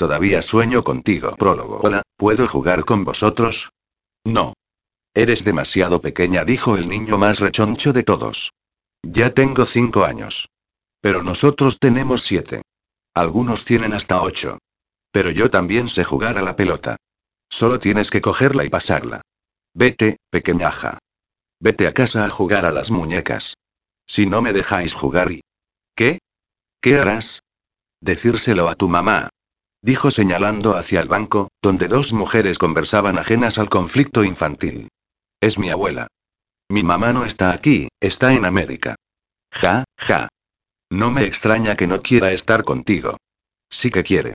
Todavía sueño contigo. Prólogo. Hola, ¿puedo jugar con vosotros? No. Eres demasiado pequeña, dijo el niño más rechoncho de todos. Ya tengo cinco años. Pero nosotros tenemos siete. Algunos tienen hasta ocho. Pero yo también sé jugar a la pelota. Solo tienes que cogerla y pasarla. Vete, pequeñaja. Vete a casa a jugar a las muñecas. Si no me dejáis jugar y... ¿Qué? ¿Qué harás? Decírselo a tu mamá. Dijo señalando hacia el banco, donde dos mujeres conversaban ajenas al conflicto infantil. Es mi abuela. Mi mamá no está aquí, está en América. Ja, ja. No me extraña que no quiera estar contigo. Sí que quiere.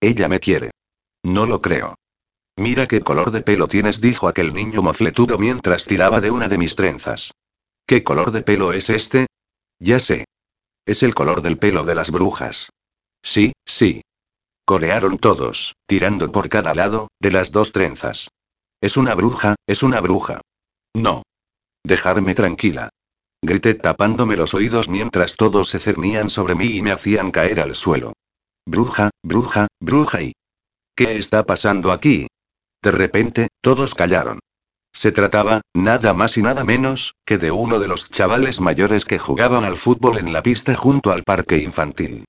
Ella me quiere. No lo creo. Mira qué color de pelo tienes, dijo aquel niño mofletudo mientras tiraba de una de mis trenzas. ¿Qué color de pelo es este? Ya sé. Es el color del pelo de las brujas. Sí, sí. Corearon todos, tirando por cada lado, de las dos trenzas. Es una bruja, es una bruja. No. Dejarme tranquila. Grité tapándome los oídos mientras todos se cernían sobre mí y me hacían caer al suelo. Bruja, bruja, bruja y... ¿Qué está pasando aquí? De repente, todos callaron. Se trataba, nada más y nada menos, que de uno de los chavales mayores que jugaban al fútbol en la pista junto al parque infantil.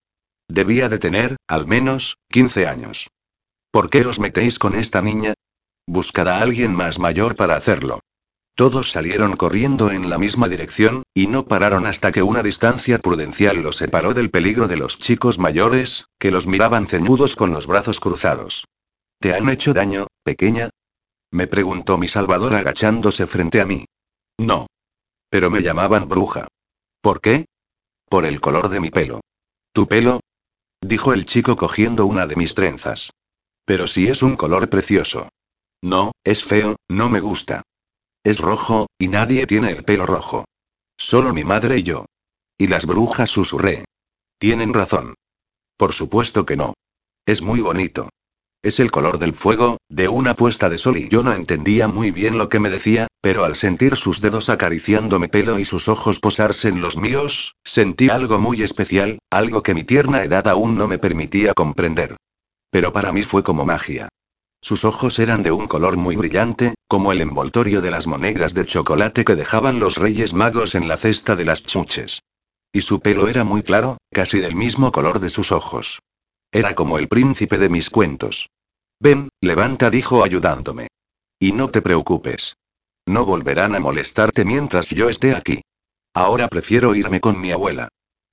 Debía de tener, al menos, 15 años. ¿Por qué os metéis con esta niña? Buscad a alguien más mayor para hacerlo. Todos salieron corriendo en la misma dirección, y no pararon hasta que una distancia prudencial los separó del peligro de los chicos mayores, que los miraban ceñudos con los brazos cruzados. ¿Te han hecho daño, pequeña? Me preguntó mi salvador agachándose frente a mí. No. Pero me llamaban bruja. ¿Por qué? Por el color de mi pelo. ¿Tu pelo? Dijo el chico cogiendo una de mis trenzas. Pero si es un color precioso. No, es feo, no me gusta. Es rojo, y nadie tiene el pelo rojo. Solo mi madre y yo. Y las brujas susurré. Tienen razón. Por supuesto que no. Es muy bonito. Es el color del fuego, de una puesta de sol y yo no entendía muy bien lo que me decía, pero al sentir sus dedos acariciando mi pelo y sus ojos posarse en los míos, sentí algo muy especial, algo que mi tierna edad aún no me permitía comprender. Pero para mí fue como magia. Sus ojos eran de un color muy brillante, como el envoltorio de las monedas de chocolate que dejaban los reyes magos en la cesta de las chuches. Y su pelo era muy claro, casi del mismo color de sus ojos. Era como el príncipe de mis cuentos. Ven, levanta, dijo ayudándome. Y no te preocupes. No volverán a molestarte mientras yo esté aquí. Ahora prefiero irme con mi abuela.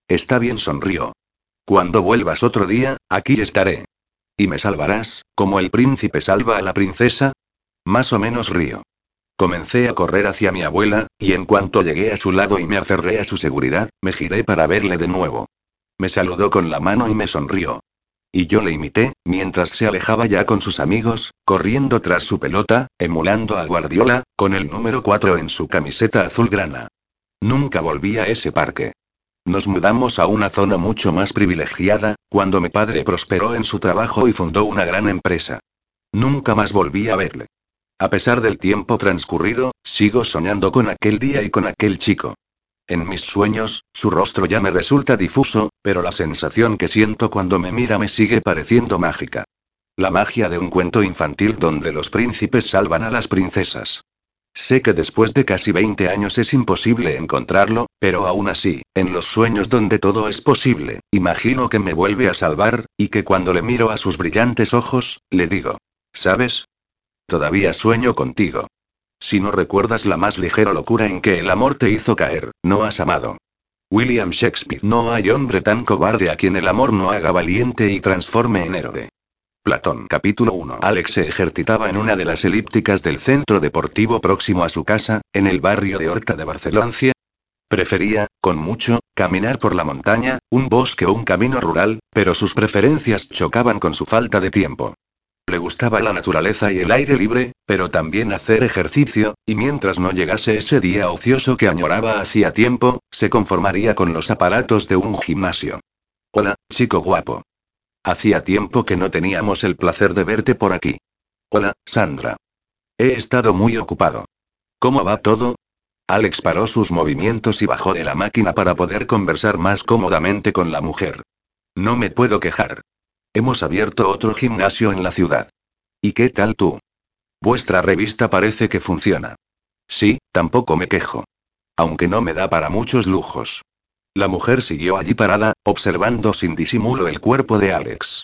Está bien, sonrió. Cuando vuelvas otro día, aquí estaré. ¿Y me salvarás, como el príncipe salva a la princesa? Más o menos río. Comencé a correr hacia mi abuela, y en cuanto llegué a su lado y me aferré a su seguridad, me giré para verle de nuevo. Me saludó con la mano y me sonrió. Y yo le imité, mientras se alejaba ya con sus amigos, corriendo tras su pelota, emulando a Guardiola, con el número 4 en su camiseta azul grana. Nunca volví a ese parque. Nos mudamos a una zona mucho más privilegiada, cuando mi padre prosperó en su trabajo y fundó una gran empresa. Nunca más volví a verle. A pesar del tiempo transcurrido, sigo soñando con aquel día y con aquel chico. En mis sueños, su rostro ya me resulta difuso, pero la sensación que siento cuando me mira me sigue pareciendo mágica. La magia de un cuento infantil donde los príncipes salvan a las princesas. Sé que después de casi 20 años es imposible encontrarlo, pero aún así, en los sueños donde todo es posible, imagino que me vuelve a salvar, y que cuando le miro a sus brillantes ojos, le digo, ¿sabes? Todavía sueño contigo. Si no recuerdas la más ligera locura en que el amor te hizo caer, no has amado. William Shakespeare. No hay hombre tan cobarde a quien el amor no haga valiente y transforme en héroe. Platón. Capítulo 1. Alex se ejercitaba en una de las elípticas del centro deportivo próximo a su casa, en el barrio de Horta de Barcelona. Prefería, con mucho, caminar por la montaña, un bosque o un camino rural, pero sus preferencias chocaban con su falta de tiempo. Le gustaba la naturaleza y el aire libre, pero también hacer ejercicio, y mientras no llegase ese día ocioso que añoraba hacía tiempo, se conformaría con los aparatos de un gimnasio. Hola, chico guapo. Hacía tiempo que no teníamos el placer de verte por aquí. Hola, Sandra. He estado muy ocupado. ¿Cómo va todo? Alex paró sus movimientos y bajó de la máquina para poder conversar más cómodamente con la mujer. No me puedo quejar. Hemos abierto otro gimnasio en la ciudad. ¿Y qué tal tú? Vuestra revista parece que funciona. Sí, tampoco me quejo. Aunque no me da para muchos lujos. La mujer siguió allí parada, observando sin disimulo el cuerpo de Alex.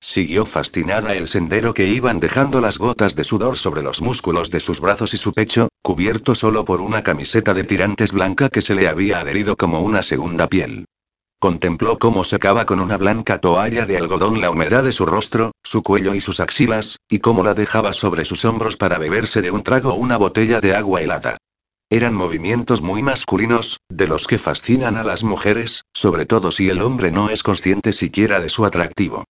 Siguió fascinada el sendero que iban dejando las gotas de sudor sobre los músculos de sus brazos y su pecho, cubierto solo por una camiseta de tirantes blanca que se le había adherido como una segunda piel. Contempló cómo secaba con una blanca toalla de algodón la humedad de su rostro, su cuello y sus axilas, y cómo la dejaba sobre sus hombros para beberse de un trago una botella de agua helada. Eran movimientos muy masculinos, de los que fascinan a las mujeres, sobre todo si el hombre no es consciente siquiera de su atractivo.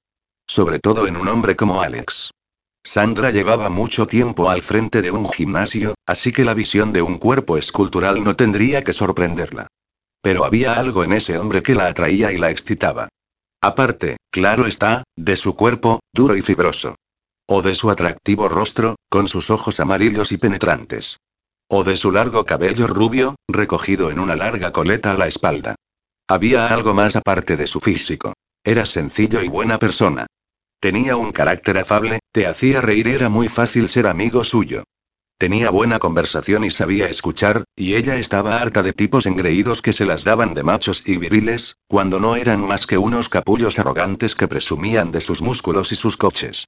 Sobre todo en un hombre como Alex. Sandra llevaba mucho tiempo al frente de un gimnasio, así que la visión de un cuerpo escultural no tendría que sorprenderla. Pero había algo en ese hombre que la atraía y la excitaba. Aparte, claro está, de su cuerpo, duro y fibroso. O de su atractivo rostro, con sus ojos amarillos y penetrantes. O de su largo cabello rubio, recogido en una larga coleta a la espalda. Había algo más aparte de su físico. Era sencillo y buena persona. Tenía un carácter afable, te hacía reír, era muy fácil ser amigo suyo. Tenía buena conversación y sabía escuchar, y ella estaba harta de tipos engreídos que se las daban de machos y viriles, cuando no eran más que unos capullos arrogantes que presumían de sus músculos y sus coches.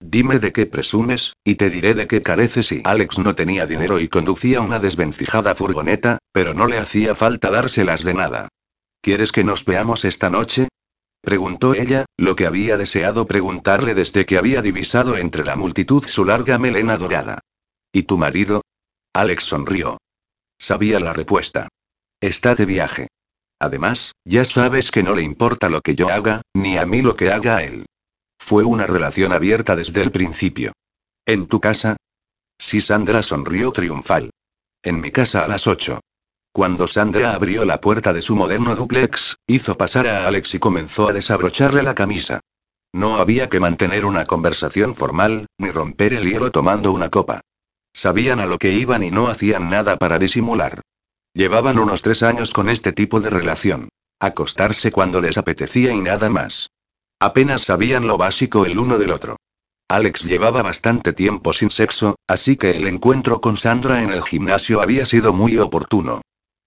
Dime de qué presumes, y te diré de qué careces y Alex no tenía dinero y conducía una desvencijada furgoneta, pero no le hacía falta dárselas de nada. ¿Quieres que nos veamos esta noche? Preguntó ella, lo que había deseado preguntarle desde que había divisado entre la multitud su larga melena dorada. ¿Y tu marido? Alex sonrió. Sabía la respuesta. Está de viaje. Además, ya sabes que no le importa lo que yo haga, ni a mí lo que haga él. Fue una relación abierta desde el principio. ¿En tu casa? Sí, Sandra sonrió triunfal. En mi casa a las ocho. Cuando Sandra abrió la puerta de su moderno duplex, hizo pasar a Alex y comenzó a desabrocharle la camisa. No había que mantener una conversación formal, ni romper el hielo tomando una copa. Sabían a lo que iban y no hacían nada para disimular. Llevaban unos tres años con este tipo de relación. Acostarse cuando les apetecía y nada más. Apenas sabían lo básico el uno del otro. Alex llevaba bastante tiempo sin sexo, así que el encuentro con Sandra en el gimnasio había sido muy oportuno.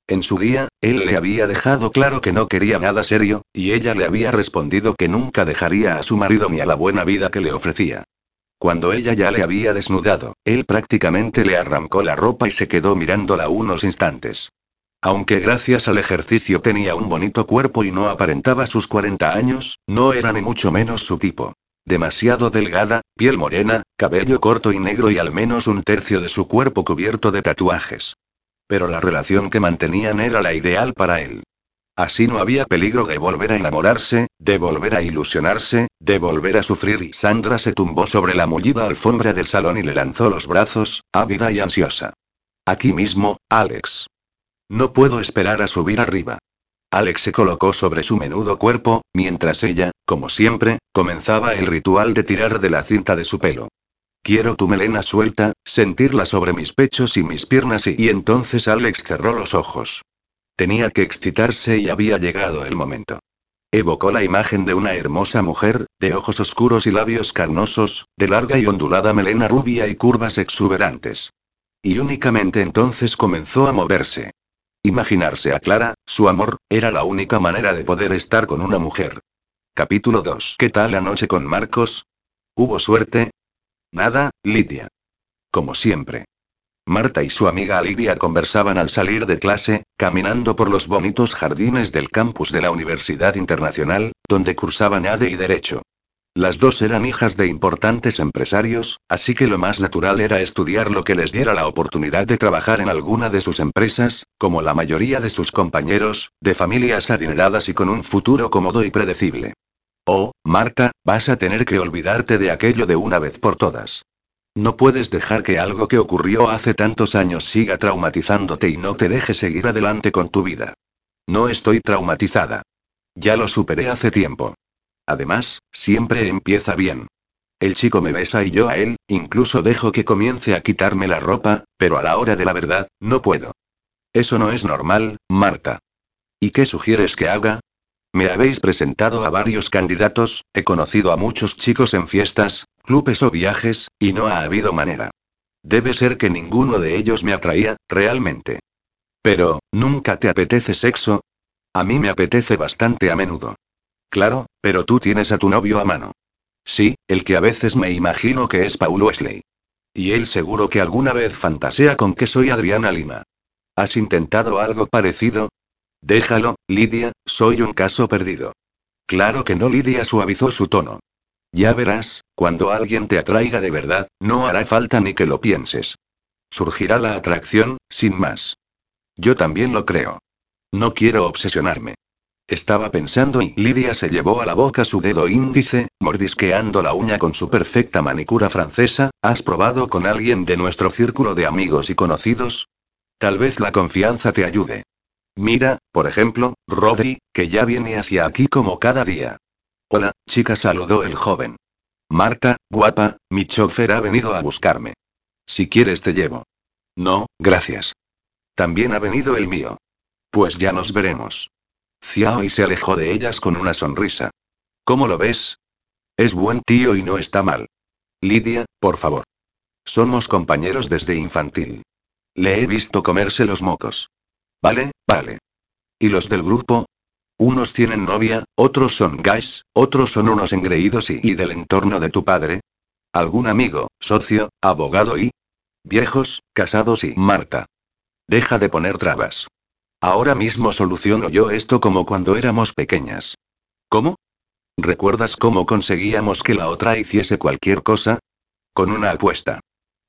En su día, él le había dejado claro que no quería nada serio, y ella le había respondido que nunca dejaría a su marido ni a la buena vida que le ofrecía. Cuando ella ya le había desnudado, él prácticamente le arrancó la ropa y se quedó mirándola unos instantes. Aunque gracias al ejercicio tenía un bonito cuerpo y no aparentaba sus 40 años, no era ni mucho menos su tipo. Demasiado delgada, piel morena, cabello corto y negro y al menos un tercio de su cuerpo cubierto de tatuajes. Pero la relación que mantenían era la ideal para él. Así no había peligro de volver a enamorarse, de volver a ilusionarse, de volver a sufrir y Sandra se tumbó sobre la mullida alfombra del salón y le lanzó los brazos, ávida y ansiosa. Aquí mismo, Alex. No puedo esperar a subir arriba. Alex se colocó sobre su menudo cuerpo, mientras ella, como siempre, comenzaba el ritual de tirar de la cinta de su pelo. Quiero tu melena suelta, sentirla sobre mis pechos y mis piernas y, y entonces Alex cerró los ojos. Tenía que excitarse y había llegado el momento. Evocó la imagen de una hermosa mujer, de ojos oscuros y labios carnosos, de larga y ondulada melena rubia y curvas exuberantes. Y únicamente entonces comenzó a moverse. Imaginarse a Clara, su amor, era la única manera de poder estar con una mujer. Capítulo 2. ¿Qué tal la noche con Marcos? ¿Hubo suerte? Nada, Lidia. Como siempre. Marta y su amiga Lidia conversaban al salir de clase, caminando por los bonitos jardines del campus de la Universidad Internacional, donde cursaban ADE y Derecho. Las dos eran hijas de importantes empresarios, así que lo más natural era estudiar lo que les diera la oportunidad de trabajar en alguna de sus empresas, como la mayoría de sus compañeros, de familias adineradas y con un futuro cómodo y predecible. Oh, Marta, vas a tener que olvidarte de aquello de una vez por todas. No puedes dejar que algo que ocurrió hace tantos años siga traumatizándote y no te deje seguir adelante con tu vida. No estoy traumatizada. Ya lo superé hace tiempo. Además, siempre empieza bien. El chico me besa y yo a él, incluso dejo que comience a quitarme la ropa, pero a la hora de la verdad, no puedo. Eso no es normal, Marta. ¿Y qué sugieres que haga? Me habéis presentado a varios candidatos, he conocido a muchos chicos en fiestas, clubes o viajes, y no ha habido manera. Debe ser que ninguno de ellos me atraía, realmente. Pero, ¿nunca te apetece sexo? A mí me apetece bastante a menudo. Claro, pero tú tienes a tu novio a mano. Sí, el que a veces me imagino que es Paul Wesley. Y él seguro que alguna vez fantasea con que soy Adriana Lima. ¿Has intentado algo parecido? Déjalo, Lidia, soy un caso perdido. Claro que no, Lidia suavizó su tono. Ya verás, cuando alguien te atraiga de verdad, no hará falta ni que lo pienses. Surgirá la atracción, sin más. Yo también lo creo. No quiero obsesionarme. Estaba pensando y Lidia se llevó a la boca su dedo índice, mordisqueando la uña con su perfecta manicura francesa. ¿Has probado con alguien de nuestro círculo de amigos y conocidos? Tal vez la confianza te ayude. Mira, por ejemplo, Rodri, que ya viene hacia aquí como cada día. Hola, chica, saludó el joven. Marta, guapa, mi chofer ha venido a buscarme. Si quieres te llevo. No, gracias. También ha venido el mío. Pues ya nos veremos. Xiao y se alejó de ellas con una sonrisa. ¿Cómo lo ves? Es buen tío y no está mal. Lidia, por favor. Somos compañeros desde infantil. Le he visto comerse los mocos. Vale, vale. ¿Y los del grupo? Unos tienen novia, otros son guys, otros son unos engreídos y, y del entorno de tu padre. ¿Algún amigo, socio, abogado y... Viejos, casados y... Marta. Deja de poner trabas. Ahora mismo soluciono yo esto como cuando éramos pequeñas. ¿Cómo? ¿Recuerdas cómo conseguíamos que la otra hiciese cualquier cosa? Con una apuesta.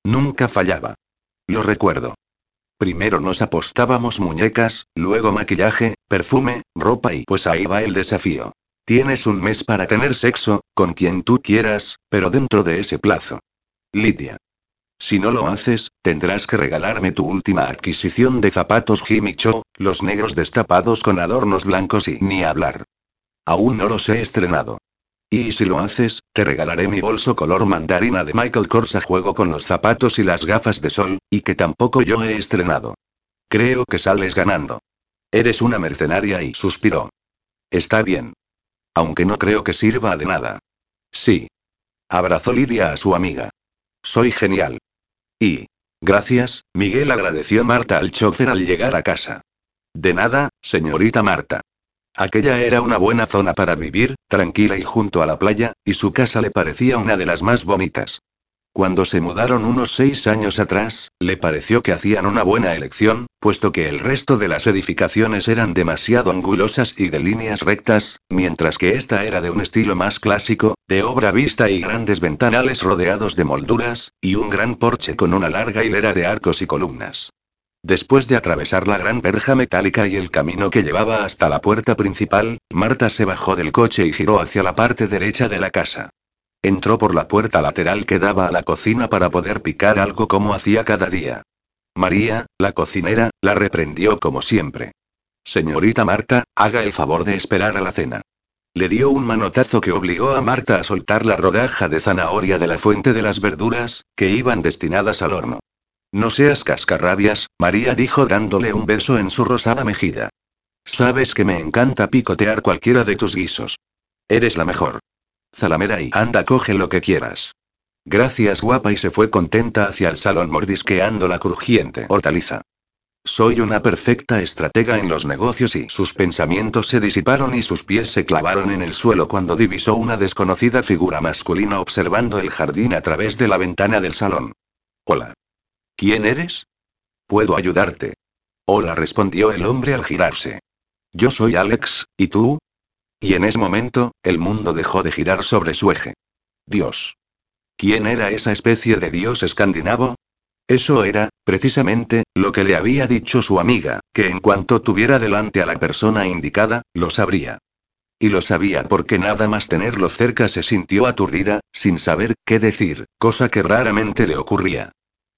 Nunca fallaba. Lo recuerdo. Primero nos apostábamos muñecas, luego maquillaje, perfume, ropa y pues ahí va el desafío. Tienes un mes para tener sexo, con quien tú quieras, pero dentro de ese plazo. Lidia. Si no lo haces, tendrás que regalarme tu última adquisición de zapatos Jimmy Cho, los negros destapados con adornos blancos y ni hablar. Aún no los he estrenado. Y si lo haces, te regalaré mi bolso color mandarina de Michael Kors a juego con los zapatos y las gafas de sol, y que tampoco yo he estrenado. Creo que sales ganando. Eres una mercenaria y suspiró. Está bien. Aunque no creo que sirva de nada. Sí. Abrazó Lidia a su amiga. Soy genial. Y. Gracias, Miguel agradeció Marta al chofer al llegar a casa. De nada, señorita Marta. Aquella era una buena zona para vivir, tranquila y junto a la playa, y su casa le parecía una de las más bonitas. Cuando se mudaron unos seis años atrás, le pareció que hacían una buena elección, puesto que el resto de las edificaciones eran demasiado angulosas y de líneas rectas, mientras que esta era de un estilo más clásico, de obra vista y grandes ventanales rodeados de molduras, y un gran porche con una larga hilera de arcos y columnas. Después de atravesar la gran verja metálica y el camino que llevaba hasta la puerta principal, Marta se bajó del coche y giró hacia la parte derecha de la casa. Entró por la puerta lateral que daba a la cocina para poder picar algo como hacía cada día. María, la cocinera, la reprendió como siempre. Señorita Marta, haga el favor de esperar a la cena. Le dio un manotazo que obligó a Marta a soltar la rodaja de zanahoria de la fuente de las verduras, que iban destinadas al horno. No seas cascarrabias, María dijo dándole un beso en su rosada mejilla. Sabes que me encanta picotear cualquiera de tus guisos. Eres la mejor. Zalamera y anda, coge lo que quieras. Gracias, guapa, y se fue contenta hacia el salón mordisqueando la crujiente hortaliza. Soy una perfecta estratega en los negocios y sus pensamientos se disiparon y sus pies se clavaron en el suelo cuando divisó una desconocida figura masculina observando el jardín a través de la ventana del salón. Hola. ¿Quién eres? Puedo ayudarte. Hola, respondió el hombre al girarse. Yo soy Alex, ¿y tú? Y en ese momento, el mundo dejó de girar sobre su eje. Dios. ¿Quién era esa especie de dios escandinavo? Eso era, precisamente, lo que le había dicho su amiga, que en cuanto tuviera delante a la persona indicada, lo sabría. Y lo sabía porque nada más tenerlo cerca se sintió aturdida, sin saber qué decir, cosa que raramente le ocurría.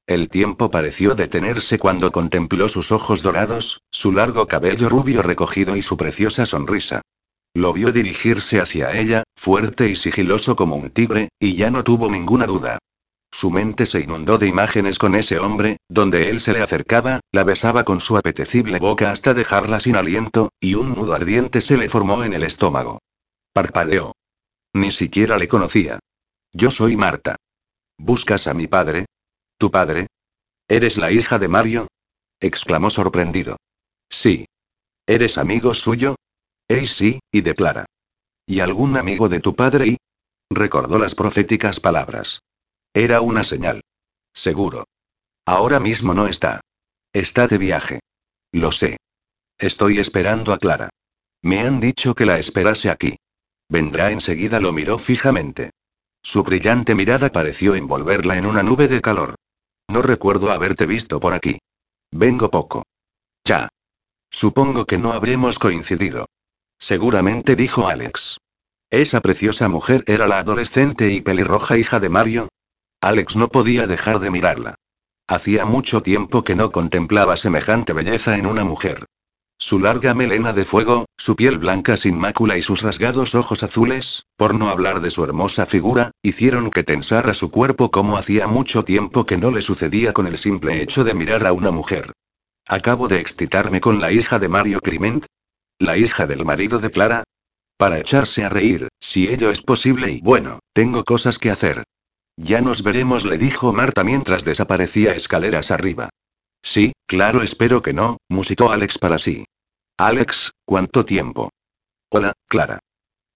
El tiempo pareció detenerse cuando contempló sus ojos dorados, su largo cabello rubio recogido y su preciosa sonrisa. Lo vio dirigirse hacia ella, fuerte y sigiloso como un tigre, y ya no tuvo ninguna duda. Su mente se inundó de imágenes con ese hombre, donde él se le acercaba, la besaba con su apetecible boca hasta dejarla sin aliento, y un nudo ardiente se le formó en el estómago. Parpadeó. Ni siquiera le conocía. Yo soy Marta. ¿Buscas a mi padre? ¿Tu padre? ¿Eres la hija de Mario? exclamó sorprendido. Sí. ¿Eres amigo suyo? Eh, sí, y de Clara. ¿Y algún amigo de tu padre y? Recordó las proféticas palabras. Era una señal. Seguro. Ahora mismo no está. Está de viaje. Lo sé. Estoy esperando a Clara. Me han dicho que la esperase aquí. Vendrá enseguida, lo miró fijamente. Su brillante mirada pareció envolverla en una nube de calor. No recuerdo haberte visto por aquí. Vengo poco. Ya. Supongo que no habremos coincidido. Seguramente dijo Alex. Esa preciosa mujer era la adolescente y pelirroja hija de Mario, Alex no podía dejar de mirarla. Hacía mucho tiempo que no contemplaba semejante belleza en una mujer. Su larga melena de fuego, su piel blanca sin mácula y sus rasgados ojos azules, por no hablar de su hermosa figura, hicieron que tensara su cuerpo como hacía mucho tiempo que no le sucedía con el simple hecho de mirar a una mujer. Acabo de excitarme con la hija de Mario Clement. La hija del marido de Clara. Para echarse a reír, si ello es posible y bueno, tengo cosas que hacer. Ya nos veremos, le dijo Marta mientras desaparecía escaleras arriba. Sí, claro, espero que no, musitó Alex para sí. Alex, ¿cuánto tiempo? Hola, Clara.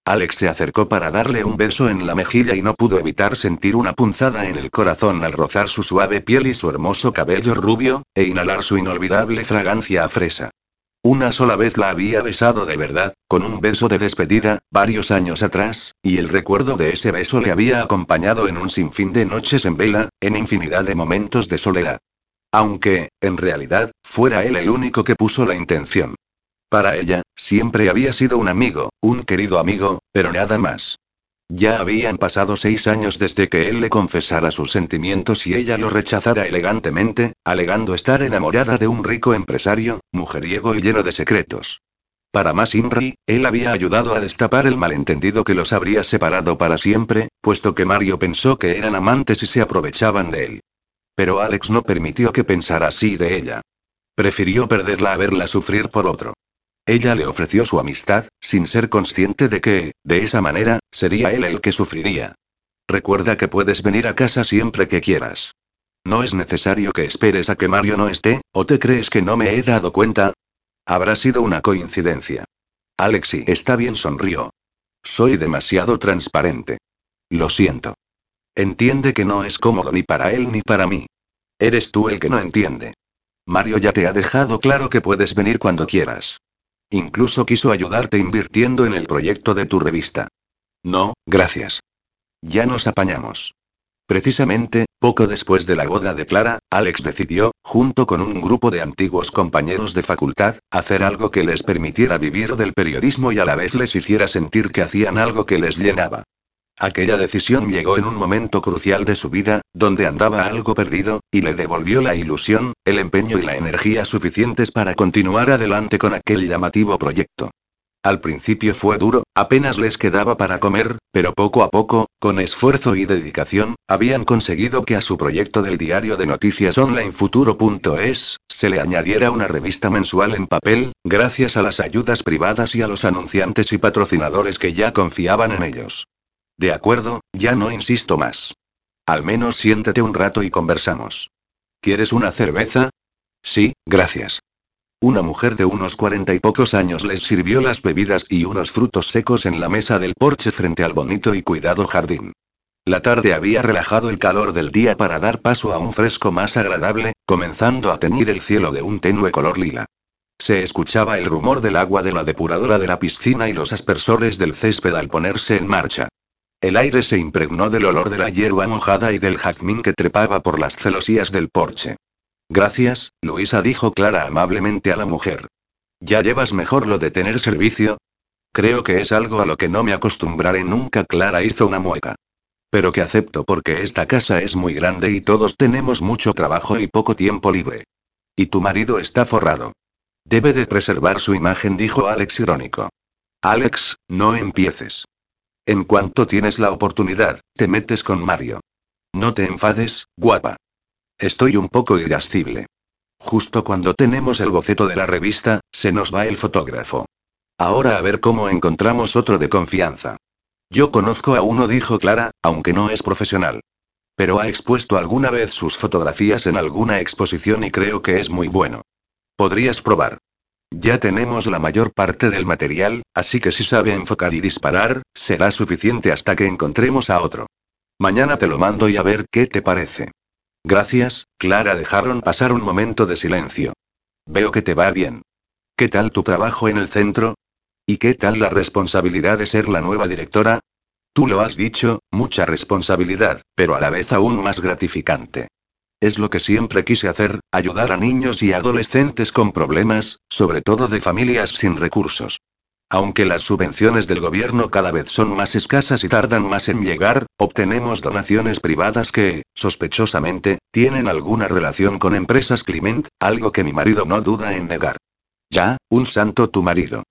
Alex se acercó para darle un beso en la mejilla y no pudo evitar sentir una punzada en el corazón al rozar su suave piel y su hermoso cabello rubio, e inhalar su inolvidable fragancia a fresa. Una sola vez la había besado de verdad, con un beso de despedida, varios años atrás, y el recuerdo de ese beso le había acompañado en un sinfín de noches en vela, en infinidad de momentos de soledad. Aunque, en realidad, fuera él el único que puso la intención. Para ella, siempre había sido un amigo, un querido amigo, pero nada más. Ya habían pasado seis años desde que él le confesara sus sentimientos y ella lo rechazara elegantemente, alegando estar enamorada de un rico empresario, mujeriego y lleno de secretos. Para más Inri, él había ayudado a destapar el malentendido que los habría separado para siempre, puesto que Mario pensó que eran amantes y se aprovechaban de él. Pero Alex no permitió que pensara así de ella. Prefirió perderla a verla sufrir por otro. Ella le ofreció su amistad, sin ser consciente de que, de esa manera, sería él el que sufriría. Recuerda que puedes venir a casa siempre que quieras. No es necesario que esperes a que Mario no esté, ¿o te crees que no me he dado cuenta? Habrá sido una coincidencia. Alexi está bien, sonrió. Soy demasiado transparente. Lo siento. Entiende que no es cómodo ni para él ni para mí. Eres tú el que no entiende. Mario ya te ha dejado claro que puedes venir cuando quieras. Incluso quiso ayudarte invirtiendo en el proyecto de tu revista. No, gracias. Ya nos apañamos. Precisamente, poco después de la boda de Clara, Alex decidió, junto con un grupo de antiguos compañeros de facultad, hacer algo que les permitiera vivir del periodismo y a la vez les hiciera sentir que hacían algo que les llenaba. Aquella decisión llegó en un momento crucial de su vida, donde andaba algo perdido, y le devolvió la ilusión, el empeño y la energía suficientes para continuar adelante con aquel llamativo proyecto. Al principio fue duro, apenas les quedaba para comer, pero poco a poco, con esfuerzo y dedicación, habían conseguido que a su proyecto del diario de noticias online futuro.es, se le añadiera una revista mensual en papel, gracias a las ayudas privadas y a los anunciantes y patrocinadores que ya confiaban en ellos. De acuerdo, ya no insisto más. Al menos siéntate un rato y conversamos. ¿Quieres una cerveza? Sí, gracias. Una mujer de unos cuarenta y pocos años les sirvió las bebidas y unos frutos secos en la mesa del porche frente al bonito y cuidado jardín. La tarde había relajado el calor del día para dar paso a un fresco más agradable, comenzando a teñir el cielo de un tenue color lila. Se escuchaba el rumor del agua de la depuradora de la piscina y los aspersores del césped al ponerse en marcha. El aire se impregnó del olor de la hierba mojada y del jazmín que trepaba por las celosías del porche. Gracias, Luisa dijo Clara amablemente a la mujer. ¿Ya llevas mejor lo de tener servicio? Creo que es algo a lo que no me acostumbraré nunca. Clara hizo una mueca. Pero que acepto porque esta casa es muy grande y todos tenemos mucho trabajo y poco tiempo libre. Y tu marido está forrado. Debe de preservar su imagen, dijo Alex irónico. Alex, no empieces. En cuanto tienes la oportunidad, te metes con Mario. No te enfades, guapa. Estoy un poco irascible. Justo cuando tenemos el boceto de la revista, se nos va el fotógrafo. Ahora a ver cómo encontramos otro de confianza. Yo conozco a uno, dijo Clara, aunque no es profesional. Pero ha expuesto alguna vez sus fotografías en alguna exposición y creo que es muy bueno. Podrías probar. Ya tenemos la mayor parte del material, así que si sabe enfocar y disparar, será suficiente hasta que encontremos a otro. Mañana te lo mando y a ver qué te parece. Gracias, Clara. Dejaron pasar un momento de silencio. Veo que te va bien. ¿Qué tal tu trabajo en el centro? ¿Y qué tal la responsabilidad de ser la nueva directora? Tú lo has dicho, mucha responsabilidad, pero a la vez aún más gratificante. Es lo que siempre quise hacer, ayudar a niños y adolescentes con problemas, sobre todo de familias sin recursos. Aunque las subvenciones del gobierno cada vez son más escasas y tardan más en llegar, obtenemos donaciones privadas que, sospechosamente, tienen alguna relación con empresas Clement, algo que mi marido no duda en negar. Ya, un santo tu marido.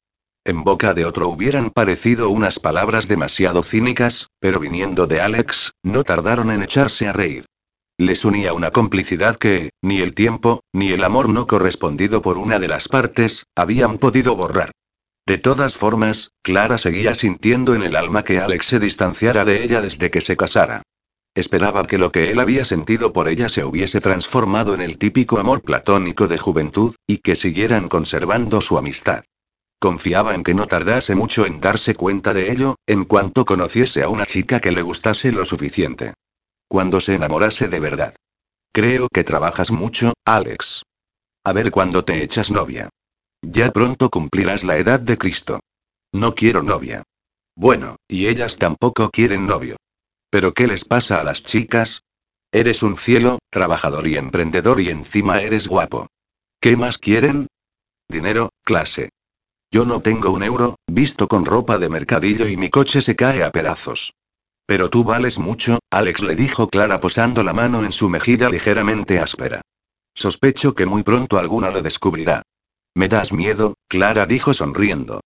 En boca de otro hubieran parecido unas palabras demasiado cínicas, pero viniendo de Alex, no tardaron en echarse a reír. Les unía una complicidad que, ni el tiempo, ni el amor no correspondido por una de las partes, habían podido borrar. De todas formas, Clara seguía sintiendo en el alma que Alex se distanciara de ella desde que se casara. Esperaba que lo que él había sentido por ella se hubiese transformado en el típico amor platónico de juventud, y que siguieran conservando su amistad. Confiaba en que no tardase mucho en darse cuenta de ello, en cuanto conociese a una chica que le gustase lo suficiente. Cuando se enamorase de verdad. Creo que trabajas mucho, Alex. A ver cuándo te echas novia. Ya pronto cumplirás la edad de Cristo. No quiero novia. Bueno, y ellas tampoco quieren novio. ¿Pero qué les pasa a las chicas? Eres un cielo, trabajador y emprendedor y encima eres guapo. ¿Qué más quieren? Dinero, clase. Yo no tengo un euro, visto con ropa de mercadillo y mi coche se cae a pedazos. Pero tú vales mucho, Alex le dijo Clara posando la mano en su mejilla ligeramente áspera. Sospecho que muy pronto alguna lo descubrirá. Me das miedo, Clara dijo sonriendo.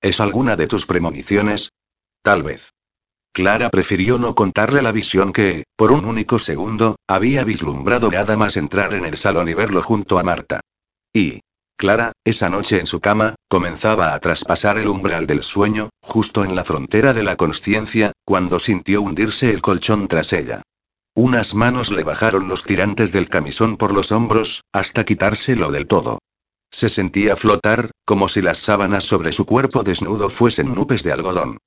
¿Es alguna de tus premoniciones? Tal vez. Clara prefirió no contarle la visión que, por un único segundo, había vislumbrado nada más entrar en el salón y verlo junto a Marta. Y, Clara, esa noche en su cama, comenzaba a traspasar el umbral del sueño, justo en la frontera de la conciencia, cuando sintió hundirse el colchón tras ella. Unas manos le bajaron los tirantes del camisón por los hombros, hasta quitárselo del todo. Se sentía flotar, como si las sábanas sobre su cuerpo desnudo fuesen nubes de algodón.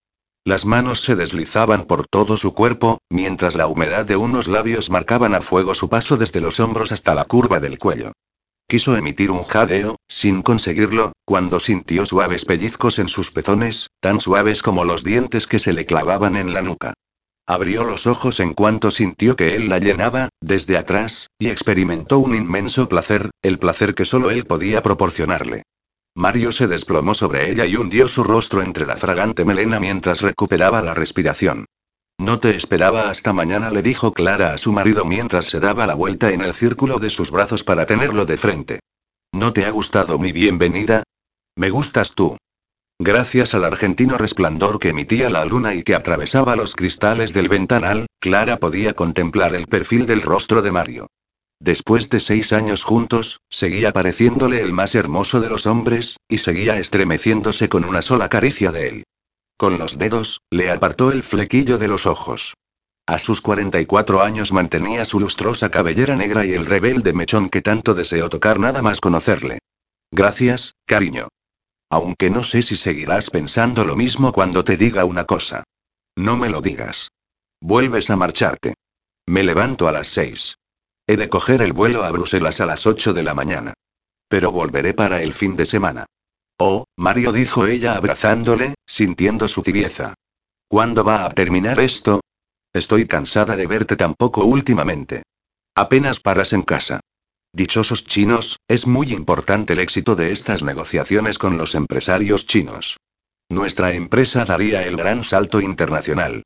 Las manos se deslizaban por todo su cuerpo, mientras la humedad de unos labios marcaban a fuego su paso desde los hombros hasta la curva del cuello. Quiso emitir un jadeo, sin conseguirlo, cuando sintió suaves pellizcos en sus pezones, tan suaves como los dientes que se le clavaban en la nuca. Abrió los ojos en cuanto sintió que él la llenaba, desde atrás, y experimentó un inmenso placer, el placer que solo él podía proporcionarle. Mario se desplomó sobre ella y hundió su rostro entre la fragante melena mientras recuperaba la respiración. No te esperaba hasta mañana, le dijo Clara a su marido mientras se daba la vuelta en el círculo de sus brazos para tenerlo de frente. ¿No te ha gustado mi bienvenida? Me gustas tú. Gracias al argentino resplandor que emitía la luna y que atravesaba los cristales del ventanal, Clara podía contemplar el perfil del rostro de Mario. Después de seis años juntos, seguía pareciéndole el más hermoso de los hombres, y seguía estremeciéndose con una sola caricia de él. Con los dedos, le apartó el flequillo de los ojos. A sus 44 años mantenía su lustrosa cabellera negra y el rebelde mechón que tanto deseó tocar nada más conocerle. Gracias, cariño. Aunque no sé si seguirás pensando lo mismo cuando te diga una cosa. No me lo digas. Vuelves a marcharte. Me levanto a las seis. He de coger el vuelo a Bruselas a las ocho de la mañana. Pero volveré para el fin de semana. Oh, Mario dijo ella abrazándole, sintiendo su tibieza. ¿Cuándo va a terminar esto? Estoy cansada de verte tan poco últimamente. Apenas paras en casa. Dichosos chinos, es muy importante el éxito de estas negociaciones con los empresarios chinos. Nuestra empresa daría el gran salto internacional.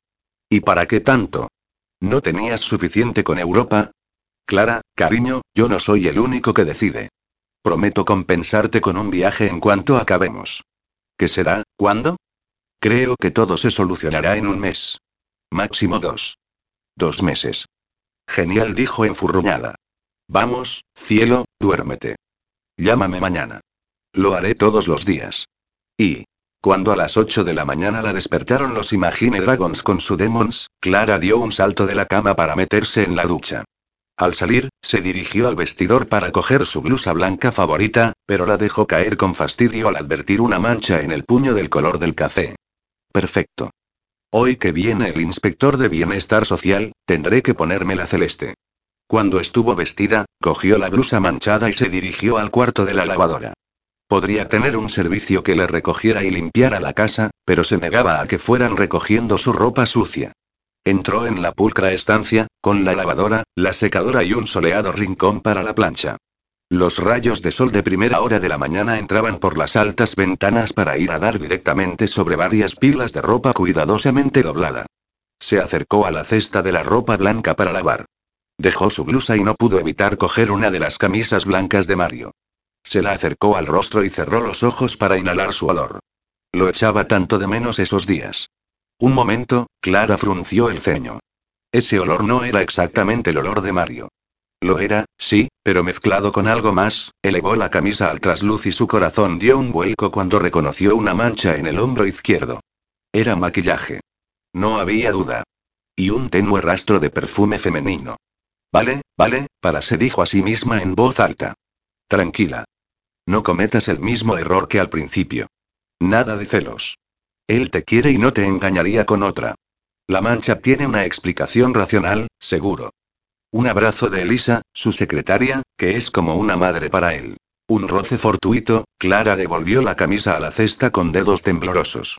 ¿Y para qué tanto? ¿No tenías suficiente con Europa? Clara, cariño, yo no soy el único que decide. Prometo compensarte con un viaje en cuanto acabemos. ¿Qué será? ¿Cuándo? Creo que todo se solucionará en un mes. Máximo dos. Dos meses. Genial, dijo enfurruñada. Vamos, cielo, duérmete. Llámame mañana. Lo haré todos los días. Y. Cuando a las 8 de la mañana la despertaron los Imagine Dragons con su Demons, Clara dio un salto de la cama para meterse en la ducha. Al salir, se dirigió al vestidor para coger su blusa blanca favorita, pero la dejó caer con fastidio al advertir una mancha en el puño del color del café. Perfecto. Hoy que viene el inspector de bienestar social, tendré que ponerme la celeste. Cuando estuvo vestida, cogió la blusa manchada y se dirigió al cuarto de la lavadora. Podría tener un servicio que le recogiera y limpiara la casa, pero se negaba a que fueran recogiendo su ropa sucia. Entró en la pulcra estancia, con la lavadora, la secadora y un soleado rincón para la plancha. Los rayos de sol de primera hora de la mañana entraban por las altas ventanas para ir a dar directamente sobre varias pilas de ropa cuidadosamente doblada. Se acercó a la cesta de la ropa blanca para lavar. Dejó su blusa y no pudo evitar coger una de las camisas blancas de Mario. Se la acercó al rostro y cerró los ojos para inhalar su olor. Lo echaba tanto de menos esos días. Un momento, Clara frunció el ceño. Ese olor no era exactamente el olor de Mario. Lo era, sí, pero mezclado con algo más, elevó la camisa al trasluz y su corazón dio un vuelco cuando reconoció una mancha en el hombro izquierdo. Era maquillaje. No había duda. Y un tenue rastro de perfume femenino. Vale, vale, para se dijo a sí misma en voz alta. Tranquila. No cometas el mismo error que al principio. Nada de celos. Él te quiere y no te engañaría con otra. La mancha tiene una explicación racional, seguro. Un abrazo de Elisa, su secretaria, que es como una madre para él. Un roce fortuito, Clara devolvió la camisa a la cesta con dedos temblorosos.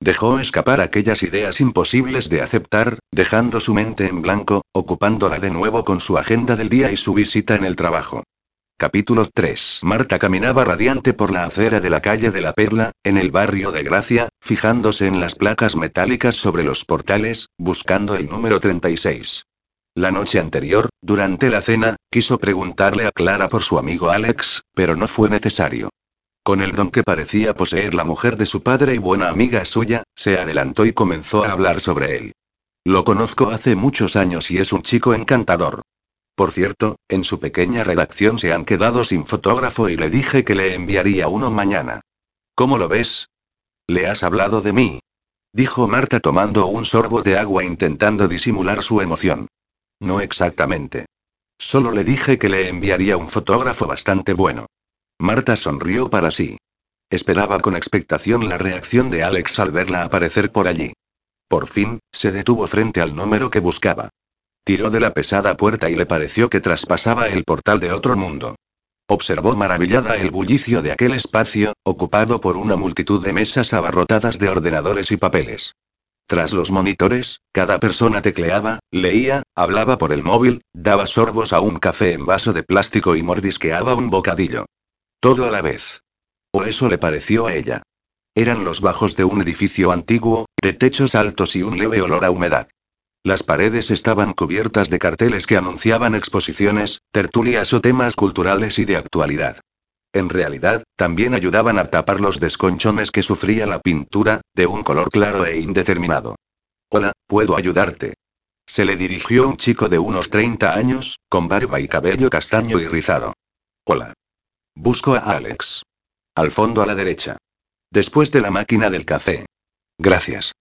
Dejó escapar aquellas ideas imposibles de aceptar, dejando su mente en blanco, ocupándola de nuevo con su agenda del día y su visita en el trabajo. Capítulo 3. Marta caminaba radiante por la acera de la calle de la Perla, en el barrio de Gracia, fijándose en las placas metálicas sobre los portales, buscando el número 36. La noche anterior, durante la cena, quiso preguntarle a Clara por su amigo Alex, pero no fue necesario. Con el don que parecía poseer la mujer de su padre y buena amiga suya, se adelantó y comenzó a hablar sobre él. Lo conozco hace muchos años y es un chico encantador. Por cierto, en su pequeña redacción se han quedado sin fotógrafo y le dije que le enviaría uno mañana. ¿Cómo lo ves? ¿Le has hablado de mí? Dijo Marta tomando un sorbo de agua intentando disimular su emoción. No exactamente. Solo le dije que le enviaría un fotógrafo bastante bueno. Marta sonrió para sí. Esperaba con expectación la reacción de Alex al verla aparecer por allí. Por fin, se detuvo frente al número que buscaba. Tiró de la pesada puerta y le pareció que traspasaba el portal de otro mundo. Observó maravillada el bullicio de aquel espacio, ocupado por una multitud de mesas abarrotadas de ordenadores y papeles. Tras los monitores, cada persona tecleaba, leía, hablaba por el móvil, daba sorbos a un café en vaso de plástico y mordisqueaba un bocadillo. Todo a la vez. O eso le pareció a ella. Eran los bajos de un edificio antiguo, de techos altos y un leve olor a humedad. Las paredes estaban cubiertas de carteles que anunciaban exposiciones, tertulias o temas culturales y de actualidad. En realidad, también ayudaban a tapar los desconchones que sufría la pintura, de un color claro e indeterminado. Hola, ¿puedo ayudarte? Se le dirigió un chico de unos 30 años, con barba y cabello castaño y rizado. Hola. Busco a Alex. Al fondo a la derecha. Después de la máquina del café. Gracias.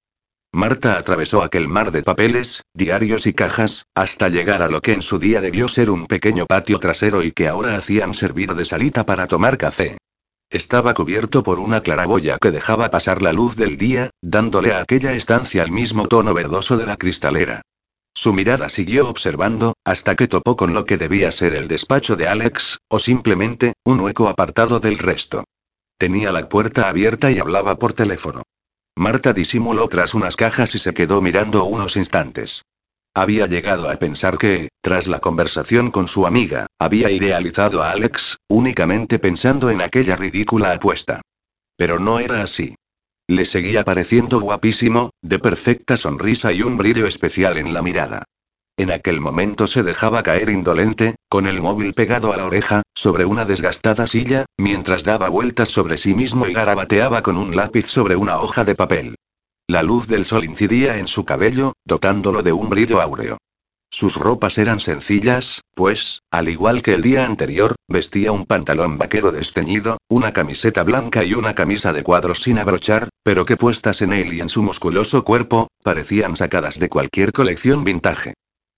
Marta atravesó aquel mar de papeles, diarios y cajas, hasta llegar a lo que en su día debió ser un pequeño patio trasero y que ahora hacían servir de salita para tomar café. Estaba cubierto por una claraboya que dejaba pasar la luz del día, dándole a aquella estancia el mismo tono verdoso de la cristalera. Su mirada siguió observando, hasta que topó con lo que debía ser el despacho de Alex, o simplemente, un hueco apartado del resto. Tenía la puerta abierta y hablaba por teléfono. Marta disimuló tras unas cajas y se quedó mirando unos instantes. Había llegado a pensar que, tras la conversación con su amiga, había idealizado a Alex, únicamente pensando en aquella ridícula apuesta. Pero no era así. Le seguía pareciendo guapísimo, de perfecta sonrisa y un brillo especial en la mirada. En aquel momento se dejaba caer indolente, con el móvil pegado a la oreja, sobre una desgastada silla, mientras daba vueltas sobre sí mismo y garabateaba con un lápiz sobre una hoja de papel. La luz del sol incidía en su cabello, dotándolo de un brillo áureo. Sus ropas eran sencillas, pues, al igual que el día anterior, vestía un pantalón vaquero desteñido, una camiseta blanca y una camisa de cuadros sin abrochar, pero que puestas en él y en su musculoso cuerpo, parecían sacadas de cualquier colección vintage.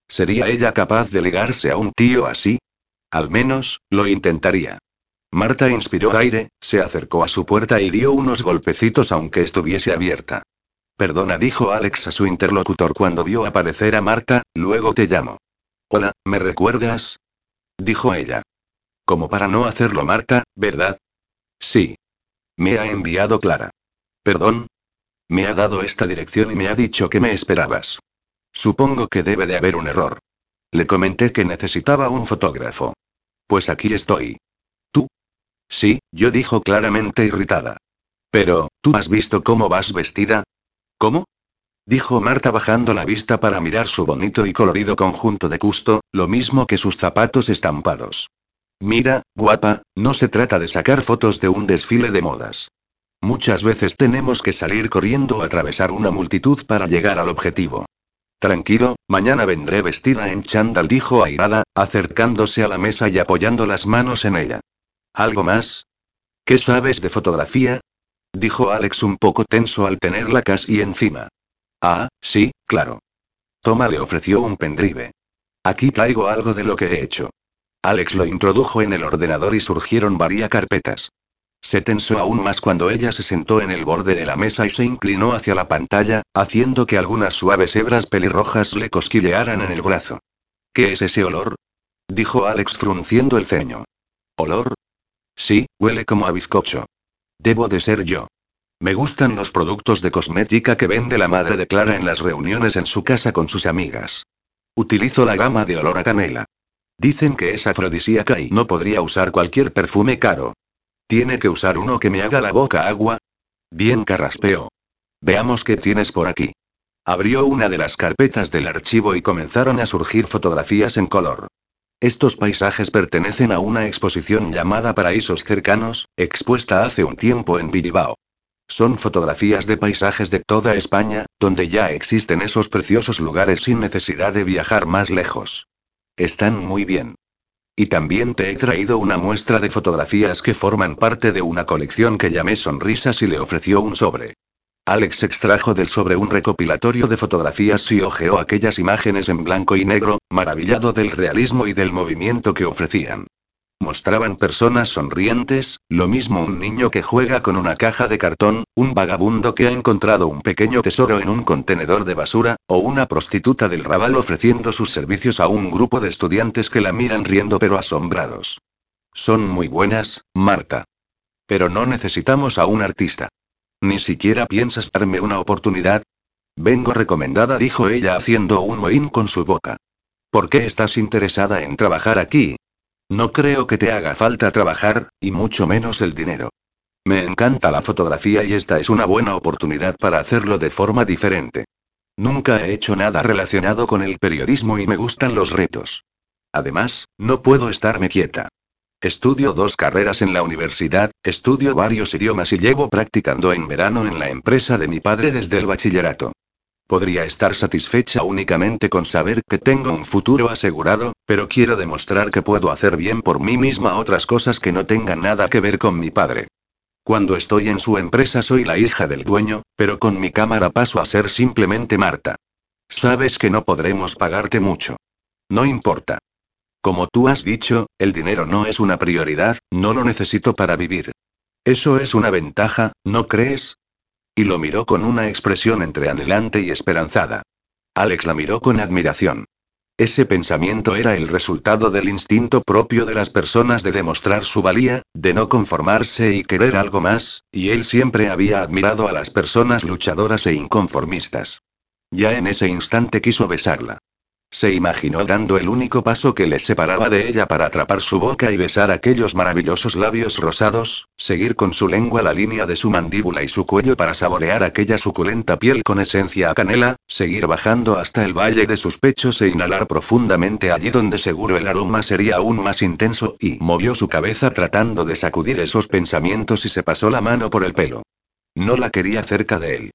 ¿Sería ella capaz de ligarse a un tío así? Al menos, lo intentaría. Marta inspiró aire, se acercó a su puerta y dio unos golpecitos aunque estuviese abierta. Perdona, dijo Alex a su interlocutor cuando vio aparecer a Marta, luego te llamo. Hola, ¿me recuerdas? Dijo ella. Como para no hacerlo Marta, ¿verdad? Sí. Me ha enviado Clara. ¿Perdón? Me ha dado esta dirección y me ha dicho que me esperabas. Supongo que debe de haber un error. Le comenté que necesitaba un fotógrafo. Pues aquí estoy. ¿Tú? Sí, yo dijo claramente irritada. Pero, ¿tú has visto cómo vas vestida? ¿Cómo? Dijo Marta bajando la vista para mirar su bonito y colorido conjunto de custo, lo mismo que sus zapatos estampados. Mira, guapa, no se trata de sacar fotos de un desfile de modas. Muchas veces tenemos que salir corriendo o atravesar una multitud para llegar al objetivo. Tranquilo, mañana vendré vestida en chándal, dijo airada, acercándose a la mesa y apoyando las manos en ella. ¿Algo más? ¿Qué sabes de fotografía? Dijo Alex un poco tenso al tenerla casi encima. Ah, sí, claro. Toma le ofreció un pendrive. Aquí traigo algo de lo que he hecho. Alex lo introdujo en el ordenador y surgieron varias carpetas. Se tensó aún más cuando ella se sentó en el borde de la mesa y se inclinó hacia la pantalla, haciendo que algunas suaves hebras pelirrojas le cosquillearan en el brazo. ¿Qué es ese olor? dijo Alex frunciendo el ceño. ¿Olor? Sí, huele como a bizcocho. Debo de ser yo. Me gustan los productos de cosmética que vende la madre de Clara en las reuniones en su casa con sus amigas. Utilizo la gama de olor a canela. Dicen que es afrodisíaca y no podría usar cualquier perfume caro. ¿Tiene que usar uno que me haga la boca agua? Bien carraspeo. Veamos qué tienes por aquí. Abrió una de las carpetas del archivo y comenzaron a surgir fotografías en color. Estos paisajes pertenecen a una exposición llamada Paraísos Cercanos, expuesta hace un tiempo en Bilbao. Son fotografías de paisajes de toda España, donde ya existen esos preciosos lugares sin necesidad de viajar más lejos. Están muy bien. Y también te he traído una muestra de fotografías que forman parte de una colección que llamé Sonrisas y le ofreció un sobre. Alex extrajo del sobre un recopilatorio de fotografías y hojeó aquellas imágenes en blanco y negro, maravillado del realismo y del movimiento que ofrecían. Mostraban personas sonrientes, lo mismo un niño que juega con una caja de cartón, un vagabundo que ha encontrado un pequeño tesoro en un contenedor de basura, o una prostituta del rabal ofreciendo sus servicios a un grupo de estudiantes que la miran riendo pero asombrados. Son muy buenas, Marta. Pero no necesitamos a un artista. ¿Ni siquiera piensas darme una oportunidad? Vengo recomendada, dijo ella haciendo un mohín con su boca. ¿Por qué estás interesada en trabajar aquí? No creo que te haga falta trabajar, y mucho menos el dinero. Me encanta la fotografía y esta es una buena oportunidad para hacerlo de forma diferente. Nunca he hecho nada relacionado con el periodismo y me gustan los retos. Además, no puedo estarme quieta. Estudio dos carreras en la universidad, estudio varios idiomas y llevo practicando en verano en la empresa de mi padre desde el bachillerato. Podría estar satisfecha únicamente con saber que tengo un futuro asegurado, pero quiero demostrar que puedo hacer bien por mí misma otras cosas que no tengan nada que ver con mi padre. Cuando estoy en su empresa soy la hija del dueño, pero con mi cámara paso a ser simplemente Marta. Sabes que no podremos pagarte mucho. No importa. Como tú has dicho, el dinero no es una prioridad, no lo necesito para vivir. Eso es una ventaja, ¿no crees? Y lo miró con una expresión entre anhelante y esperanzada. Alex la miró con admiración. Ese pensamiento era el resultado del instinto propio de las personas de demostrar su valía, de no conformarse y querer algo más, y él siempre había admirado a las personas luchadoras e inconformistas. Ya en ese instante quiso besarla. Se imaginó dando el único paso que le separaba de ella para atrapar su boca y besar aquellos maravillosos labios rosados, seguir con su lengua la línea de su mandíbula y su cuello para saborear aquella suculenta piel con esencia a canela, seguir bajando hasta el valle de sus pechos e inhalar profundamente allí donde seguro el aroma sería aún más intenso, y movió su cabeza tratando de sacudir esos pensamientos y se pasó la mano por el pelo. No la quería cerca de él.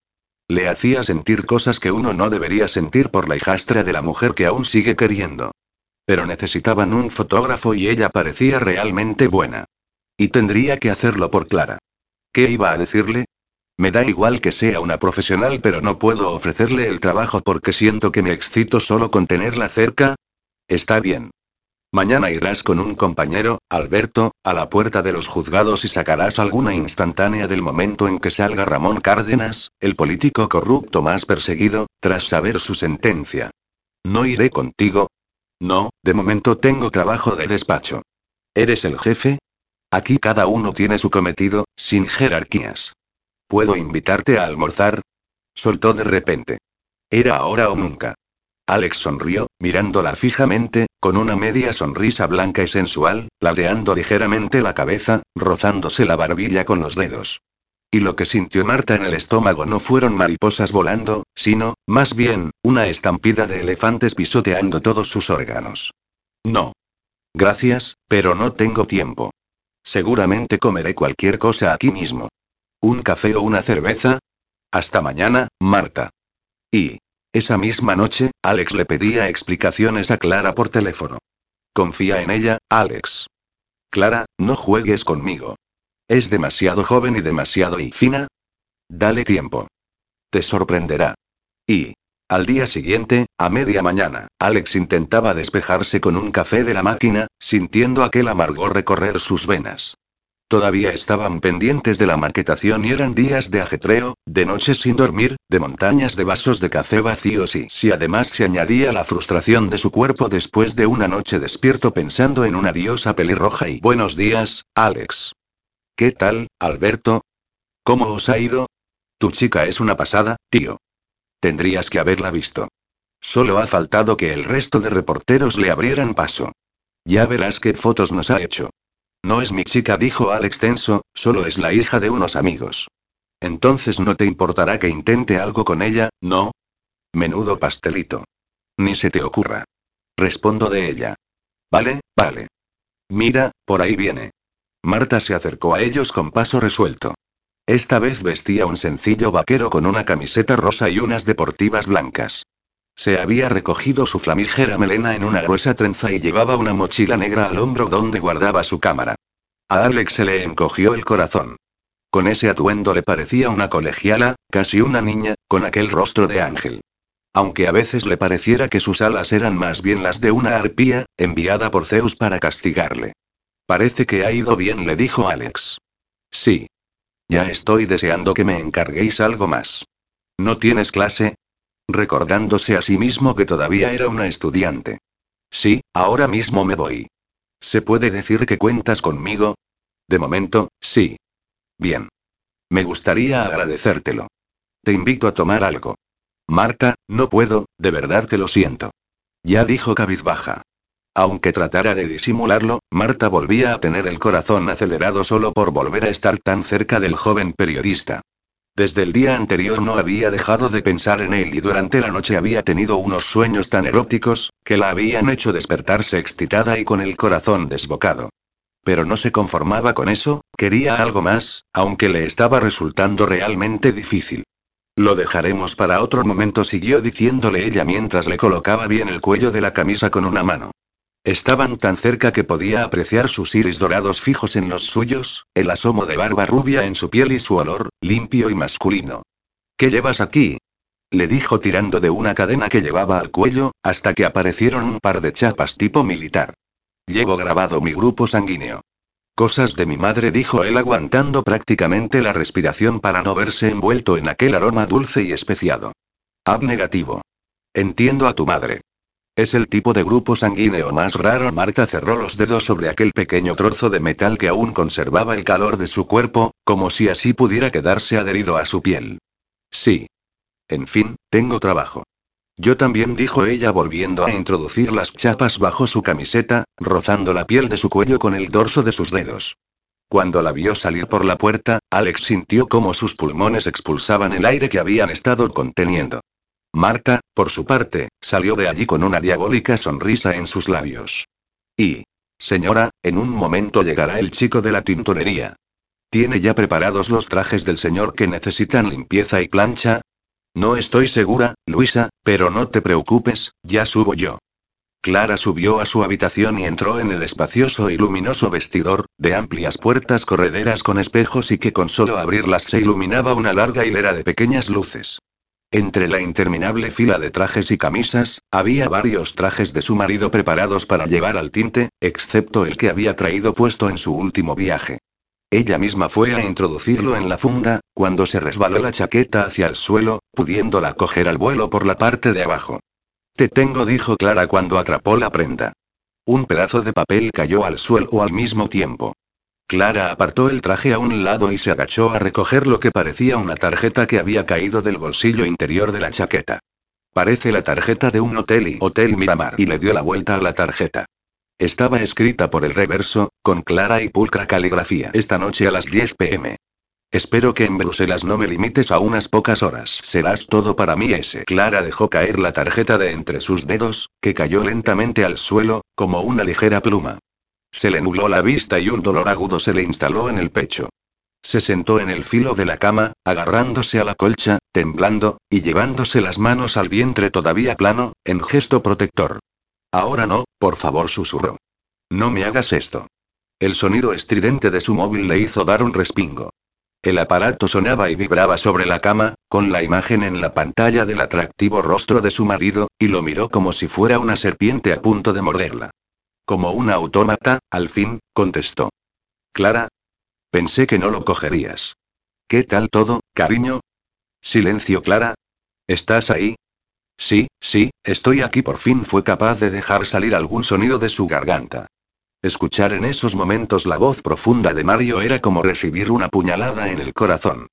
Le hacía sentir cosas que uno no debería sentir por la hijastra de la mujer que aún sigue queriendo. Pero necesitaban un fotógrafo y ella parecía realmente buena. Y tendría que hacerlo por Clara. ¿Qué iba a decirle? Me da igual que sea una profesional, pero no puedo ofrecerle el trabajo porque siento que me excito solo con tenerla cerca. Está bien. Mañana irás con un compañero, Alberto, a la puerta de los juzgados y sacarás alguna instantánea del momento en que salga Ramón Cárdenas, el político corrupto más perseguido, tras saber su sentencia. No iré contigo. No, de momento tengo trabajo de despacho. ¿Eres el jefe? Aquí cada uno tiene su cometido, sin jerarquías. ¿Puedo invitarte a almorzar? Soltó de repente. Era ahora o nunca. Alex sonrió, mirándola fijamente, con una media sonrisa blanca y sensual, ladeando ligeramente la cabeza, rozándose la barbilla con los dedos. Y lo que sintió Marta en el estómago no fueron mariposas volando, sino, más bien, una estampida de elefantes pisoteando todos sus órganos. No. Gracias, pero no tengo tiempo. Seguramente comeré cualquier cosa aquí mismo. ¿Un café o una cerveza? Hasta mañana, Marta. Y. Esa misma noche, Alex le pedía explicaciones a Clara por teléfono. Confía en ella, Alex. Clara, no juegues conmigo. Es demasiado joven y demasiado y fina. Dale tiempo. Te sorprenderá. Y. Al día siguiente, a media mañana, Alex intentaba despejarse con un café de la máquina, sintiendo aquel amargor recorrer sus venas. Todavía estaban pendientes de la maquetación y eran días de ajetreo, de noches sin dormir, de montañas de vasos de café vacíos y si además se añadía la frustración de su cuerpo después de una noche despierto pensando en una diosa pelirroja y buenos días, Alex. ¿Qué tal, Alberto? ¿Cómo os ha ido? Tu chica es una pasada, tío. Tendrías que haberla visto. Solo ha faltado que el resto de reporteros le abrieran paso. Ya verás qué fotos nos ha hecho. No es mi chica, dijo Alex tenso, solo es la hija de unos amigos. Entonces no te importará que intente algo con ella, ¿no? Menudo pastelito. Ni se te ocurra. Respondo de ella. Vale, vale. Mira, por ahí viene. Marta se acercó a ellos con paso resuelto. Esta vez vestía un sencillo vaquero con una camiseta rosa y unas deportivas blancas. Se había recogido su flamígera melena en una gruesa trenza y llevaba una mochila negra al hombro donde guardaba su cámara. A Alex se le encogió el corazón. Con ese atuendo le parecía una colegiala, casi una niña, con aquel rostro de ángel. Aunque a veces le pareciera que sus alas eran más bien las de una arpía, enviada por Zeus para castigarle. Parece que ha ido bien, le dijo Alex. Sí. Ya estoy deseando que me encarguéis algo más. ¿No tienes clase? Recordándose a sí mismo que todavía era una estudiante. Sí, ahora mismo me voy. ¿Se puede decir que cuentas conmigo? De momento, sí. Bien. Me gustaría agradecértelo. Te invito a tomar algo. Marta, no puedo, de verdad que lo siento. Ya dijo cabizbaja. Aunque tratara de disimularlo, Marta volvía a tener el corazón acelerado solo por volver a estar tan cerca del joven periodista. Desde el día anterior no había dejado de pensar en él y durante la noche había tenido unos sueños tan eróticos, que la habían hecho despertarse excitada y con el corazón desbocado. Pero no se conformaba con eso, quería algo más, aunque le estaba resultando realmente difícil. Lo dejaremos para otro momento, siguió diciéndole ella mientras le colocaba bien el cuello de la camisa con una mano. Estaban tan cerca que podía apreciar sus iris dorados fijos en los suyos, el asomo de barba rubia en su piel y su olor, limpio y masculino. ¿Qué llevas aquí? Le dijo tirando de una cadena que llevaba al cuello, hasta que aparecieron un par de chapas tipo militar. Llevo grabado mi grupo sanguíneo. Cosas de mi madre, dijo él aguantando prácticamente la respiración para no verse envuelto en aquel aroma dulce y especiado. Ab negativo. Entiendo a tu madre. Es el tipo de grupo sanguíneo más raro. Marta cerró los dedos sobre aquel pequeño trozo de metal que aún conservaba el calor de su cuerpo, como si así pudiera quedarse adherido a su piel. Sí. En fin, tengo trabajo. Yo también, dijo ella volviendo a introducir las chapas bajo su camiseta, rozando la piel de su cuello con el dorso de sus dedos. Cuando la vio salir por la puerta, Alex sintió como sus pulmones expulsaban el aire que habían estado conteniendo. Marta, por su parte, salió de allí con una diabólica sonrisa en sus labios. Y. Señora, en un momento llegará el chico de la tintorería. ¿Tiene ya preparados los trajes del señor que necesitan limpieza y plancha? No estoy segura, Luisa, pero no te preocupes, ya subo yo. Clara subió a su habitación y entró en el espacioso y luminoso vestidor, de amplias puertas correderas con espejos y que con solo abrirlas se iluminaba una larga hilera de pequeñas luces. Entre la interminable fila de trajes y camisas, había varios trajes de su marido preparados para llevar al tinte, excepto el que había traído puesto en su último viaje. Ella misma fue a introducirlo en la funda, cuando se resbaló la chaqueta hacia el suelo, pudiéndola coger al vuelo por la parte de abajo. Te tengo, dijo Clara cuando atrapó la prenda. Un pedazo de papel cayó al suelo al mismo tiempo. Clara apartó el traje a un lado y se agachó a recoger lo que parecía una tarjeta que había caído del bolsillo interior de la chaqueta. Parece la tarjeta de un hotel y Hotel Miramar y le dio la vuelta a la tarjeta. Estaba escrita por el reverso, con clara y pulcra caligrafía. Esta noche a las 10 pm. Espero que en Bruselas no me limites a unas pocas horas. Serás todo para mí ese. Clara dejó caer la tarjeta de entre sus dedos, que cayó lentamente al suelo, como una ligera pluma. Se le nubló la vista y un dolor agudo se le instaló en el pecho. Se sentó en el filo de la cama, agarrándose a la colcha, temblando, y llevándose las manos al vientre todavía plano, en gesto protector. Ahora no, por favor, susurró. No me hagas esto. El sonido estridente de su móvil le hizo dar un respingo. El aparato sonaba y vibraba sobre la cama, con la imagen en la pantalla del atractivo rostro de su marido, y lo miró como si fuera una serpiente a punto de morderla. Como un autómata, al fin, contestó. Clara. Pensé que no lo cogerías. ¿Qué tal todo, cariño? Silencio, Clara. ¿Estás ahí? Sí, sí, estoy aquí. Por fin fue capaz de dejar salir algún sonido de su garganta. Escuchar en esos momentos la voz profunda de Mario era como recibir una puñalada en el corazón.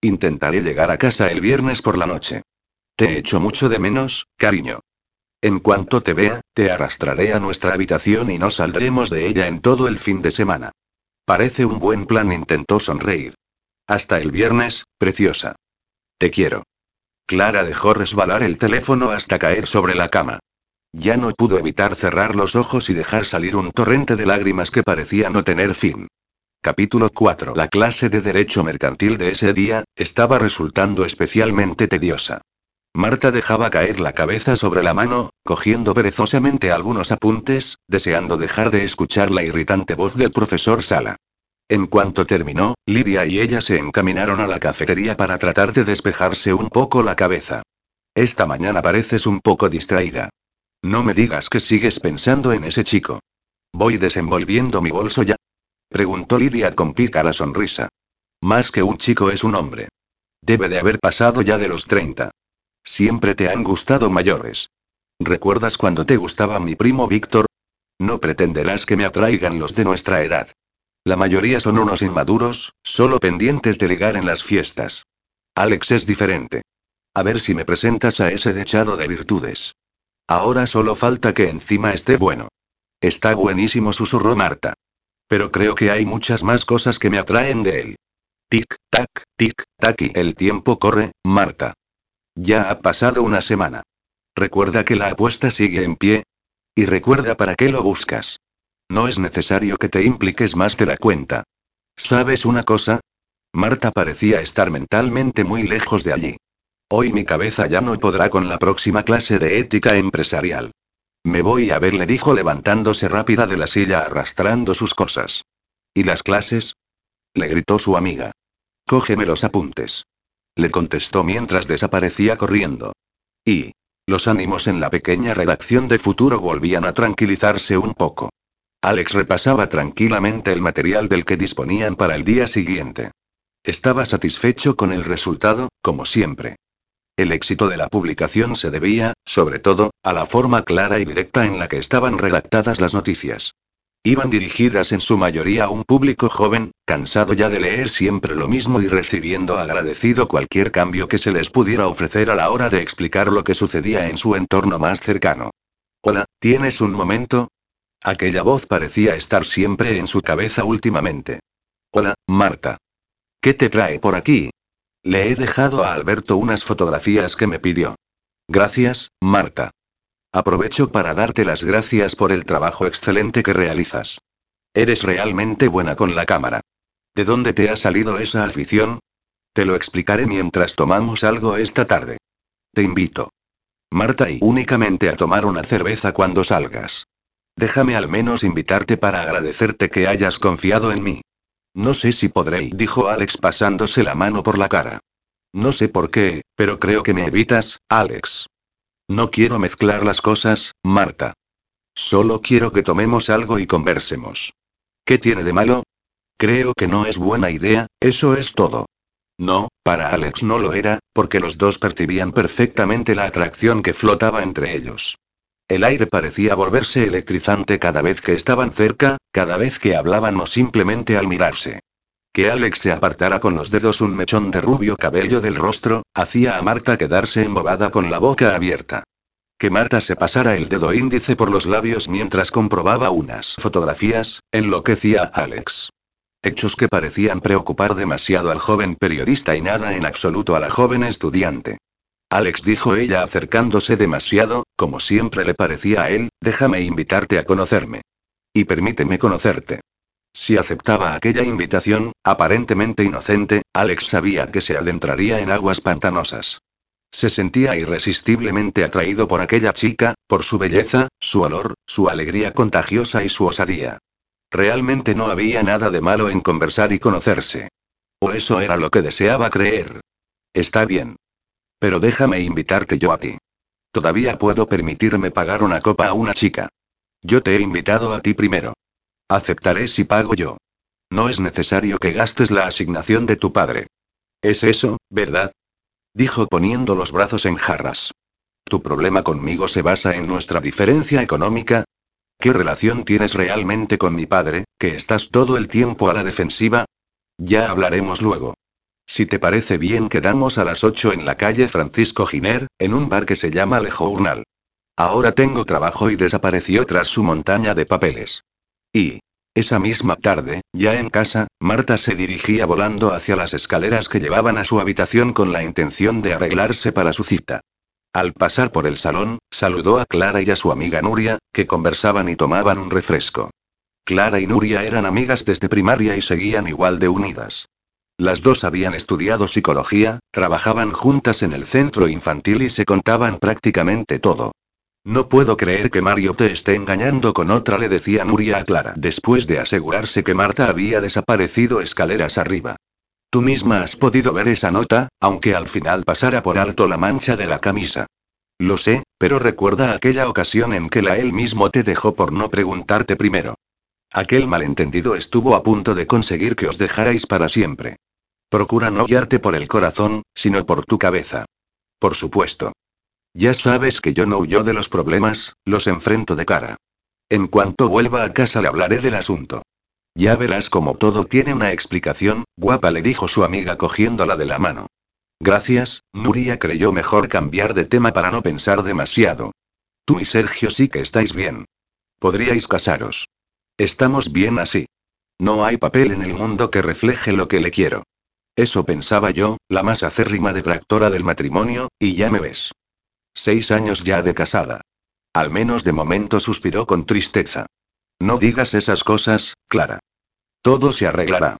Intentaré llegar a casa el viernes por la noche. Te echo mucho de menos, cariño. En cuanto te vea, te arrastraré a nuestra habitación y no saldremos de ella en todo el fin de semana. Parece un buen plan, intentó sonreír. Hasta el viernes, preciosa. Te quiero. Clara dejó resbalar el teléfono hasta caer sobre la cama. Ya no pudo evitar cerrar los ojos y dejar salir un torrente de lágrimas que parecía no tener fin. Capítulo 4. La clase de Derecho Mercantil de ese día, estaba resultando especialmente tediosa. Marta dejaba caer la cabeza sobre la mano, cogiendo perezosamente algunos apuntes, deseando dejar de escuchar la irritante voz del profesor Sala. En cuanto terminó, Lidia y ella se encaminaron a la cafetería para tratar de despejarse un poco la cabeza. Esta mañana pareces un poco distraída. No me digas que sigues pensando en ese chico. Voy desenvolviendo mi bolso ya. Preguntó Lidia con pícara sonrisa. Más que un chico es un hombre. Debe de haber pasado ya de los 30. Siempre te han gustado mayores. ¿Recuerdas cuando te gustaba mi primo Víctor? No pretenderás que me atraigan los de nuestra edad. La mayoría son unos inmaduros, solo pendientes de ligar en las fiestas. Alex es diferente. A ver si me presentas a ese dechado de virtudes. Ahora solo falta que encima esté bueno. Está buenísimo, susurró Marta. Pero creo que hay muchas más cosas que me atraen de él. Tic, tac, tic, tac y el tiempo corre, Marta. Ya ha pasado una semana. Recuerda que la apuesta sigue en pie. Y recuerda para qué lo buscas. No es necesario que te impliques más de la cuenta. ¿Sabes una cosa? Marta parecía estar mentalmente muy lejos de allí. Hoy mi cabeza ya no podrá con la próxima clase de ética empresarial. Me voy a ver, le dijo levantándose rápida de la silla arrastrando sus cosas. ¿Y las clases? Le gritó su amiga. Cógeme los apuntes. Le contestó mientras desaparecía corriendo. Y. Los ánimos en la pequeña redacción de futuro volvían a tranquilizarse un poco. Alex repasaba tranquilamente el material del que disponían para el día siguiente. Estaba satisfecho con el resultado, como siempre. El éxito de la publicación se debía, sobre todo, a la forma clara y directa en la que estaban redactadas las noticias. Iban dirigidas en su mayoría a un público joven, cansado ya de leer siempre lo mismo y recibiendo agradecido cualquier cambio que se les pudiera ofrecer a la hora de explicar lo que sucedía en su entorno más cercano. Hola, ¿tienes un momento? Aquella voz parecía estar siempre en su cabeza últimamente. Hola, Marta. ¿Qué te trae por aquí? Le he dejado a Alberto unas fotografías que me pidió. Gracias, Marta. Aprovecho para darte las gracias por el trabajo excelente que realizas. Eres realmente buena con la cámara. ¿De dónde te ha salido esa afición? Te lo explicaré mientras tomamos algo esta tarde. Te invito. Marta y únicamente a tomar una cerveza cuando salgas. Déjame al menos invitarte para agradecerte que hayas confiado en mí. No sé si podré, dijo Alex pasándose la mano por la cara. No sé por qué, pero creo que me evitas, Alex. No quiero mezclar las cosas, Marta. Solo quiero que tomemos algo y conversemos. ¿Qué tiene de malo? Creo que no es buena idea, eso es todo. No, para Alex no lo era, porque los dos percibían perfectamente la atracción que flotaba entre ellos. El aire parecía volverse electrizante cada vez que estaban cerca, cada vez que hablaban o simplemente al mirarse. Que Alex se apartara con los dedos un mechón de rubio cabello del rostro, hacía a Marta quedarse embobada con la boca abierta. Que Marta se pasara el dedo índice por los labios mientras comprobaba unas fotografías, enloquecía a Alex. Hechos que parecían preocupar demasiado al joven periodista y nada en absoluto a la joven estudiante. Alex dijo ella acercándose demasiado, como siempre le parecía a él, déjame invitarte a conocerme. Y permíteme conocerte. Si aceptaba aquella invitación, aparentemente inocente, Alex sabía que se adentraría en aguas pantanosas. Se sentía irresistiblemente atraído por aquella chica, por su belleza, su olor, su alegría contagiosa y su osadía. Realmente no había nada de malo en conversar y conocerse. O eso era lo que deseaba creer. Está bien. Pero déjame invitarte yo a ti. Todavía puedo permitirme pagar una copa a una chica. Yo te he invitado a ti primero. Aceptaré si pago yo. No es necesario que gastes la asignación de tu padre. Es eso, ¿verdad? Dijo poniendo los brazos en jarras. ¿Tu problema conmigo se basa en nuestra diferencia económica? ¿Qué relación tienes realmente con mi padre, que estás todo el tiempo a la defensiva? Ya hablaremos luego. Si te parece bien, quedamos a las 8 en la calle Francisco Giner, en un bar que se llama Le Journal. Ahora tengo trabajo y desapareció tras su montaña de papeles. Y. Esa misma tarde, ya en casa, Marta se dirigía volando hacia las escaleras que llevaban a su habitación con la intención de arreglarse para su cita. Al pasar por el salón, saludó a Clara y a su amiga Nuria, que conversaban y tomaban un refresco. Clara y Nuria eran amigas desde primaria y seguían igual de unidas. Las dos habían estudiado psicología, trabajaban juntas en el centro infantil y se contaban prácticamente todo. No puedo creer que Mario te esté engañando con otra, le decía Nuria a Clara, después de asegurarse que Marta había desaparecido escaleras arriba. Tú misma has podido ver esa nota, aunque al final pasara por alto la mancha de la camisa. Lo sé, pero recuerda aquella ocasión en que la él mismo te dejó por no preguntarte primero. Aquel malentendido estuvo a punto de conseguir que os dejarais para siempre. Procura no guiarte por el corazón, sino por tu cabeza. Por supuesto. Ya sabes que yo no huyo de los problemas, los enfrento de cara. En cuanto vuelva a casa le hablaré del asunto. Ya verás como todo tiene una explicación, guapa le dijo su amiga cogiéndola de la mano. Gracias, Nuria creyó mejor cambiar de tema para no pensar demasiado. Tú y Sergio sí que estáis bien. Podríais casaros. Estamos bien así. No hay papel en el mundo que refleje lo que le quiero. Eso pensaba yo, la más acérrima detractora del matrimonio, y ya me ves. Seis años ya de casada. Al menos de momento suspiró con tristeza. No digas esas cosas, Clara. Todo se arreglará.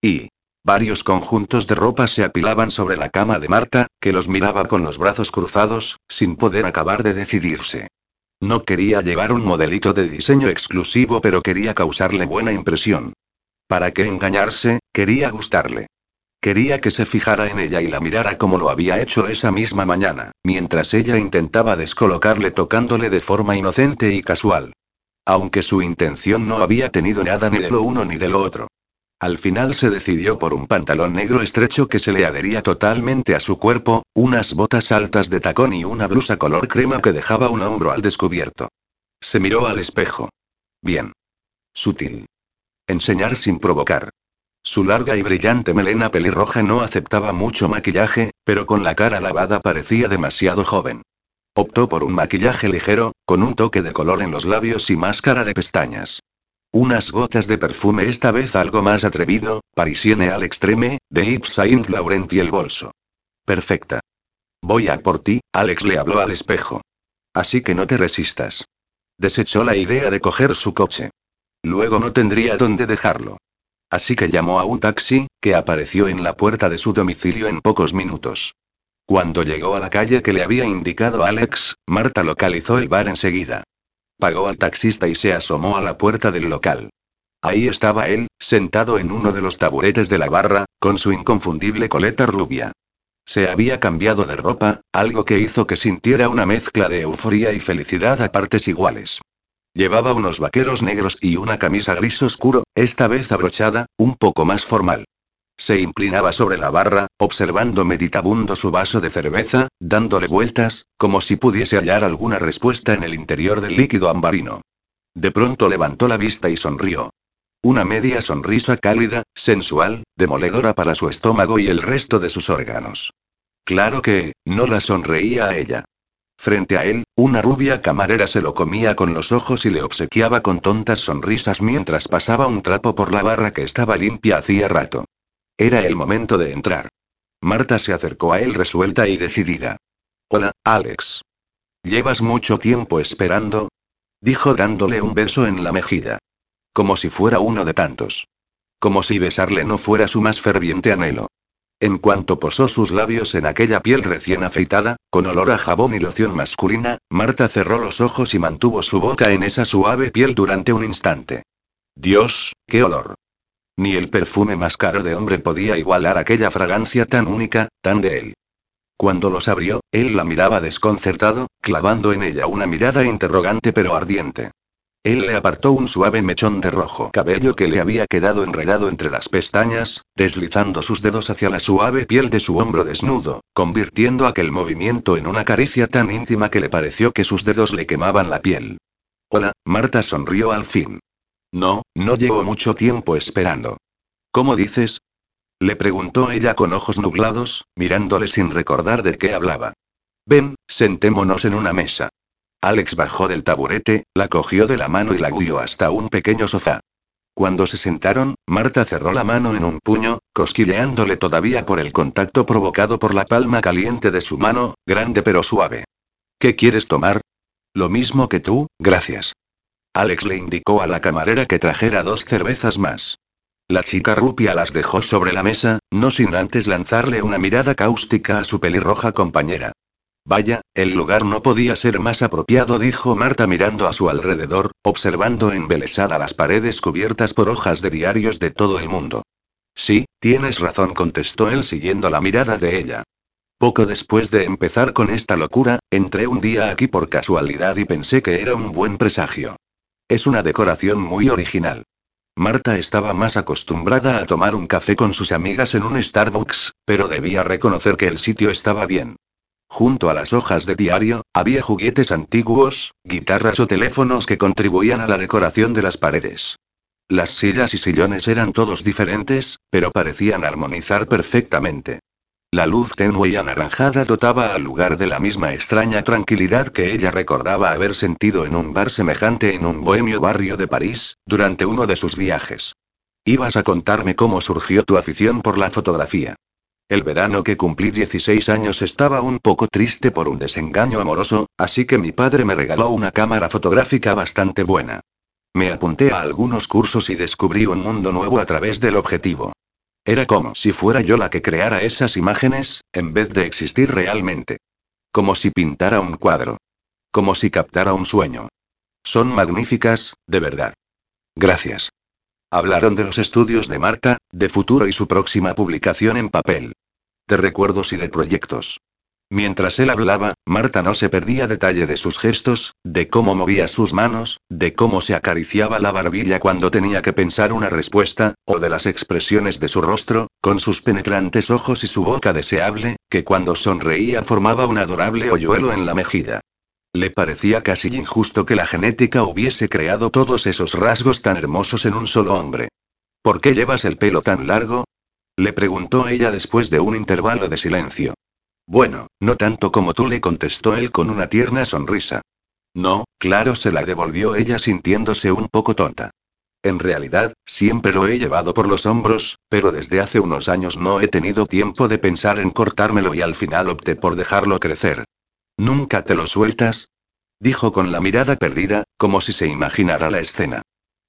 Y. Varios conjuntos de ropa se apilaban sobre la cama de Marta, que los miraba con los brazos cruzados, sin poder acabar de decidirse. No quería llevar un modelito de diseño exclusivo, pero quería causarle buena impresión. ¿Para qué engañarse? Quería gustarle. Quería que se fijara en ella y la mirara como lo había hecho esa misma mañana, mientras ella intentaba descolocarle tocándole de forma inocente y casual. Aunque su intención no había tenido nada ni de lo uno ni de lo otro. Al final se decidió por un pantalón negro estrecho que se le adhería totalmente a su cuerpo, unas botas altas de tacón y una blusa color crema que dejaba un hombro al descubierto. Se miró al espejo. Bien. Sutil. Enseñar sin provocar. Su larga y brillante melena pelirroja no aceptaba mucho maquillaje, pero con la cara lavada parecía demasiado joven. Optó por un maquillaje ligero, con un toque de color en los labios y máscara de pestañas. Unas gotas de perfume esta vez algo más atrevido, Parisienne al extreme, de Yves Saint Laurent y el bolso. Perfecta. Voy a por ti, Alex le habló al espejo. Así que no te resistas. Desechó la idea de coger su coche. Luego no tendría dónde dejarlo. Así que llamó a un taxi, que apareció en la puerta de su domicilio en pocos minutos. Cuando llegó a la calle que le había indicado Alex, Marta localizó el bar enseguida. Pagó al taxista y se asomó a la puerta del local. Ahí estaba él, sentado en uno de los taburetes de la barra, con su inconfundible coleta rubia. Se había cambiado de ropa, algo que hizo que sintiera una mezcla de euforía y felicidad a partes iguales. Llevaba unos vaqueros negros y una camisa gris oscuro, esta vez abrochada, un poco más formal. Se inclinaba sobre la barra, observando meditabundo su vaso de cerveza, dándole vueltas, como si pudiese hallar alguna respuesta en el interior del líquido ambarino. De pronto levantó la vista y sonrió. Una media sonrisa cálida, sensual, demoledora para su estómago y el resto de sus órganos. Claro que, no la sonreía a ella. Frente a él, una rubia camarera se lo comía con los ojos y le obsequiaba con tontas sonrisas mientras pasaba un trapo por la barra que estaba limpia hacía rato. Era el momento de entrar. Marta se acercó a él resuelta y decidida. Hola, Alex. ¿Llevas mucho tiempo esperando? Dijo dándole un beso en la mejilla. Como si fuera uno de tantos. Como si besarle no fuera su más ferviente anhelo. En cuanto posó sus labios en aquella piel recién afeitada, con olor a jabón y loción masculina, Marta cerró los ojos y mantuvo su boca en esa suave piel durante un instante. Dios, qué olor. Ni el perfume más caro de hombre podía igualar aquella fragancia tan única, tan de él. Cuando los abrió, él la miraba desconcertado, clavando en ella una mirada interrogante pero ardiente. Él le apartó un suave mechón de rojo cabello que le había quedado enredado entre las pestañas, deslizando sus dedos hacia la suave piel de su hombro desnudo, convirtiendo aquel movimiento en una caricia tan íntima que le pareció que sus dedos le quemaban la piel. Hola, Marta sonrió al fin. No, no llevo mucho tiempo esperando. ¿Cómo dices? Le preguntó ella con ojos nublados, mirándole sin recordar de qué hablaba. Ven, sentémonos en una mesa. Alex bajó del taburete, la cogió de la mano y la guió hasta un pequeño sofá. Cuando se sentaron, Marta cerró la mano en un puño, cosquilleándole todavía por el contacto provocado por la palma caliente de su mano, grande pero suave. ¿Qué quieres tomar? Lo mismo que tú, gracias. Alex le indicó a la camarera que trajera dos cervezas más. La chica rupia las dejó sobre la mesa, no sin antes lanzarle una mirada cáustica a su pelirroja compañera. Vaya, el lugar no podía ser más apropiado, dijo Marta mirando a su alrededor, observando embelesada las paredes cubiertas por hojas de diarios de todo el mundo. Sí, tienes razón, contestó él siguiendo la mirada de ella. Poco después de empezar con esta locura, entré un día aquí por casualidad y pensé que era un buen presagio. Es una decoración muy original. Marta estaba más acostumbrada a tomar un café con sus amigas en un Starbucks, pero debía reconocer que el sitio estaba bien. Junto a las hojas de diario, había juguetes antiguos, guitarras o teléfonos que contribuían a la decoración de las paredes. Las sillas y sillones eran todos diferentes, pero parecían armonizar perfectamente. La luz tenue y anaranjada dotaba al lugar de la misma extraña tranquilidad que ella recordaba haber sentido en un bar semejante en un bohemio barrio de París, durante uno de sus viajes. Ibas a contarme cómo surgió tu afición por la fotografía. El verano que cumplí 16 años estaba un poco triste por un desengaño amoroso, así que mi padre me regaló una cámara fotográfica bastante buena. Me apunté a algunos cursos y descubrí un mundo nuevo a través del objetivo. Era como si fuera yo la que creara esas imágenes, en vez de existir realmente. Como si pintara un cuadro. Como si captara un sueño. Son magníficas, de verdad. Gracias. Hablaron de los estudios de Marta, de futuro y su próxima publicación en papel. De recuerdos y de proyectos. Mientras él hablaba, Marta no se perdía detalle de sus gestos, de cómo movía sus manos, de cómo se acariciaba la barbilla cuando tenía que pensar una respuesta, o de las expresiones de su rostro, con sus penetrantes ojos y su boca deseable, que cuando sonreía formaba un adorable hoyuelo en la mejilla. Le parecía casi injusto que la genética hubiese creado todos esos rasgos tan hermosos en un solo hombre. ¿Por qué llevas el pelo tan largo? Le preguntó ella después de un intervalo de silencio. Bueno, no tanto como tú le contestó él con una tierna sonrisa. No, claro, se la devolvió ella sintiéndose un poco tonta. En realidad, siempre lo he llevado por los hombros, pero desde hace unos años no he tenido tiempo de pensar en cortármelo y al final opté por dejarlo crecer. ¿Nunca te lo sueltas? Dijo con la mirada perdida, como si se imaginara la escena.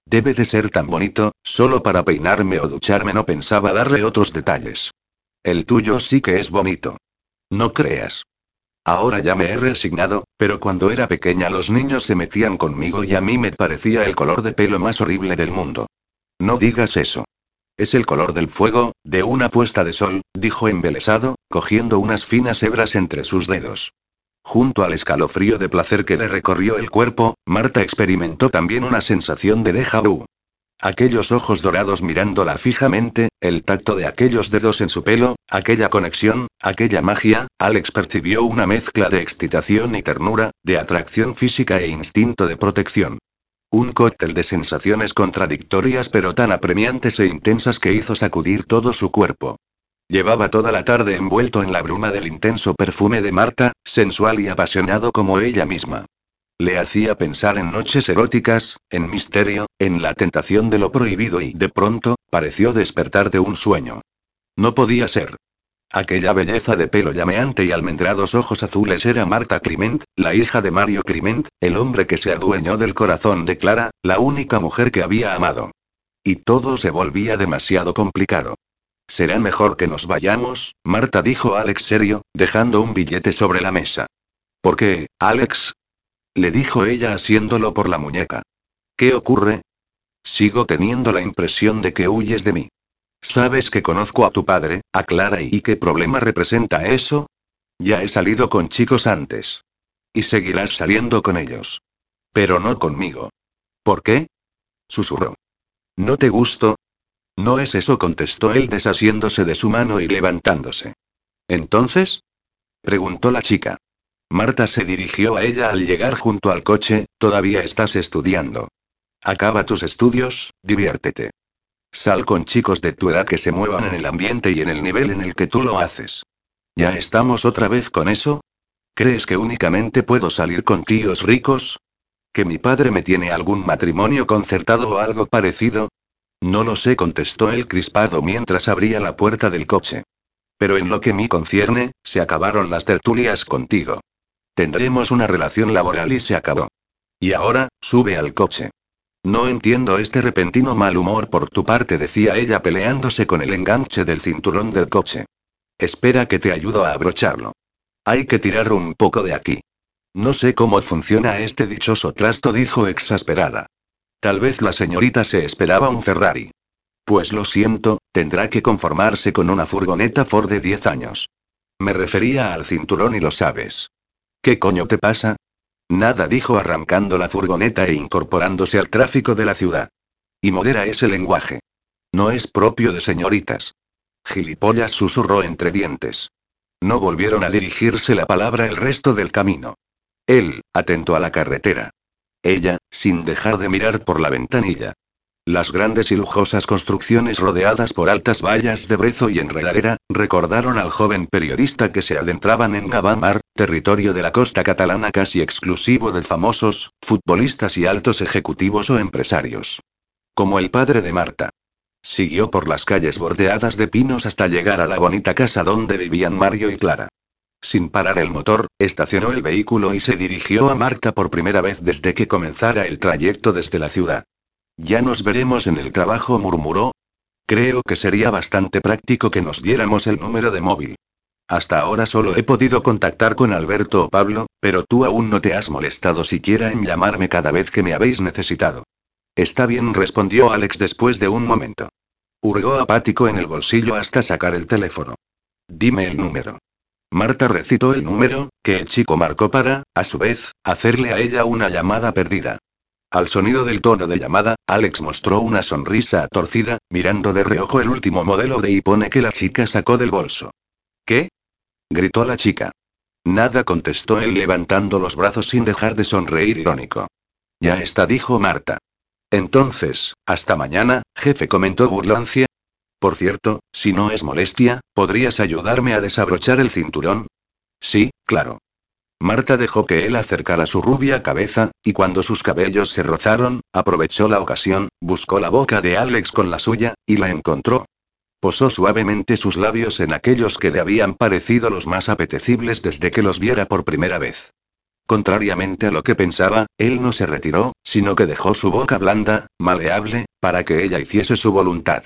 Debe de ser tan bonito, solo para peinarme o ducharme no pensaba darle otros detalles. El tuyo sí que es bonito. No creas. Ahora ya me he resignado, pero cuando era pequeña los niños se metían conmigo y a mí me parecía el color de pelo más horrible del mundo. No digas eso. Es el color del fuego, de una puesta de sol, dijo embelesado, cogiendo unas finas hebras entre sus dedos. Junto al escalofrío de placer que le recorrió el cuerpo, Marta experimentó también una sensación de déjà vu. Aquellos ojos dorados mirándola fijamente, el tacto de aquellos dedos en su pelo, aquella conexión, aquella magia, Alex percibió una mezcla de excitación y ternura, de atracción física e instinto de protección. Un cóctel de sensaciones contradictorias pero tan apremiantes e intensas que hizo sacudir todo su cuerpo. Llevaba toda la tarde envuelto en la bruma del intenso perfume de Marta, sensual y apasionado como ella misma. Le hacía pensar en noches eróticas, en misterio, en la tentación de lo prohibido y, de pronto, pareció despertar de un sueño. No podía ser. Aquella belleza de pelo llameante y almendrados ojos azules era Marta Clement, la hija de Mario Clement, el hombre que se adueñó del corazón de Clara, la única mujer que había amado. Y todo se volvía demasiado complicado. Será mejor que nos vayamos, Marta dijo Alex serio, dejando un billete sobre la mesa. ¿Por qué, Alex? le dijo ella asiéndolo por la muñeca. ¿Qué ocurre? Sigo teniendo la impresión de que huyes de mí. ¿Sabes que conozco a tu padre, a Clara y qué problema representa eso? Ya he salido con chicos antes. Y seguirás saliendo con ellos. Pero no conmigo. ¿Por qué? Susurró. ¿No te gusto? No es eso, contestó él desasiéndose de su mano y levantándose. ¿Entonces? preguntó la chica. Marta se dirigió a ella al llegar junto al coche, todavía estás estudiando. Acaba tus estudios, diviértete. Sal con chicos de tu edad que se muevan en el ambiente y en el nivel en el que tú lo haces. ¿Ya estamos otra vez con eso? ¿Crees que únicamente puedo salir con tíos ricos? ¿Que mi padre me tiene algún matrimonio concertado o algo parecido? No lo sé, contestó él crispado mientras abría la puerta del coche. Pero en lo que me concierne, se acabaron las tertulias contigo. Tendremos una relación laboral y se acabó. Y ahora, sube al coche. No entiendo este repentino mal humor por tu parte, decía ella peleándose con el enganche del cinturón del coche. Espera que te ayudo a abrocharlo. Hay que tirar un poco de aquí. No sé cómo funciona este dichoso trasto, dijo exasperada. Tal vez la señorita se esperaba un Ferrari. Pues lo siento, tendrá que conformarse con una furgoneta Ford de 10 años. Me refería al cinturón y lo sabes. ¿Qué coño te pasa? Nada dijo arrancando la furgoneta e incorporándose al tráfico de la ciudad. Y modera ese lenguaje. No es propio de señoritas. Gilipollas susurró entre dientes. No volvieron a dirigirse la palabra el resto del camino. Él, atento a la carretera. Ella, sin dejar de mirar por la ventanilla. Las grandes y lujosas construcciones rodeadas por altas vallas de brezo y enredadera, recordaron al joven periodista que se adentraban en Gabamar, territorio de la costa catalana casi exclusivo de famosos, futbolistas y altos ejecutivos o empresarios. Como el padre de Marta. Siguió por las calles bordeadas de pinos hasta llegar a la bonita casa donde vivían Mario y Clara. Sin parar el motor, estacionó el vehículo y se dirigió a Marta por primera vez desde que comenzara el trayecto desde la ciudad. Ya nos veremos en el trabajo, murmuró. Creo que sería bastante práctico que nos diéramos el número de móvil. Hasta ahora solo he podido contactar con Alberto o Pablo, pero tú aún no te has molestado siquiera en llamarme cada vez que me habéis necesitado. Está bien, respondió Alex después de un momento. Hurgó apático en el bolsillo hasta sacar el teléfono. Dime el número. Marta recitó el número, que el chico marcó para, a su vez, hacerle a ella una llamada perdida. Al sonido del tono de llamada, Alex mostró una sonrisa torcida, mirando de reojo el último modelo de hipone que la chica sacó del bolso. ¿Qué? gritó la chica. Nada contestó él levantando los brazos sin dejar de sonreír irónico. Ya está, dijo Marta. Entonces, hasta mañana, jefe comentó burlancia. Por cierto, si no es molestia, ¿podrías ayudarme a desabrochar el cinturón? Sí, claro. Marta dejó que él acercara su rubia cabeza, y cuando sus cabellos se rozaron, aprovechó la ocasión, buscó la boca de Alex con la suya, y la encontró. Posó suavemente sus labios en aquellos que le habían parecido los más apetecibles desde que los viera por primera vez. Contrariamente a lo que pensaba, él no se retiró, sino que dejó su boca blanda, maleable, para que ella hiciese su voluntad.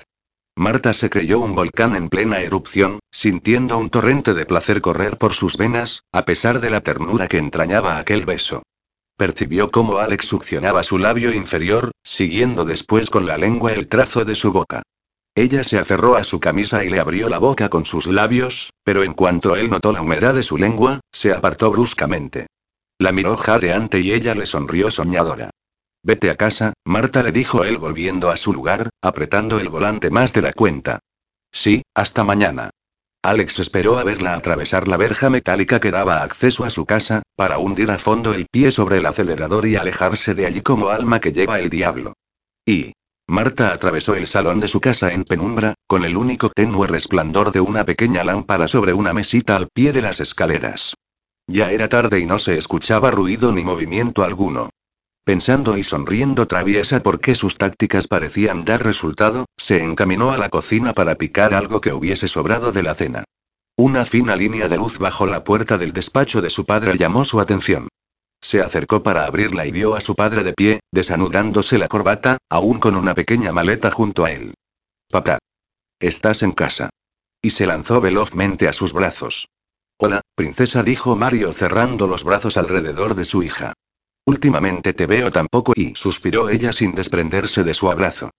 Marta se creyó un volcán en plena erupción, sintiendo un torrente de placer correr por sus venas, a pesar de la ternura que entrañaba aquel beso. Percibió cómo Alex succionaba su labio inferior, siguiendo después con la lengua el trazo de su boca. Ella se aferró a su camisa y le abrió la boca con sus labios, pero en cuanto él notó la humedad de su lengua, se apartó bruscamente. La miró jadeante y ella le sonrió soñadora. Vete a casa, Marta le dijo él volviendo a su lugar, apretando el volante más de la cuenta. Sí, hasta mañana. Alex esperó a verla atravesar la verja metálica que daba acceso a su casa, para hundir a fondo el pie sobre el acelerador y alejarse de allí como alma que lleva el diablo. Y, Marta atravesó el salón de su casa en penumbra, con el único tenue resplandor de una pequeña lámpara sobre una mesita al pie de las escaleras. Ya era tarde y no se escuchaba ruido ni movimiento alguno. Pensando y sonriendo traviesa porque sus tácticas parecían dar resultado, se encaminó a la cocina para picar algo que hubiese sobrado de la cena. Una fina línea de luz bajo la puerta del despacho de su padre llamó su atención. Se acercó para abrirla y vio a su padre de pie, desanudándose la corbata, aún con una pequeña maleta junto a él. Papá. Estás en casa. Y se lanzó velozmente a sus brazos. Hola, princesa, dijo Mario cerrando los brazos alrededor de su hija. Últimamente te veo tan poco y suspiró ella sin desprenderse de su abrazo.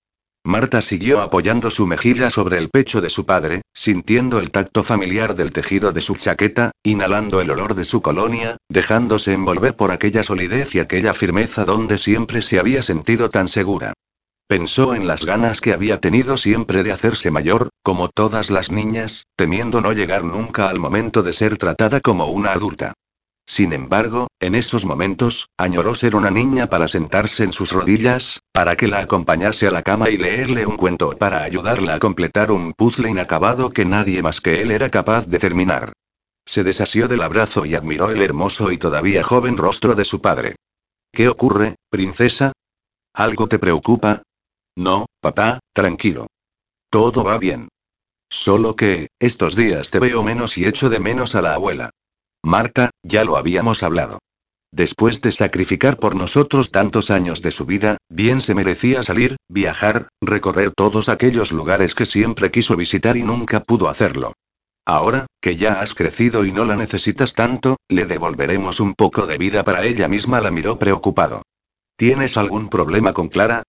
Marta siguió apoyando su mejilla sobre el pecho de su padre, sintiendo el tacto familiar del tejido de su chaqueta, inhalando el olor de su colonia, dejándose envolver por aquella solidez y aquella firmeza donde siempre se había sentido tan segura. Pensó en las ganas que había tenido siempre de hacerse mayor, como todas las niñas, temiendo no llegar nunca al momento de ser tratada como una adulta. Sin embargo, en esos momentos, añoró ser una niña para sentarse en sus rodillas, para que la acompañase a la cama y leerle un cuento para ayudarla a completar un puzzle inacabado que nadie más que él era capaz de terminar. Se desasió del abrazo y admiró el hermoso y todavía joven rostro de su padre. ¿Qué ocurre, princesa? ¿Algo te preocupa? No, papá, tranquilo. Todo va bien. Solo que, estos días te veo menos y echo de menos a la abuela. Marta, ya lo habíamos hablado. Después de sacrificar por nosotros tantos años de su vida, bien se merecía salir, viajar, recorrer todos aquellos lugares que siempre quiso visitar y nunca pudo hacerlo. Ahora, que ya has crecido y no la necesitas tanto, le devolveremos un poco de vida para ella misma, la miró preocupado. ¿Tienes algún problema con Clara?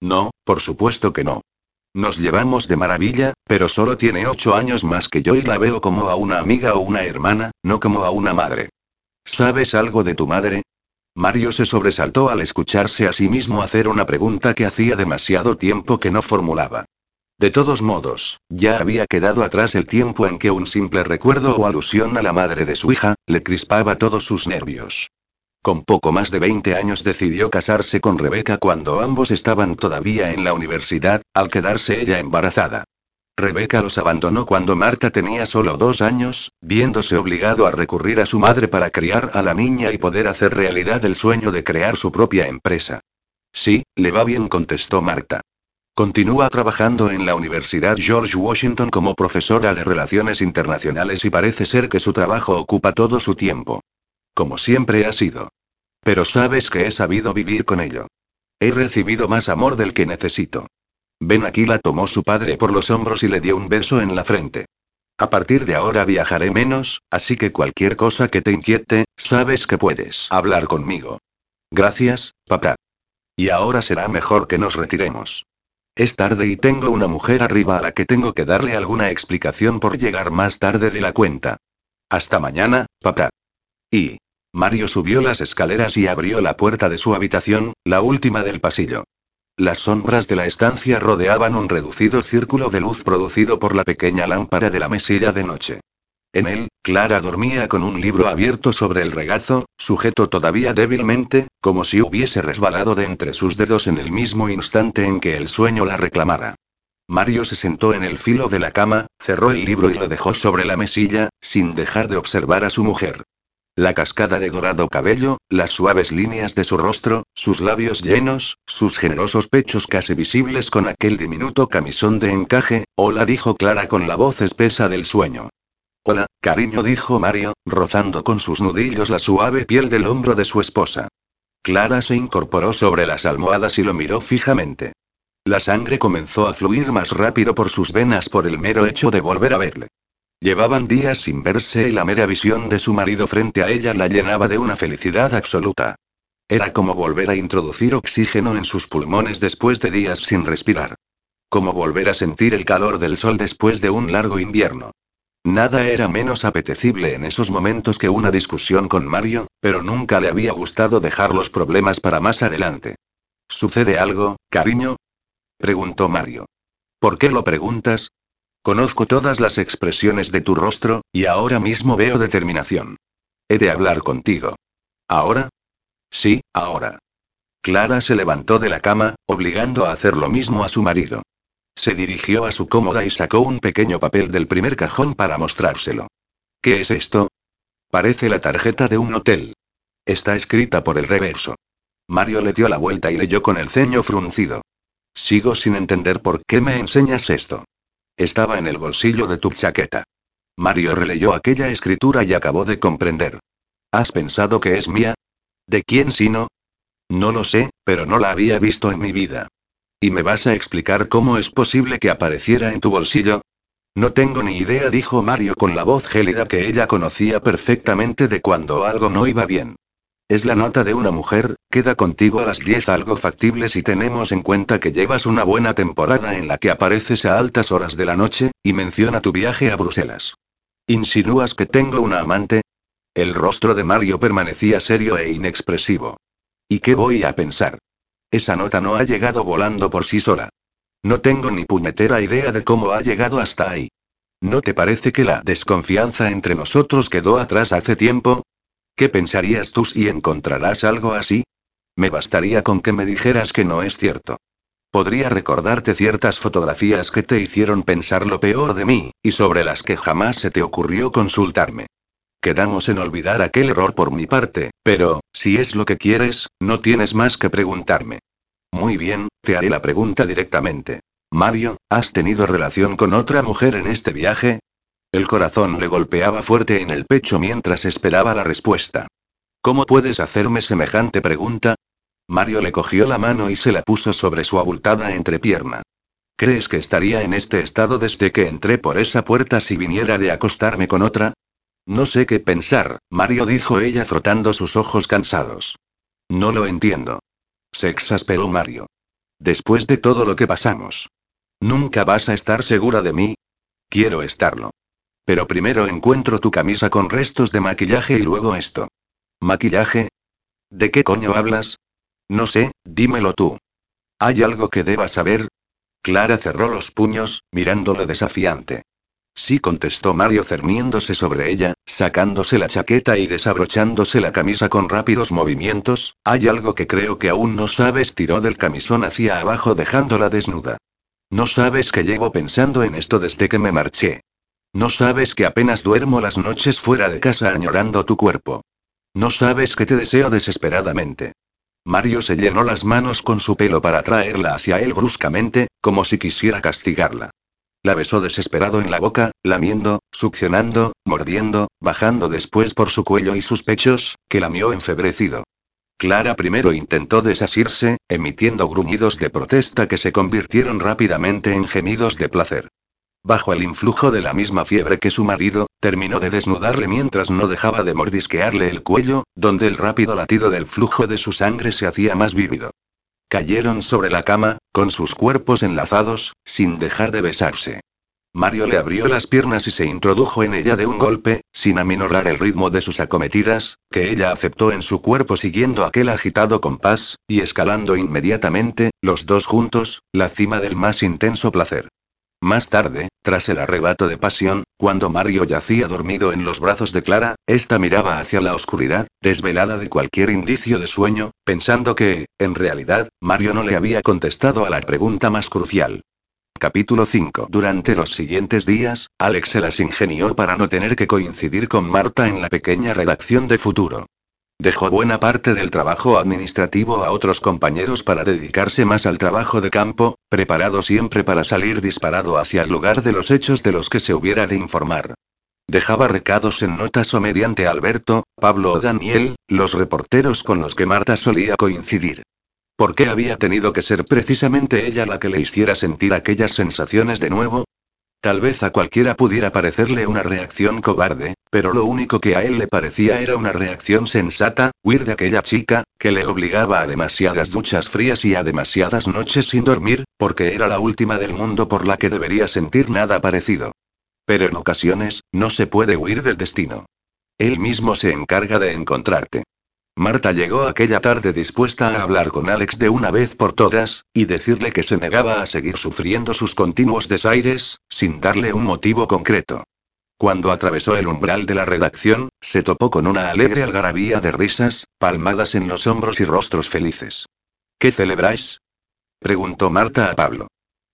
No, por supuesto que no. Nos llevamos de maravilla, pero solo tiene ocho años más que yo y la veo como a una amiga o una hermana, no como a una madre. ¿Sabes algo de tu madre? Mario se sobresaltó al escucharse a sí mismo hacer una pregunta que hacía demasiado tiempo que no formulaba. De todos modos, ya había quedado atrás el tiempo en que un simple recuerdo o alusión a la madre de su hija, le crispaba todos sus nervios. Con poco más de 20 años decidió casarse con Rebeca cuando ambos estaban todavía en la universidad, al quedarse ella embarazada. Rebeca los abandonó cuando Marta tenía solo dos años, viéndose obligado a recurrir a su madre para criar a la niña y poder hacer realidad el sueño de crear su propia empresa. Sí, le va bien, contestó Marta. Continúa trabajando en la Universidad George Washington como profesora de Relaciones Internacionales y parece ser que su trabajo ocupa todo su tiempo. Como siempre ha sido. Pero sabes que he sabido vivir con ello. He recibido más amor del que necesito. Ven aquí la tomó su padre por los hombros y le dio un beso en la frente. A partir de ahora viajaré menos, así que cualquier cosa que te inquiete, sabes que puedes hablar conmigo. Gracias, papá. Y ahora será mejor que nos retiremos. Es tarde y tengo una mujer arriba a la que tengo que darle alguna explicación por llegar más tarde de la cuenta. Hasta mañana, papá. Y, Mario subió las escaleras y abrió la puerta de su habitación, la última del pasillo. Las sombras de la estancia rodeaban un reducido círculo de luz producido por la pequeña lámpara de la mesilla de noche. En él, Clara dormía con un libro abierto sobre el regazo, sujeto todavía débilmente, como si hubiese resbalado de entre sus dedos en el mismo instante en que el sueño la reclamara. Mario se sentó en el filo de la cama, cerró el libro y lo dejó sobre la mesilla, sin dejar de observar a su mujer. La cascada de dorado cabello, las suaves líneas de su rostro, sus labios llenos, sus generosos pechos casi visibles con aquel diminuto camisón de encaje, hola dijo Clara con la voz espesa del sueño. Hola, cariño dijo Mario, rozando con sus nudillos la suave piel del hombro de su esposa. Clara se incorporó sobre las almohadas y lo miró fijamente. La sangre comenzó a fluir más rápido por sus venas por el mero hecho de volver a verle. Llevaban días sin verse y la mera visión de su marido frente a ella la llenaba de una felicidad absoluta. Era como volver a introducir oxígeno en sus pulmones después de días sin respirar. Como volver a sentir el calor del sol después de un largo invierno. Nada era menos apetecible en esos momentos que una discusión con Mario, pero nunca le había gustado dejar los problemas para más adelante. ¿Sucede algo, cariño? preguntó Mario. ¿Por qué lo preguntas? Conozco todas las expresiones de tu rostro, y ahora mismo veo determinación. He de hablar contigo. ¿Ahora? Sí, ahora. Clara se levantó de la cama, obligando a hacer lo mismo a su marido. Se dirigió a su cómoda y sacó un pequeño papel del primer cajón para mostrárselo. ¿Qué es esto? Parece la tarjeta de un hotel. Está escrita por el reverso. Mario le dio la vuelta y leyó con el ceño fruncido. Sigo sin entender por qué me enseñas esto. Estaba en el bolsillo de tu chaqueta. Mario releyó aquella escritura y acabó de comprender. ¿Has pensado que es mía? ¿De quién sino? No lo sé, pero no la había visto en mi vida. ¿Y me vas a explicar cómo es posible que apareciera en tu bolsillo? No tengo ni idea, dijo Mario con la voz gélida que ella conocía perfectamente de cuando algo no iba bien. Es la nota de una mujer, queda contigo a las 10 algo factible si tenemos en cuenta que llevas una buena temporada en la que apareces a altas horas de la noche, y menciona tu viaje a Bruselas. ¿Insinúas que tengo una amante? El rostro de Mario permanecía serio e inexpresivo. ¿Y qué voy a pensar? Esa nota no ha llegado volando por sí sola. No tengo ni puñetera idea de cómo ha llegado hasta ahí. ¿No te parece que la desconfianza entre nosotros quedó atrás hace tiempo? ¿Qué pensarías tú si encontrarás algo así? Me bastaría con que me dijeras que no es cierto. Podría recordarte ciertas fotografías que te hicieron pensar lo peor de mí, y sobre las que jamás se te ocurrió consultarme. Quedamos en olvidar aquel error por mi parte, pero, si es lo que quieres, no tienes más que preguntarme. Muy bien, te haré la pregunta directamente. Mario, ¿has tenido relación con otra mujer en este viaje? El corazón le golpeaba fuerte en el pecho mientras esperaba la respuesta. ¿Cómo puedes hacerme semejante pregunta? Mario le cogió la mano y se la puso sobre su abultada entrepierna. ¿Crees que estaría en este estado desde que entré por esa puerta si viniera de acostarme con otra? No sé qué pensar, Mario dijo ella frotando sus ojos cansados. No lo entiendo. Se exasperó Mario. Después de todo lo que pasamos. ¿Nunca vas a estar segura de mí? Quiero estarlo. Pero primero encuentro tu camisa con restos de maquillaje y luego esto. ¿Maquillaje? ¿De qué coño hablas? No sé, dímelo tú. ¿Hay algo que deba saber? Clara cerró los puños, mirándolo desafiante. Sí, contestó Mario cerniéndose sobre ella, sacándose la chaqueta y desabrochándose la camisa con rápidos movimientos. Hay algo que creo que aún no sabes, tiró del camisón hacia abajo dejándola desnuda. No sabes que llevo pensando en esto desde que me marché. No sabes que apenas duermo las noches fuera de casa añorando tu cuerpo. No sabes que te deseo desesperadamente. Mario se llenó las manos con su pelo para traerla hacia él bruscamente, como si quisiera castigarla. La besó desesperado en la boca, lamiendo, succionando, mordiendo, bajando después por su cuello y sus pechos, que lamió enfebrecido. Clara primero intentó desasirse, emitiendo gruñidos de protesta que se convirtieron rápidamente en gemidos de placer. Bajo el influjo de la misma fiebre que su marido, terminó de desnudarle mientras no dejaba de mordisquearle el cuello, donde el rápido latido del flujo de su sangre se hacía más vívido. Cayeron sobre la cama, con sus cuerpos enlazados, sin dejar de besarse. Mario le abrió las piernas y se introdujo en ella de un golpe, sin aminorar el ritmo de sus acometidas, que ella aceptó en su cuerpo siguiendo aquel agitado compás, y escalando inmediatamente, los dos juntos, la cima del más intenso placer. Más tarde, tras el arrebato de pasión, cuando Mario yacía dormido en los brazos de Clara, ésta miraba hacia la oscuridad, desvelada de cualquier indicio de sueño, pensando que, en realidad, Mario no le había contestado a la pregunta más crucial. Capítulo 5. Durante los siguientes días, Alex se las ingenió para no tener que coincidir con Marta en la pequeña redacción de Futuro. Dejó buena parte del trabajo administrativo a otros compañeros para dedicarse más al trabajo de campo, preparado siempre para salir disparado hacia el lugar de los hechos de los que se hubiera de informar. Dejaba recados en notas o mediante Alberto, Pablo o Daniel, los reporteros con los que Marta solía coincidir. ¿Por qué había tenido que ser precisamente ella la que le hiciera sentir aquellas sensaciones de nuevo? Tal vez a cualquiera pudiera parecerle una reacción cobarde, pero lo único que a él le parecía era una reacción sensata, huir de aquella chica, que le obligaba a demasiadas duchas frías y a demasiadas noches sin dormir, porque era la última del mundo por la que debería sentir nada parecido. Pero en ocasiones, no se puede huir del destino. Él mismo se encarga de encontrarte. Marta llegó aquella tarde dispuesta a hablar con Alex de una vez por todas, y decirle que se negaba a seguir sufriendo sus continuos desaires, sin darle un motivo concreto. Cuando atravesó el umbral de la redacción, se topó con una alegre algarabía de risas, palmadas en los hombros y rostros felices. ¿Qué celebráis? preguntó Marta a Pablo.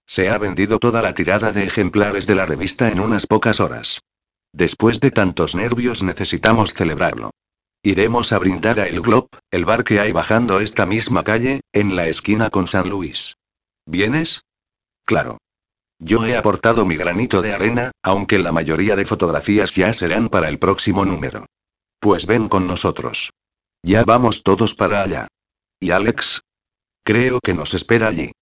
Se ha vendido toda la tirada de ejemplares de la revista en unas pocas horas. Después de tantos nervios necesitamos celebrarlo. Iremos a brindar a El Glob, el bar que hay bajando esta misma calle, en la esquina con San Luis. ¿Vienes? Claro. Yo he aportado mi granito de arena, aunque la mayoría de fotografías ya serán para el próximo número. Pues ven con nosotros. Ya vamos todos para allá. ¿Y Alex? Creo que nos espera allí.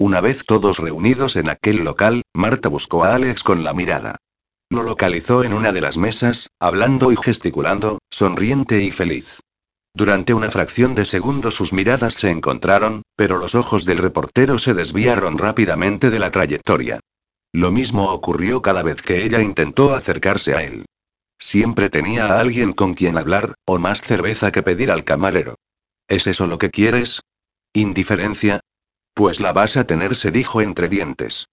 Una vez todos reunidos en aquel local, Marta buscó a Alex con la mirada. Lo localizó en una de las mesas, hablando y gesticulando, sonriente y feliz. Durante una fracción de segundo sus miradas se encontraron, pero los ojos del reportero se desviaron rápidamente de la trayectoria. Lo mismo ocurrió cada vez que ella intentó acercarse a él. Siempre tenía a alguien con quien hablar, o más cerveza que pedir al camarero. ¿Es eso lo que quieres? ¿Indiferencia? Pues la vas a tener, se dijo entre dientes.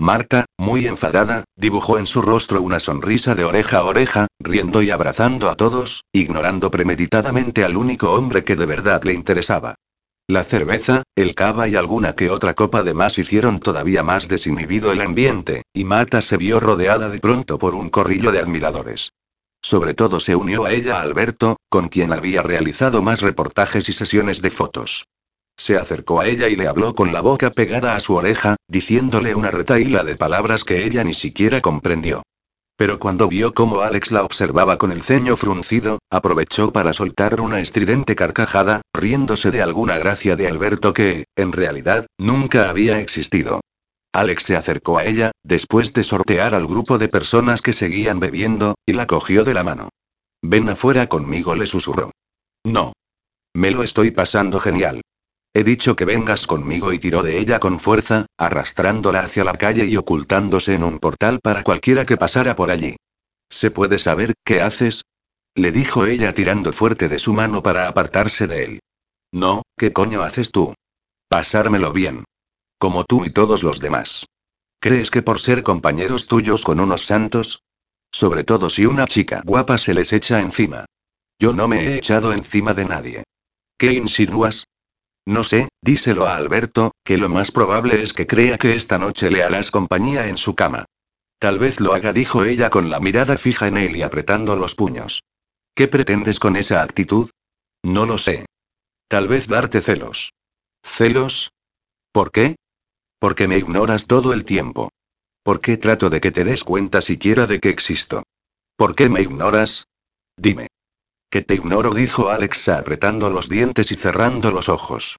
Marta, muy enfadada, dibujó en su rostro una sonrisa de oreja a oreja, riendo y abrazando a todos, ignorando premeditadamente al único hombre que de verdad le interesaba. La cerveza, el cava y alguna que otra copa de más hicieron todavía más desinhibido el ambiente, y Marta se vio rodeada de pronto por un corrillo de admiradores. Sobre todo se unió a ella Alberto, con quien había realizado más reportajes y sesiones de fotos. Se acercó a ella y le habló con la boca pegada a su oreja, diciéndole una retaíla de palabras que ella ni siquiera comprendió. Pero cuando vio cómo Alex la observaba con el ceño fruncido, aprovechó para soltar una estridente carcajada, riéndose de alguna gracia de Alberto que, en realidad, nunca había existido. Alex se acercó a ella, después de sortear al grupo de personas que seguían bebiendo, y la cogió de la mano. Ven afuera conmigo, le susurró. No. Me lo estoy pasando genial. He dicho que vengas conmigo y tiró de ella con fuerza, arrastrándola hacia la calle y ocultándose en un portal para cualquiera que pasara por allí. ¿Se puede saber qué haces? Le dijo ella tirando fuerte de su mano para apartarse de él. No, ¿qué coño haces tú? Pasármelo bien. Como tú y todos los demás. ¿Crees que por ser compañeros tuyos con unos santos? Sobre todo si una chica guapa se les echa encima. Yo no me he echado encima de nadie. ¿Qué insinúas? No sé, díselo a Alberto, que lo más probable es que crea que esta noche le harás compañía en su cama. Tal vez lo haga, dijo ella con la mirada fija en él y apretando los puños. ¿Qué pretendes con esa actitud? No lo sé. Tal vez darte celos. ¿Celos? ¿Por qué? Porque me ignoras todo el tiempo. ¿Por qué trato de que te des cuenta siquiera de que existo? ¿Por qué me ignoras? Dime. Que te ignoro, dijo Alexa apretando los dientes y cerrando los ojos.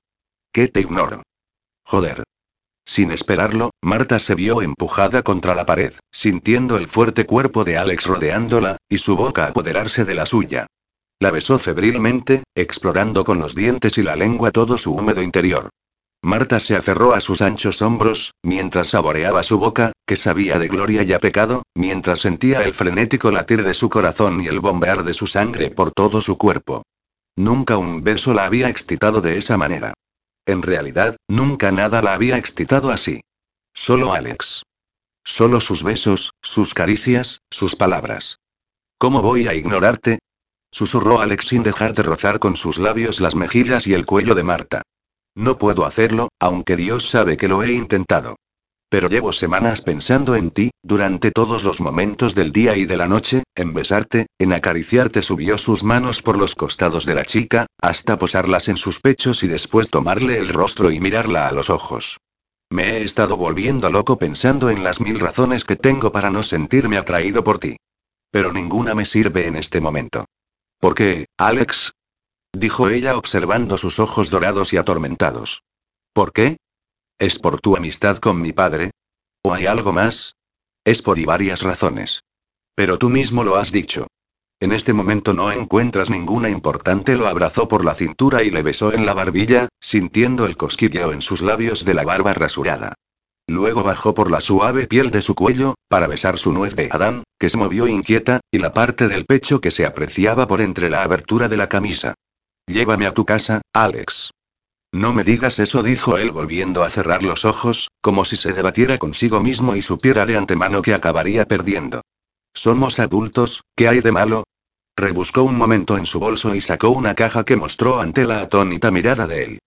¿Qué te ignoro? Joder. Sin esperarlo, Marta se vio empujada contra la pared, sintiendo el fuerte cuerpo de Alex rodeándola, y su boca apoderarse de la suya. La besó febrilmente, explorando con los dientes y la lengua todo su húmedo interior. Marta se aferró a sus anchos hombros, mientras saboreaba su boca, que sabía de gloria y a pecado, mientras sentía el frenético latir de su corazón y el bombear de su sangre por todo su cuerpo. Nunca un beso la había excitado de esa manera. En realidad, nunca nada la había excitado así. Solo Alex. Solo sus besos, sus caricias, sus palabras. ¿Cómo voy a ignorarte? Susurró Alex sin dejar de rozar con sus labios las mejillas y el cuello de Marta. No puedo hacerlo, aunque Dios sabe que lo he intentado. Pero llevo semanas pensando en ti, durante todos los momentos del día y de la noche, en besarte, en acariciarte. Subió sus manos por los costados de la chica, hasta posarlas en sus pechos y después tomarle el rostro y mirarla a los ojos. Me he estado volviendo loco pensando en las mil razones que tengo para no sentirme atraído por ti. Pero ninguna me sirve en este momento. ¿Por qué, Alex? Dijo ella observando sus ojos dorados y atormentados. ¿Por qué? ¿Es por tu amistad con mi padre? ¿O hay algo más? Es por y varias razones. Pero tú mismo lo has dicho. En este momento no encuentras ninguna importante, lo abrazó por la cintura y le besó en la barbilla, sintiendo el cosquilleo en sus labios de la barba rasurada. Luego bajó por la suave piel de su cuello, para besar su nuez de Adán, que se movió inquieta, y la parte del pecho que se apreciaba por entre la abertura de la camisa. Llévame a tu casa, Alex. No me digas eso, dijo él volviendo a cerrar los ojos, como si se debatiera consigo mismo y supiera de antemano que acabaría perdiendo. Somos adultos, ¿qué hay de malo? Rebuscó un momento en su bolso y sacó una caja que mostró ante la atónita mirada de él.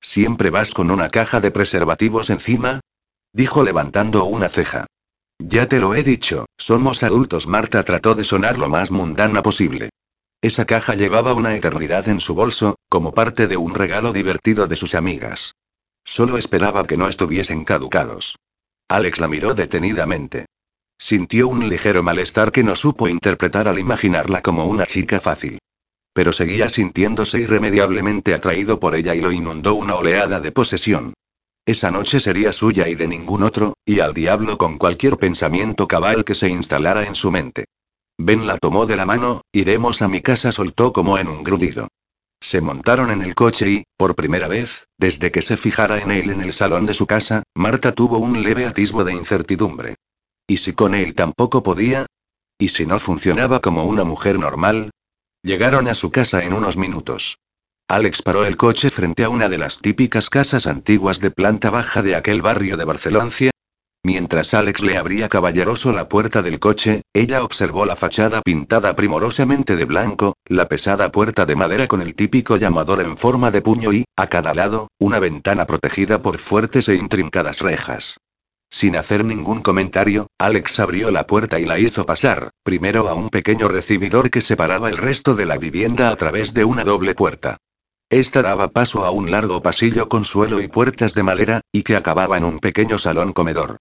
¿Siempre vas con una caja de preservativos encima? Dijo levantando una ceja. Ya te lo he dicho, somos adultos. Marta trató de sonar lo más mundana posible. Esa caja llevaba una eternidad en su bolso, como parte de un regalo divertido de sus amigas. Solo esperaba que no estuviesen caducados. Alex la miró detenidamente. Sintió un ligero malestar que no supo interpretar al imaginarla como una chica fácil. Pero seguía sintiéndose irremediablemente atraído por ella y lo inundó una oleada de posesión. Esa noche sería suya y de ningún otro, y al diablo con cualquier pensamiento cabal que se instalara en su mente. Ben la tomó de la mano, iremos a mi casa, soltó como en un grudido. Se montaron en el coche y, por primera vez, desde que se fijara en él en el salón de su casa, Marta tuvo un leve atisbo de incertidumbre. ¿Y si con él tampoco podía? ¿Y si no funcionaba como una mujer normal? Llegaron a su casa en unos minutos. Alex paró el coche frente a una de las típicas casas antiguas de planta baja de aquel barrio de Barcelona. Mientras Alex le abría caballeroso la puerta del coche, ella observó la fachada pintada primorosamente de blanco, la pesada puerta de madera con el típico llamador en forma de puño y, a cada lado, una ventana protegida por fuertes e intrincadas rejas. Sin hacer ningún comentario, Alex abrió la puerta y la hizo pasar, primero a un pequeño recibidor que separaba el resto de la vivienda a través de una doble puerta. Esta daba paso a un largo pasillo con suelo y puertas de madera, y que acababa en un pequeño salón comedor.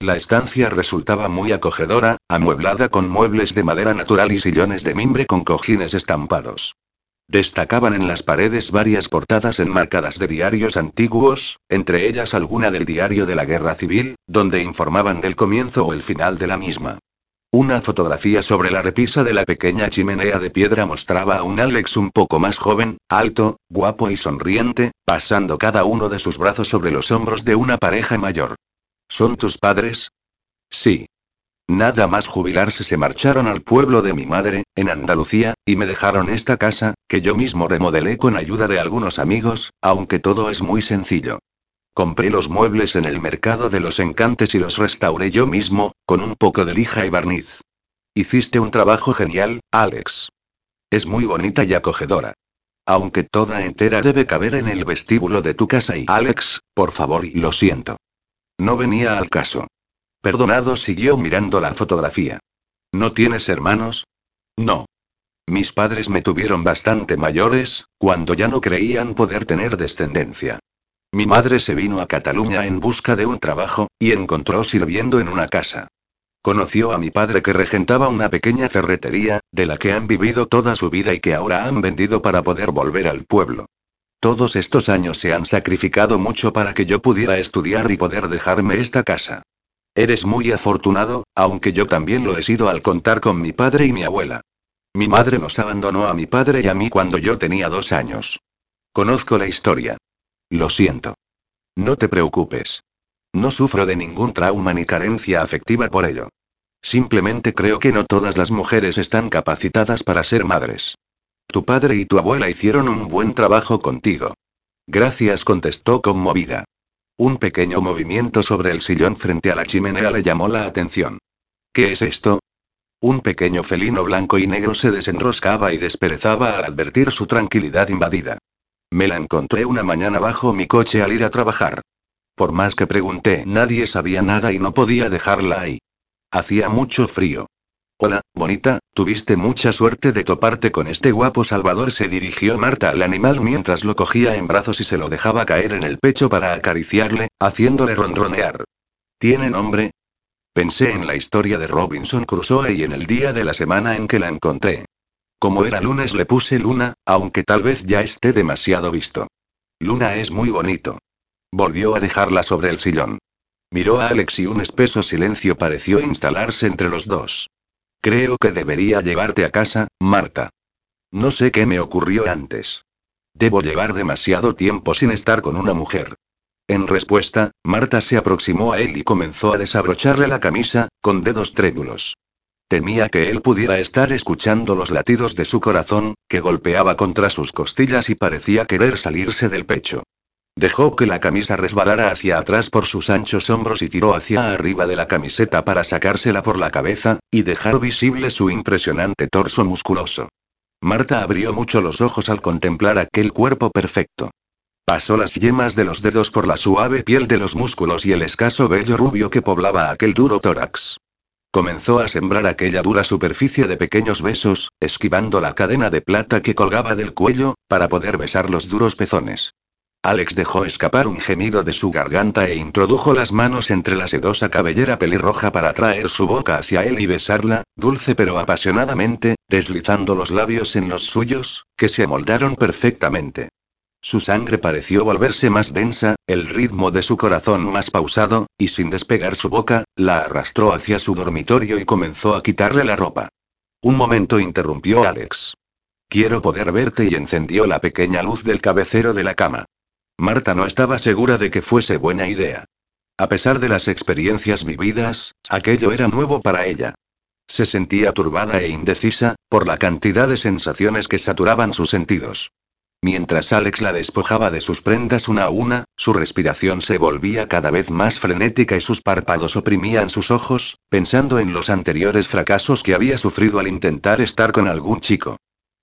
La estancia resultaba muy acogedora, amueblada con muebles de madera natural y sillones de mimbre con cojines estampados. Destacaban en las paredes varias portadas enmarcadas de diarios antiguos, entre ellas alguna del diario de la Guerra Civil, donde informaban del comienzo o el final de la misma. Una fotografía sobre la repisa de la pequeña chimenea de piedra mostraba a un Alex un poco más joven, alto, guapo y sonriente, pasando cada uno de sus brazos sobre los hombros de una pareja mayor. ¿Son tus padres? Sí. Nada más jubilarse se marcharon al pueblo de mi madre, en Andalucía, y me dejaron esta casa, que yo mismo remodelé con ayuda de algunos amigos, aunque todo es muy sencillo. Compré los muebles en el mercado de los encantes y los restauré yo mismo, con un poco de lija y barniz. Hiciste un trabajo genial, Alex. Es muy bonita y acogedora. Aunque toda entera debe caber en el vestíbulo de tu casa y Alex, por favor lo siento. No venía al caso. Perdonado siguió mirando la fotografía. ¿No tienes hermanos? No. Mis padres me tuvieron bastante mayores, cuando ya no creían poder tener descendencia. Mi madre se vino a Cataluña en busca de un trabajo, y encontró sirviendo en una casa. Conoció a mi padre que regentaba una pequeña ferretería, de la que han vivido toda su vida y que ahora han vendido para poder volver al pueblo. Todos estos años se han sacrificado mucho para que yo pudiera estudiar y poder dejarme esta casa. Eres muy afortunado, aunque yo también lo he sido al contar con mi padre y mi abuela. Mi madre nos abandonó a mi padre y a mí cuando yo tenía dos años. Conozco la historia. Lo siento. No te preocupes. No sufro de ningún trauma ni carencia afectiva por ello. Simplemente creo que no todas las mujeres están capacitadas para ser madres. Tu padre y tu abuela hicieron un buen trabajo contigo. Gracias, contestó conmovida. Un pequeño movimiento sobre el sillón frente a la chimenea le llamó la atención. ¿Qué es esto? Un pequeño felino blanco y negro se desenroscaba y desperezaba al advertir su tranquilidad invadida. Me la encontré una mañana bajo mi coche al ir a trabajar. Por más que pregunté, nadie sabía nada y no podía dejarla ahí. Hacía mucho frío. Hola, bonita, tuviste mucha suerte de toparte con este guapo Salvador, se dirigió Marta al animal mientras lo cogía en brazos y se lo dejaba caer en el pecho para acariciarle, haciéndole ronronear. ¿Tiene nombre? Pensé en la historia de Robinson Crusoe y en el día de la semana en que la encontré. Como era lunes le puse Luna, aunque tal vez ya esté demasiado visto. Luna es muy bonito. Volvió a dejarla sobre el sillón. Miró a Alex y un espeso silencio pareció instalarse entre los dos. Creo que debería llevarte a casa, Marta. No sé qué me ocurrió antes. Debo llevar demasiado tiempo sin estar con una mujer. En respuesta, Marta se aproximó a él y comenzó a desabrocharle la camisa, con dedos trémulos. Temía que él pudiera estar escuchando los latidos de su corazón, que golpeaba contra sus costillas y parecía querer salirse del pecho. Dejó que la camisa resbalara hacia atrás por sus anchos hombros y tiró hacia arriba de la camiseta para sacársela por la cabeza, y dejar visible su impresionante torso musculoso. Marta abrió mucho los ojos al contemplar aquel cuerpo perfecto. Pasó las yemas de los dedos por la suave piel de los músculos y el escaso vello rubio que poblaba aquel duro tórax. Comenzó a sembrar aquella dura superficie de pequeños besos, esquivando la cadena de plata que colgaba del cuello, para poder besar los duros pezones. Alex dejó escapar un gemido de su garganta e introdujo las manos entre la sedosa cabellera pelirroja para traer su boca hacia él y besarla, dulce pero apasionadamente, deslizando los labios en los suyos, que se amoldaron perfectamente. Su sangre pareció volverse más densa, el ritmo de su corazón más pausado, y sin despegar su boca, la arrastró hacia su dormitorio y comenzó a quitarle la ropa. Un momento interrumpió Alex. Quiero poder verte y encendió la pequeña luz del cabecero de la cama. Marta no estaba segura de que fuese buena idea. A pesar de las experiencias vividas, aquello era nuevo para ella. Se sentía turbada e indecisa, por la cantidad de sensaciones que saturaban sus sentidos. Mientras Alex la despojaba de sus prendas una a una, su respiración se volvía cada vez más frenética y sus párpados oprimían sus ojos, pensando en los anteriores fracasos que había sufrido al intentar estar con algún chico.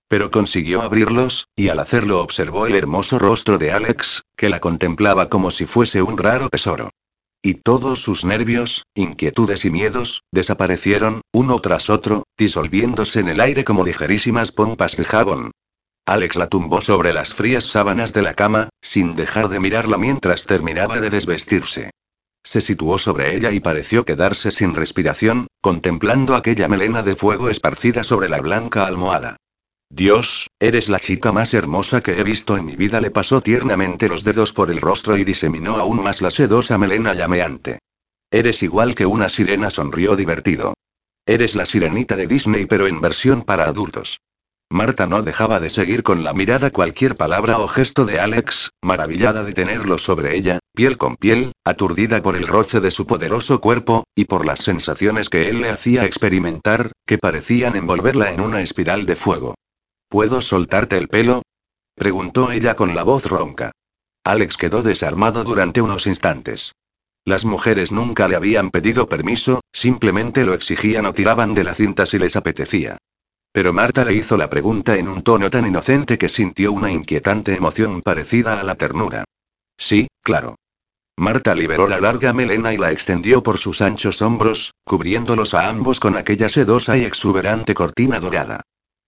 Pero consiguió abrirlos, y al hacerlo observó el hermoso rostro de Alex, que la contemplaba como si fuese un raro tesoro. Y todos sus nervios, inquietudes y miedos, desaparecieron, uno tras otro, disolviéndose en el aire como ligerísimas pompas de jabón. Alex la tumbó sobre las frías sábanas de la cama, sin dejar de mirarla mientras terminaba de desvestirse. Se situó sobre ella y pareció quedarse sin respiración, contemplando aquella melena de fuego esparcida sobre la blanca almohada. Dios, eres la chica más hermosa que he visto en mi vida. Le pasó tiernamente los dedos por el rostro y diseminó aún más la sedosa melena llameante. Eres igual que una sirena, sonrió divertido. Eres la sirenita de Disney pero en versión para adultos. Marta no dejaba de seguir con la mirada cualquier palabra o gesto de Alex, maravillada de tenerlo sobre ella, piel con piel, aturdida por el roce de su poderoso cuerpo, y por las sensaciones que él le hacía experimentar, que parecían envolverla en una espiral de fuego. ¿Puedo soltarte el pelo? preguntó ella con la voz ronca. Alex quedó desarmado durante unos instantes. Las mujeres nunca le habían pedido permiso, simplemente lo exigían o tiraban de la cinta si les apetecía. Pero Marta le hizo la pregunta en un tono tan inocente que sintió una inquietante emoción parecida a la ternura. Sí, claro. Marta liberó la larga melena y la extendió por sus anchos hombros, cubriéndolos a ambos con aquella sedosa y exuberante cortina dorada.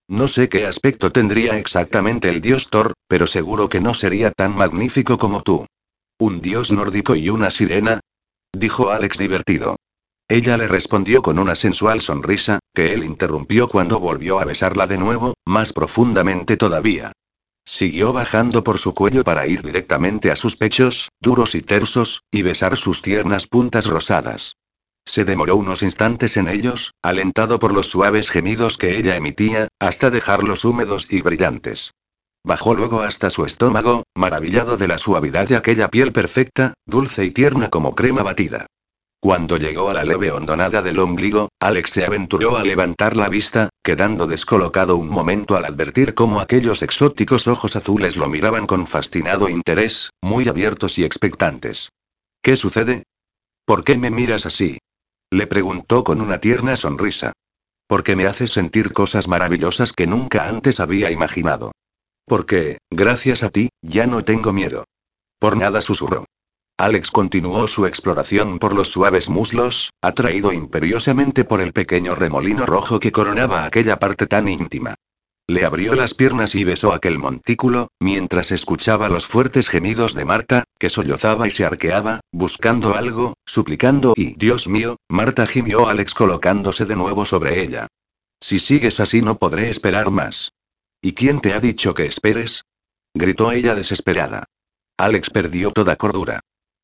No sé qué aspecto tendría exactamente el dios Thor, pero seguro que no sería tan magnífico como tú. ¿Un dios nórdico y una sirena? Dijo Alex divertido. Ella le respondió con una sensual sonrisa, que él interrumpió cuando volvió a besarla de nuevo, más profundamente todavía. Siguió bajando por su cuello para ir directamente a sus pechos, duros y tersos, y besar sus tiernas puntas rosadas. Se demoró unos instantes en ellos, alentado por los suaves gemidos que ella emitía, hasta dejarlos húmedos y brillantes. Bajó luego hasta su estómago, maravillado de la suavidad de aquella piel perfecta, dulce y tierna como crema batida. Cuando llegó a la leve hondonada del ombligo, Alex se aventuró a levantar la vista, quedando descolocado un momento al advertir cómo aquellos exóticos ojos azules lo miraban con fascinado interés, muy abiertos y expectantes. ¿Qué sucede? ¿Por qué me miras así? Le preguntó con una tierna sonrisa. Porque me haces sentir cosas maravillosas que nunca antes había imaginado. Porque, gracias a ti, ya no tengo miedo. Por nada susurró. Alex continuó su exploración por los suaves muslos, atraído imperiosamente por el pequeño remolino rojo que coronaba aquella parte tan íntima. Le abrió las piernas y besó aquel montículo, mientras escuchaba los fuertes gemidos de Marta, que sollozaba y se arqueaba, buscando algo, suplicando y, Dios mío, Marta gimió Alex colocándose de nuevo sobre ella. Si sigues así no podré esperar más. ¿Y quién te ha dicho que esperes? gritó ella desesperada. Alex perdió toda cordura.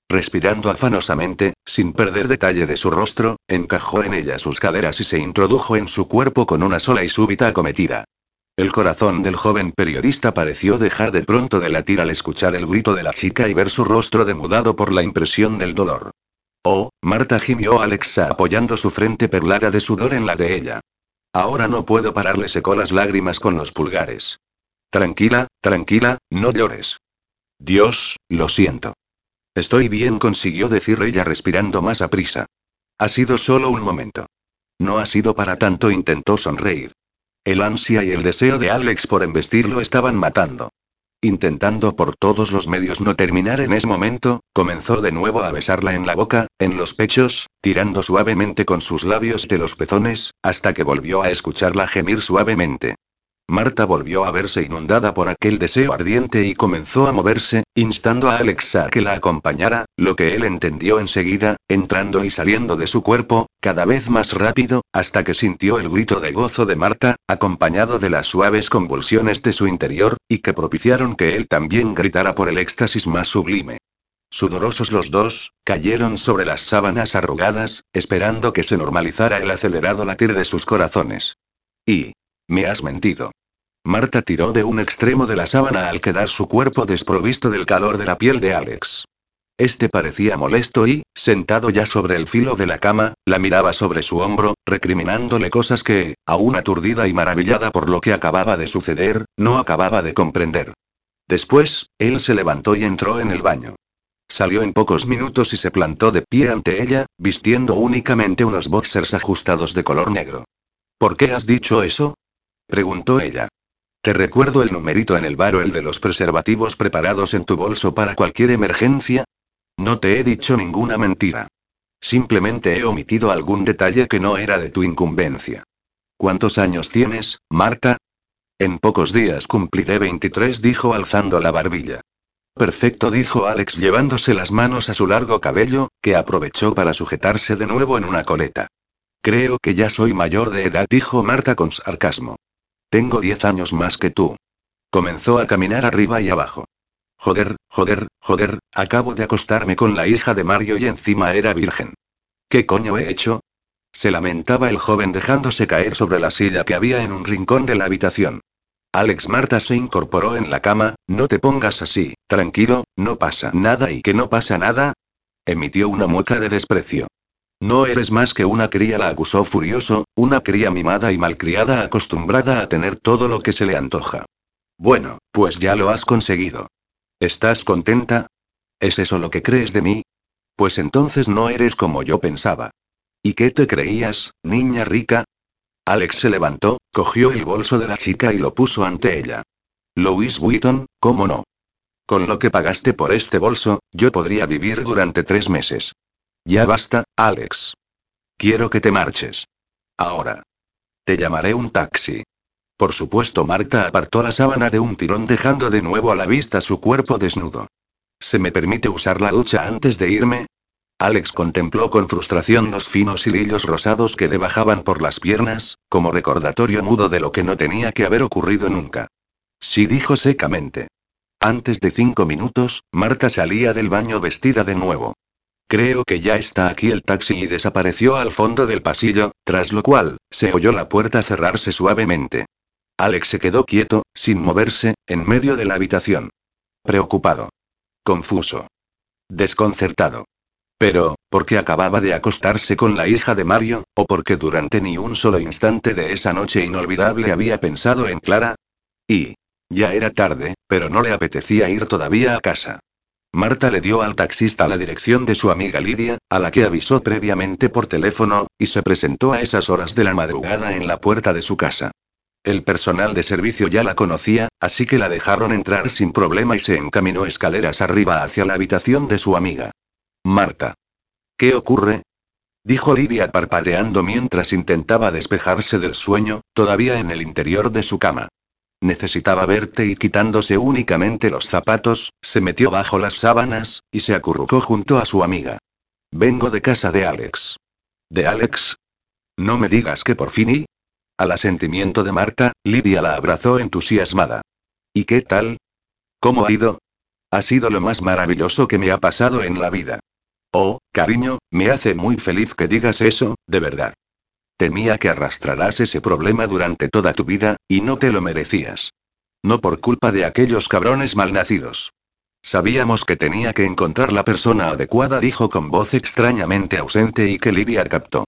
Respirando afanosamente, sin perder detalle de su rostro, encajó en ella sus caderas y se introdujo en su cuerpo con una sola y súbita acometida. El corazón del joven periodista pareció dejar de pronto de latir al escuchar el grito de la chica y ver su rostro demudado por la impresión del dolor. Oh, Marta gimió Alexa apoyando su frente perlada de sudor en la de ella. Ahora no puedo pararle secó las lágrimas con los pulgares. Tranquila, tranquila, no llores. Dios, lo siento. Estoy bien, consiguió decir ella respirando más a prisa. Ha sido solo un momento. No ha sido para tanto, intentó sonreír. El ansia y el deseo de Alex por embestirlo estaban matando. Intentando por todos los medios no terminar en ese momento, comenzó de nuevo a besarla en la boca, en los pechos, tirando suavemente con sus labios de los pezones, hasta que volvió a escucharla gemir suavemente. Marta volvió a verse inundada por aquel deseo ardiente y comenzó a moverse, instando a Alex a que la acompañara, lo que él entendió enseguida, entrando y saliendo de su cuerpo, cada vez más rápido, hasta que sintió el grito de gozo de Marta, acompañado de las suaves convulsiones de su interior, y que propiciaron que él también gritara por el éxtasis más sublime. Sudorosos los dos, cayeron sobre las sábanas arrugadas, esperando que se normalizara el acelerado latir de sus corazones. Y, me has mentido. Marta tiró de un extremo de la sábana al quedar su cuerpo desprovisto del calor de la piel de Alex. Este parecía molesto y, sentado ya sobre el filo de la cama, la miraba sobre su hombro, recriminándole cosas que, aún aturdida y maravillada por lo que acababa de suceder, no acababa de comprender. Después, él se levantó y entró en el baño. Salió en pocos minutos y se plantó de pie ante ella, vistiendo únicamente unos boxers ajustados de color negro. ¿Por qué has dicho eso? Preguntó ella. Te recuerdo el numerito en el bar o el de los preservativos preparados en tu bolso para cualquier emergencia. No te he dicho ninguna mentira. Simplemente he omitido algún detalle que no era de tu incumbencia. ¿Cuántos años tienes, Marta? En pocos días cumpliré 23, dijo alzando la barbilla. Perfecto, dijo Alex llevándose las manos a su largo cabello, que aprovechó para sujetarse de nuevo en una coleta. Creo que ya soy mayor de edad, dijo Marta con sarcasmo. Tengo diez años más que tú. Comenzó a caminar arriba y abajo. Joder, joder, joder, acabo de acostarme con la hija de Mario y encima era virgen. ¿Qué coño he hecho? Se lamentaba el joven dejándose caer sobre la silla que había en un rincón de la habitación. Alex Marta se incorporó en la cama, no te pongas así, tranquilo, no pasa nada y que no pasa nada. Emitió una mueca de desprecio. No eres más que una cría, la acusó furioso, una cría mimada y malcriada acostumbrada a tener todo lo que se le antoja. Bueno, pues ya lo has conseguido. ¿Estás contenta? ¿Es eso lo que crees de mí? Pues entonces no eres como yo pensaba. ¿Y qué te creías, niña rica? Alex se levantó, cogió el bolso de la chica y lo puso ante ella. Louis Vuitton, ¿cómo no? Con lo que pagaste por este bolso, yo podría vivir durante tres meses. Ya basta, Alex. Quiero que te marches. Ahora. Te llamaré un taxi. Por supuesto, Marta apartó la sábana de un tirón dejando de nuevo a la vista su cuerpo desnudo. ¿Se me permite usar la ducha antes de irme? Alex contempló con frustración los finos hilillos rosados que le bajaban por las piernas, como recordatorio mudo de lo que no tenía que haber ocurrido nunca. Sí dijo secamente. Antes de cinco minutos, Marta salía del baño vestida de nuevo. Creo que ya está aquí el taxi y desapareció al fondo del pasillo, tras lo cual, se oyó la puerta cerrarse suavemente. Alex se quedó quieto, sin moverse, en medio de la habitación. Preocupado. Confuso. Desconcertado. Pero, ¿por qué acababa de acostarse con la hija de Mario, o porque durante ni un solo instante de esa noche inolvidable había pensado en Clara? Y. Ya era tarde, pero no le apetecía ir todavía a casa. Marta le dio al taxista la dirección de su amiga Lidia, a la que avisó previamente por teléfono, y se presentó a esas horas de la madrugada en la puerta de su casa. El personal de servicio ya la conocía, así que la dejaron entrar sin problema y se encaminó escaleras arriba hacia la habitación de su amiga. Marta. ¿Qué ocurre? dijo Lidia parpadeando mientras intentaba despejarse del sueño, todavía en el interior de su cama. Necesitaba verte y quitándose únicamente los zapatos, se metió bajo las sábanas, y se acurrucó junto a su amiga. Vengo de casa de Alex. ¿De Alex? No me digas que por fin y... Al asentimiento de Marta, Lidia la abrazó entusiasmada. ¿Y qué tal? ¿Cómo ha ido? Ha sido lo más maravilloso que me ha pasado en la vida. Oh, cariño, me hace muy feliz que digas eso, de verdad. Temía que arrastrarás ese problema durante toda tu vida, y no te lo merecías. No por culpa de aquellos cabrones malnacidos. Sabíamos que tenía que encontrar la persona adecuada, dijo con voz extrañamente ausente y que Lidia captó.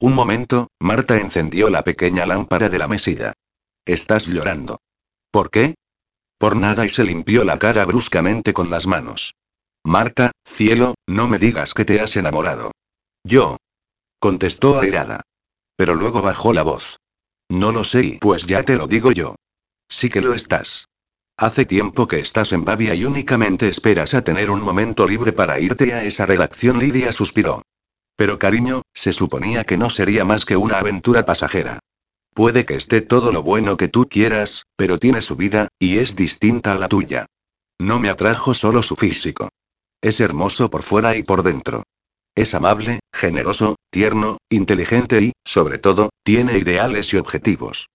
Un momento, Marta encendió la pequeña lámpara de la mesilla. Estás llorando. ¿Por qué? Por nada y se limpió la cara bruscamente con las manos. Marta, cielo, no me digas que te has enamorado. Yo. Contestó airada. Pero luego bajó la voz. No lo sé pues ya te lo digo yo. Sí que lo estás. Hace tiempo que estás en Babia y únicamente esperas a tener un momento libre para irte a esa redacción. Lidia suspiró. Pero cariño, se suponía que no sería más que una aventura pasajera. Puede que esté todo lo bueno que tú quieras, pero tiene su vida, y es distinta a la tuya. No me atrajo solo su físico. Es hermoso por fuera y por dentro. Es amable, generoso, tierno, inteligente y, sobre todo, tiene ideales y objetivos.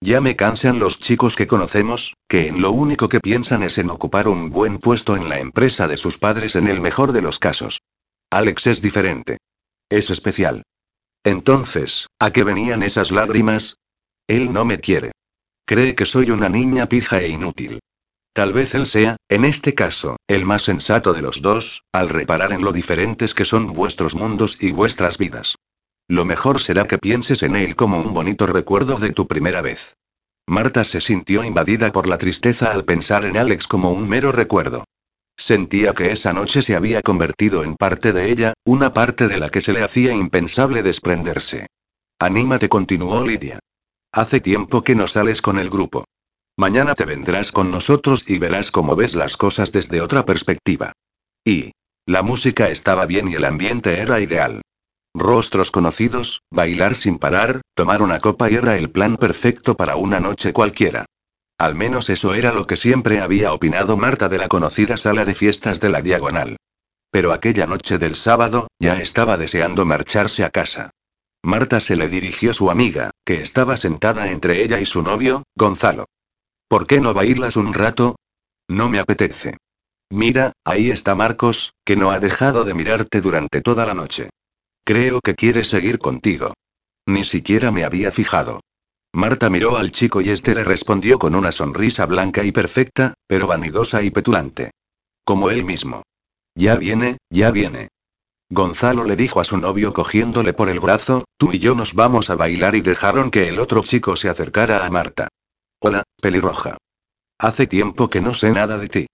Ya me cansan los chicos que conocemos, que en lo único que piensan es en ocupar un buen puesto en la empresa de sus padres en el mejor de los casos. Alex es diferente. Es especial. Entonces, ¿a qué venían esas lágrimas? Él no me quiere. Cree que soy una niña pija e inútil. Tal vez él sea, en este caso, el más sensato de los dos, al reparar en lo diferentes que son vuestros mundos y vuestras vidas. Lo mejor será que pienses en él como un bonito recuerdo de tu primera vez. Marta se sintió invadida por la tristeza al pensar en Alex como un mero recuerdo. Sentía que esa noche se había convertido en parte de ella, una parte de la que se le hacía impensable desprenderse. Anímate, continuó Lidia. Hace tiempo que no sales con el grupo. Mañana te vendrás con nosotros y verás cómo ves las cosas desde otra perspectiva. Y. La música estaba bien y el ambiente era ideal. Rostros conocidos, bailar sin parar, tomar una copa y era el plan perfecto para una noche cualquiera. Al menos eso era lo que siempre había opinado Marta de la conocida sala de fiestas de la Diagonal. Pero aquella noche del sábado, ya estaba deseando marcharse a casa. Marta se le dirigió su amiga, que estaba sentada entre ella y su novio, Gonzalo. ¿Por qué no bailas un rato? No me apetece. Mira, ahí está Marcos, que no ha dejado de mirarte durante toda la noche. Creo que quiere seguir contigo. Ni siquiera me había fijado. Marta miró al chico y este le respondió con una sonrisa blanca y perfecta, pero vanidosa y petulante. Como él mismo. Ya viene, ya viene. Gonzalo le dijo a su novio cogiéndole por el brazo, tú y yo nos vamos a bailar y dejaron que el otro chico se acercara a Marta. Hola, pelirroja. Hace tiempo que no sé nada de ti.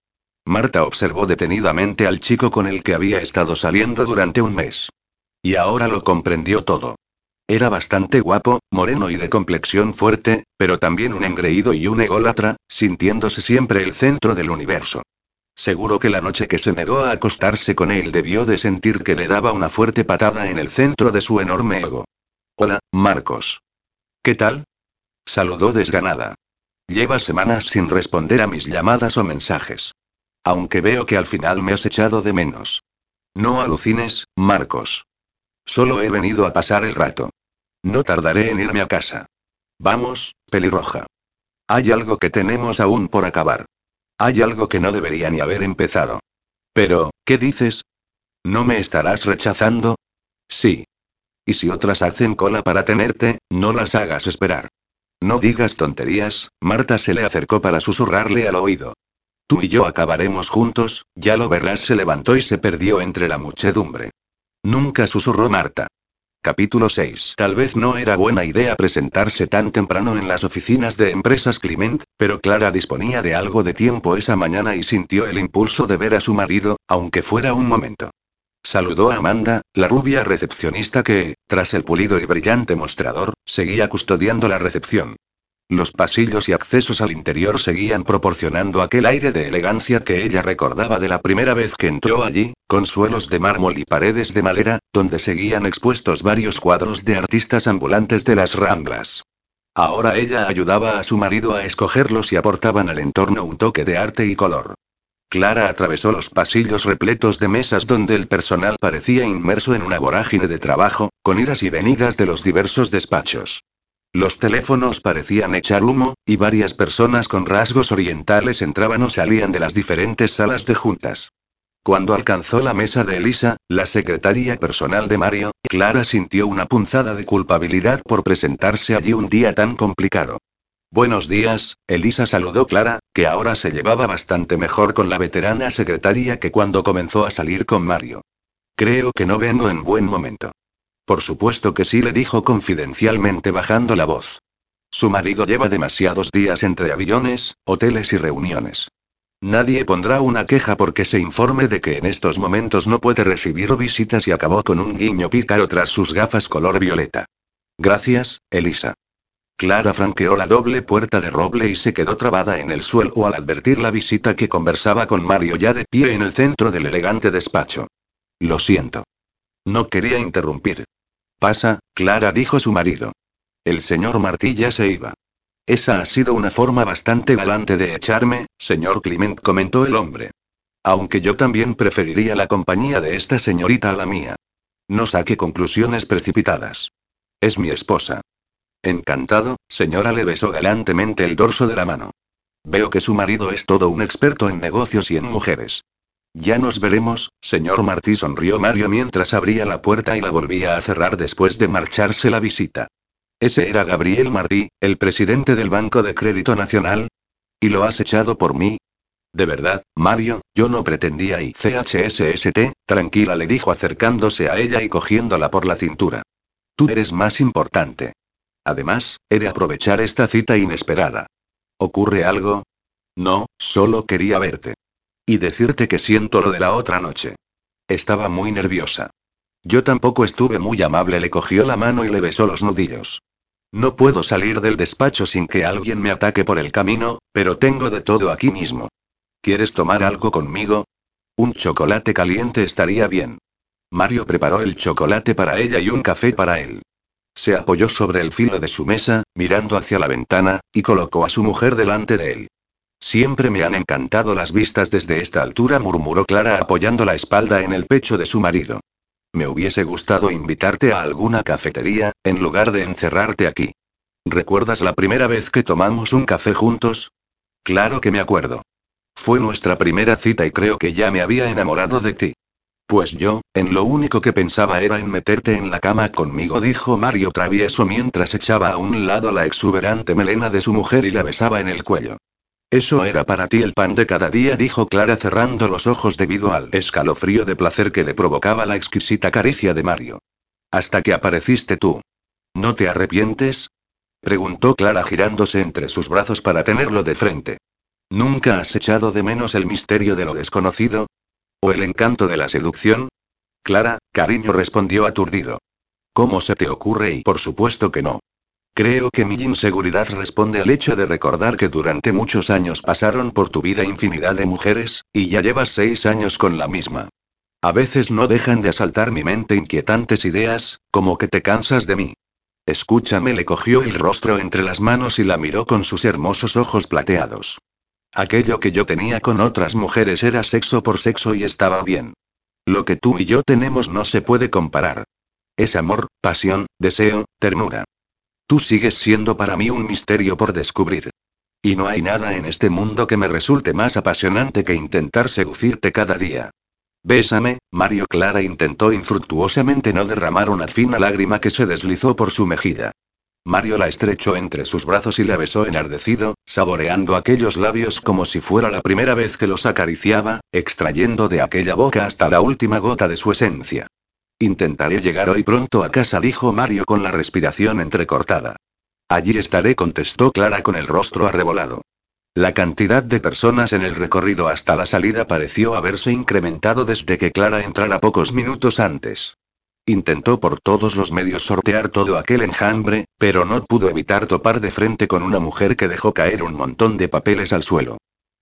Marta observó detenidamente al chico con el que había estado saliendo durante un mes. Y ahora lo comprendió todo. Era bastante guapo, moreno y de complexión fuerte, pero también un engreído y un ególatra, sintiéndose siempre el centro del universo. Seguro que la noche que se negó a acostarse con él debió de sentir que le daba una fuerte patada en el centro de su enorme ego. Hola, Marcos. ¿Qué tal? Saludó desganada. Llevas semanas sin responder a mis llamadas o mensajes. Aunque veo que al final me has echado de menos. No alucines, Marcos. Solo he venido a pasar el rato. No tardaré en irme a casa. Vamos, pelirroja. Hay algo que tenemos aún por acabar. Hay algo que no debería ni haber empezado. Pero, ¿qué dices? ¿No me estarás rechazando? Sí. Y si otras hacen cola para tenerte, no las hagas esperar. No digas tonterías, Marta se le acercó para susurrarle al oído. Tú y yo acabaremos juntos, ya lo verás. Se levantó y se perdió entre la muchedumbre. Nunca susurró Marta. Capítulo 6. Tal vez no era buena idea presentarse tan temprano en las oficinas de Empresas Clement, pero Clara disponía de algo de tiempo esa mañana y sintió el impulso de ver a su marido, aunque fuera un momento. Saludó a Amanda, la rubia recepcionista que, tras el pulido y brillante mostrador, seguía custodiando la recepción. Los pasillos y accesos al interior seguían proporcionando aquel aire de elegancia que ella recordaba de la primera vez que entró allí, con suelos de mármol y paredes de madera, donde seguían expuestos varios cuadros de artistas ambulantes de las Ramblas. Ahora ella ayudaba a su marido a escogerlos y aportaban al entorno un toque de arte y color. Clara atravesó los pasillos repletos de mesas donde el personal parecía inmerso en una vorágine de trabajo, con idas y venidas de los diversos despachos. Los teléfonos parecían echar humo, y varias personas con rasgos orientales entraban o salían de las diferentes salas de juntas. Cuando alcanzó la mesa de Elisa, la secretaria personal de Mario, Clara sintió una punzada de culpabilidad por presentarse allí un día tan complicado. Buenos días, Elisa saludó Clara, que ahora se llevaba bastante mejor con la veterana secretaria que cuando comenzó a salir con Mario. Creo que no vengo en buen momento. Por supuesto que sí, le dijo confidencialmente bajando la voz. Su marido lleva demasiados días entre aviones, hoteles y reuniones. Nadie pondrá una queja porque se informe de que en estos momentos no puede recibir visitas y acabó con un guiño pícaro tras sus gafas color violeta. Gracias, Elisa. Clara franqueó la doble puerta de roble y se quedó trabada en el suelo al advertir la visita que conversaba con Mario ya de pie en el centro del elegante despacho. Lo siento. No quería interrumpir. Pasa, Clara, dijo su marido. El señor Martí ya se iba. Esa ha sido una forma bastante galante de echarme, señor Clement, comentó el hombre. Aunque yo también preferiría la compañía de esta señorita a la mía. No saque conclusiones precipitadas. Es mi esposa. Encantado, señora le besó galantemente el dorso de la mano. Veo que su marido es todo un experto en negocios y en mujeres. Ya nos veremos, señor Martí sonrió Mario mientras abría la puerta y la volvía a cerrar después de marcharse la visita. Ese era Gabriel Martí, el presidente del Banco de Crédito Nacional. ¿Y lo has echado por mí? De verdad, Mario, yo no pretendía y CHSST, tranquila le dijo acercándose a ella y cogiéndola por la cintura. Tú eres más importante. Además, he de aprovechar esta cita inesperada. ¿Ocurre algo? No, solo quería verte. Y decirte que siento lo de la otra noche. Estaba muy nerviosa. Yo tampoco estuve muy amable, le cogió la mano y le besó los nudillos. No puedo salir del despacho sin que alguien me ataque por el camino, pero tengo de todo aquí mismo. ¿Quieres tomar algo conmigo? Un chocolate caliente estaría bien. Mario preparó el chocolate para ella y un café para él. Se apoyó sobre el filo de su mesa, mirando hacia la ventana, y colocó a su mujer delante de él. Siempre me han encantado las vistas desde esta altura, murmuró Clara apoyando la espalda en el pecho de su marido. Me hubiese gustado invitarte a alguna cafetería, en lugar de encerrarte aquí. ¿Recuerdas la primera vez que tomamos un café juntos? Claro que me acuerdo. Fue nuestra primera cita y creo que ya me había enamorado de ti. Pues yo, en lo único que pensaba era en meterte en la cama conmigo, dijo Mario travieso mientras echaba a un lado la exuberante melena de su mujer y la besaba en el cuello. Eso era para ti el pan de cada día, dijo Clara cerrando los ojos debido al escalofrío de placer que le provocaba la exquisita caricia de Mario. Hasta que apareciste tú. ¿No te arrepientes? preguntó Clara girándose entre sus brazos para tenerlo de frente. ¿Nunca has echado de menos el misterio de lo desconocido? ¿O el encanto de la seducción? Clara, cariño respondió aturdido. ¿Cómo se te ocurre? Y por supuesto que no. Creo que mi inseguridad responde al hecho de recordar que durante muchos años pasaron por tu vida infinidad de mujeres, y ya llevas seis años con la misma. A veces no dejan de asaltar mi mente inquietantes ideas, como que te cansas de mí. Escúchame, le cogió el rostro entre las manos y la miró con sus hermosos ojos plateados. Aquello que yo tenía con otras mujeres era sexo por sexo y estaba bien. Lo que tú y yo tenemos no se puede comparar. Es amor, pasión, deseo, ternura. Tú sigues siendo para mí un misterio por descubrir. Y no hay nada en este mundo que me resulte más apasionante que intentar seducirte cada día. Bésame, Mario Clara intentó infructuosamente no derramar una fina lágrima que se deslizó por su mejilla. Mario la estrechó entre sus brazos y la besó enardecido, saboreando aquellos labios como si fuera la primera vez que los acariciaba, extrayendo de aquella boca hasta la última gota de su esencia. Intentaré llegar hoy pronto a casa, dijo Mario con la respiración entrecortada. Allí estaré, contestó Clara con el rostro arrebolado. La cantidad de personas en el recorrido hasta la salida pareció haberse incrementado desde que Clara entrara pocos minutos antes. Intentó por todos los medios sortear todo aquel enjambre, pero no pudo evitar topar de frente con una mujer que dejó caer un montón de papeles al suelo.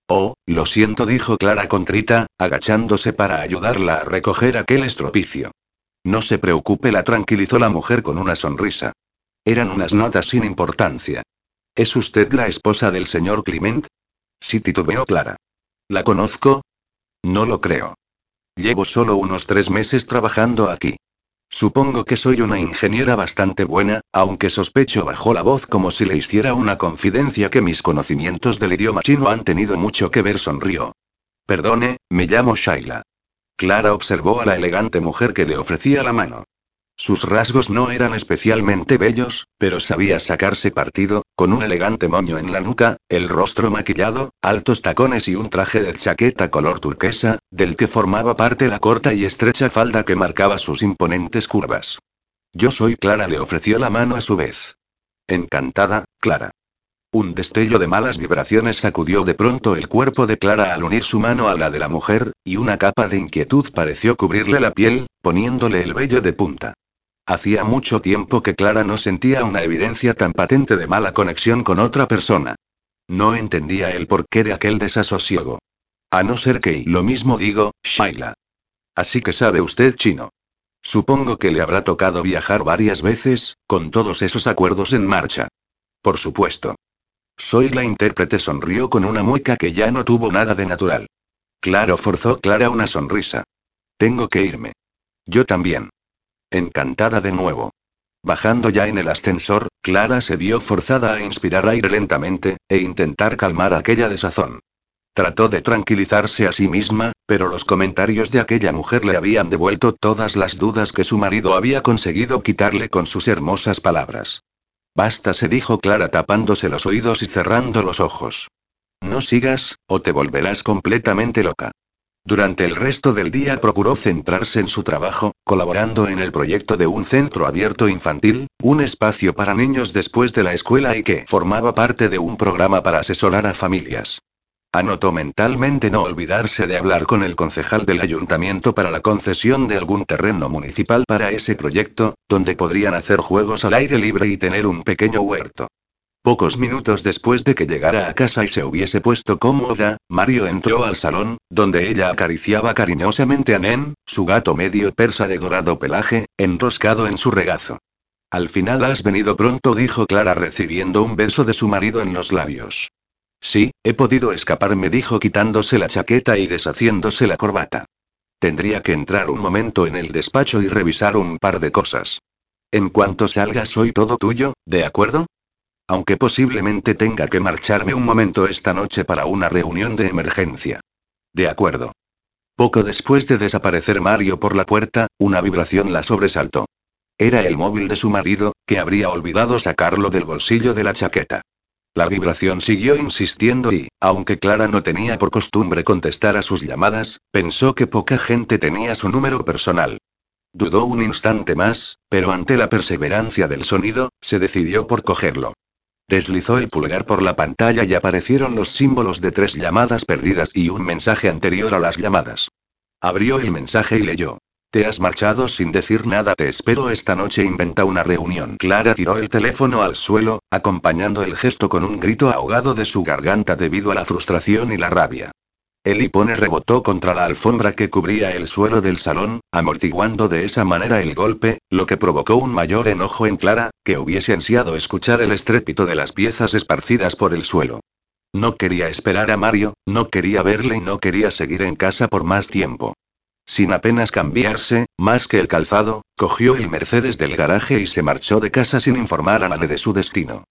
Oh, lo siento, dijo Clara contrita, agachándose para ayudarla a recoger aquel estropicio. No se preocupe, la tranquilizó la mujer con una sonrisa. Eran unas notas sin importancia. ¿Es usted la esposa del señor Clement? Sí titubeó Clara. ¿La conozco? No lo creo. Llevo solo unos tres meses trabajando aquí. Supongo que soy una ingeniera bastante buena, aunque sospecho bajó la voz como si le hiciera una confidencia que mis conocimientos del idioma chino han tenido mucho que ver, sonrió. Perdone, me llamo Shaila. Clara observó a la elegante mujer que le ofrecía la mano. Sus rasgos no eran especialmente bellos, pero sabía sacarse partido, con un elegante moño en la nuca, el rostro maquillado, altos tacones y un traje de chaqueta color turquesa, del que formaba parte la corta y estrecha falda que marcaba sus imponentes curvas. Yo soy Clara, le ofreció la mano a su vez. Encantada, Clara. Un destello de malas vibraciones sacudió de pronto el cuerpo de Clara al unir su mano a la de la mujer, y una capa de inquietud pareció cubrirle la piel, poniéndole el vello de punta. Hacía mucho tiempo que Clara no sentía una evidencia tan patente de mala conexión con otra persona. No entendía el porqué de aquel desasosiego. A no ser que, lo mismo digo, Shaila. Así que sabe usted chino. Supongo que le habrá tocado viajar varias veces, con todos esos acuerdos en marcha. Por supuesto. Soy la intérprete, sonrió con una mueca que ya no tuvo nada de natural. Claro, forzó Clara una sonrisa. Tengo que irme. Yo también. Encantada de nuevo. Bajando ya en el ascensor, Clara se vio forzada a inspirar aire lentamente, e intentar calmar aquella desazón. Trató de tranquilizarse a sí misma, pero los comentarios de aquella mujer le habían devuelto todas las dudas que su marido había conseguido quitarle con sus hermosas palabras. Basta, se dijo Clara tapándose los oídos y cerrando los ojos. No sigas, o te volverás completamente loca. Durante el resto del día procuró centrarse en su trabajo, colaborando en el proyecto de un centro abierto infantil, un espacio para niños después de la escuela y que formaba parte de un programa para asesorar a familias. Anotó mentalmente no olvidarse de hablar con el concejal del ayuntamiento para la concesión de algún terreno municipal para ese proyecto, donde podrían hacer juegos al aire libre y tener un pequeño huerto. Pocos minutos después de que llegara a casa y se hubiese puesto cómoda, Mario entró al salón, donde ella acariciaba cariñosamente a Nen, su gato medio persa de dorado pelaje, enroscado en su regazo. Al final has venido pronto, dijo Clara recibiendo un beso de su marido en los labios. Sí, he podido escaparme, dijo quitándose la chaqueta y deshaciéndose la corbata. Tendría que entrar un momento en el despacho y revisar un par de cosas. En cuanto salga soy todo tuyo, ¿de acuerdo? Aunque posiblemente tenga que marcharme un momento esta noche para una reunión de emergencia. De acuerdo. Poco después de desaparecer Mario por la puerta, una vibración la sobresaltó. Era el móvil de su marido, que habría olvidado sacarlo del bolsillo de la chaqueta. La vibración siguió insistiendo y, aunque Clara no tenía por costumbre contestar a sus llamadas, pensó que poca gente tenía su número personal. Dudó un instante más, pero ante la perseverancia del sonido, se decidió por cogerlo. Deslizó el pulgar por la pantalla y aparecieron los símbolos de tres llamadas perdidas y un mensaje anterior a las llamadas. Abrió el mensaje y leyó. Te has marchado sin decir nada, te espero esta noche, inventa una reunión. Clara tiró el teléfono al suelo, acompañando el gesto con un grito ahogado de su garganta debido a la frustración y la rabia. El hipone rebotó contra la alfombra que cubría el suelo del salón, amortiguando de esa manera el golpe, lo que provocó un mayor enojo en Clara, que hubiese ansiado escuchar el estrépito de las piezas esparcidas por el suelo. No quería esperar a Mario, no quería verle y no quería seguir en casa por más tiempo. Sin apenas cambiarse, más que el calzado, cogió el Mercedes del garaje y se marchó de casa sin informar a Anne de su destino.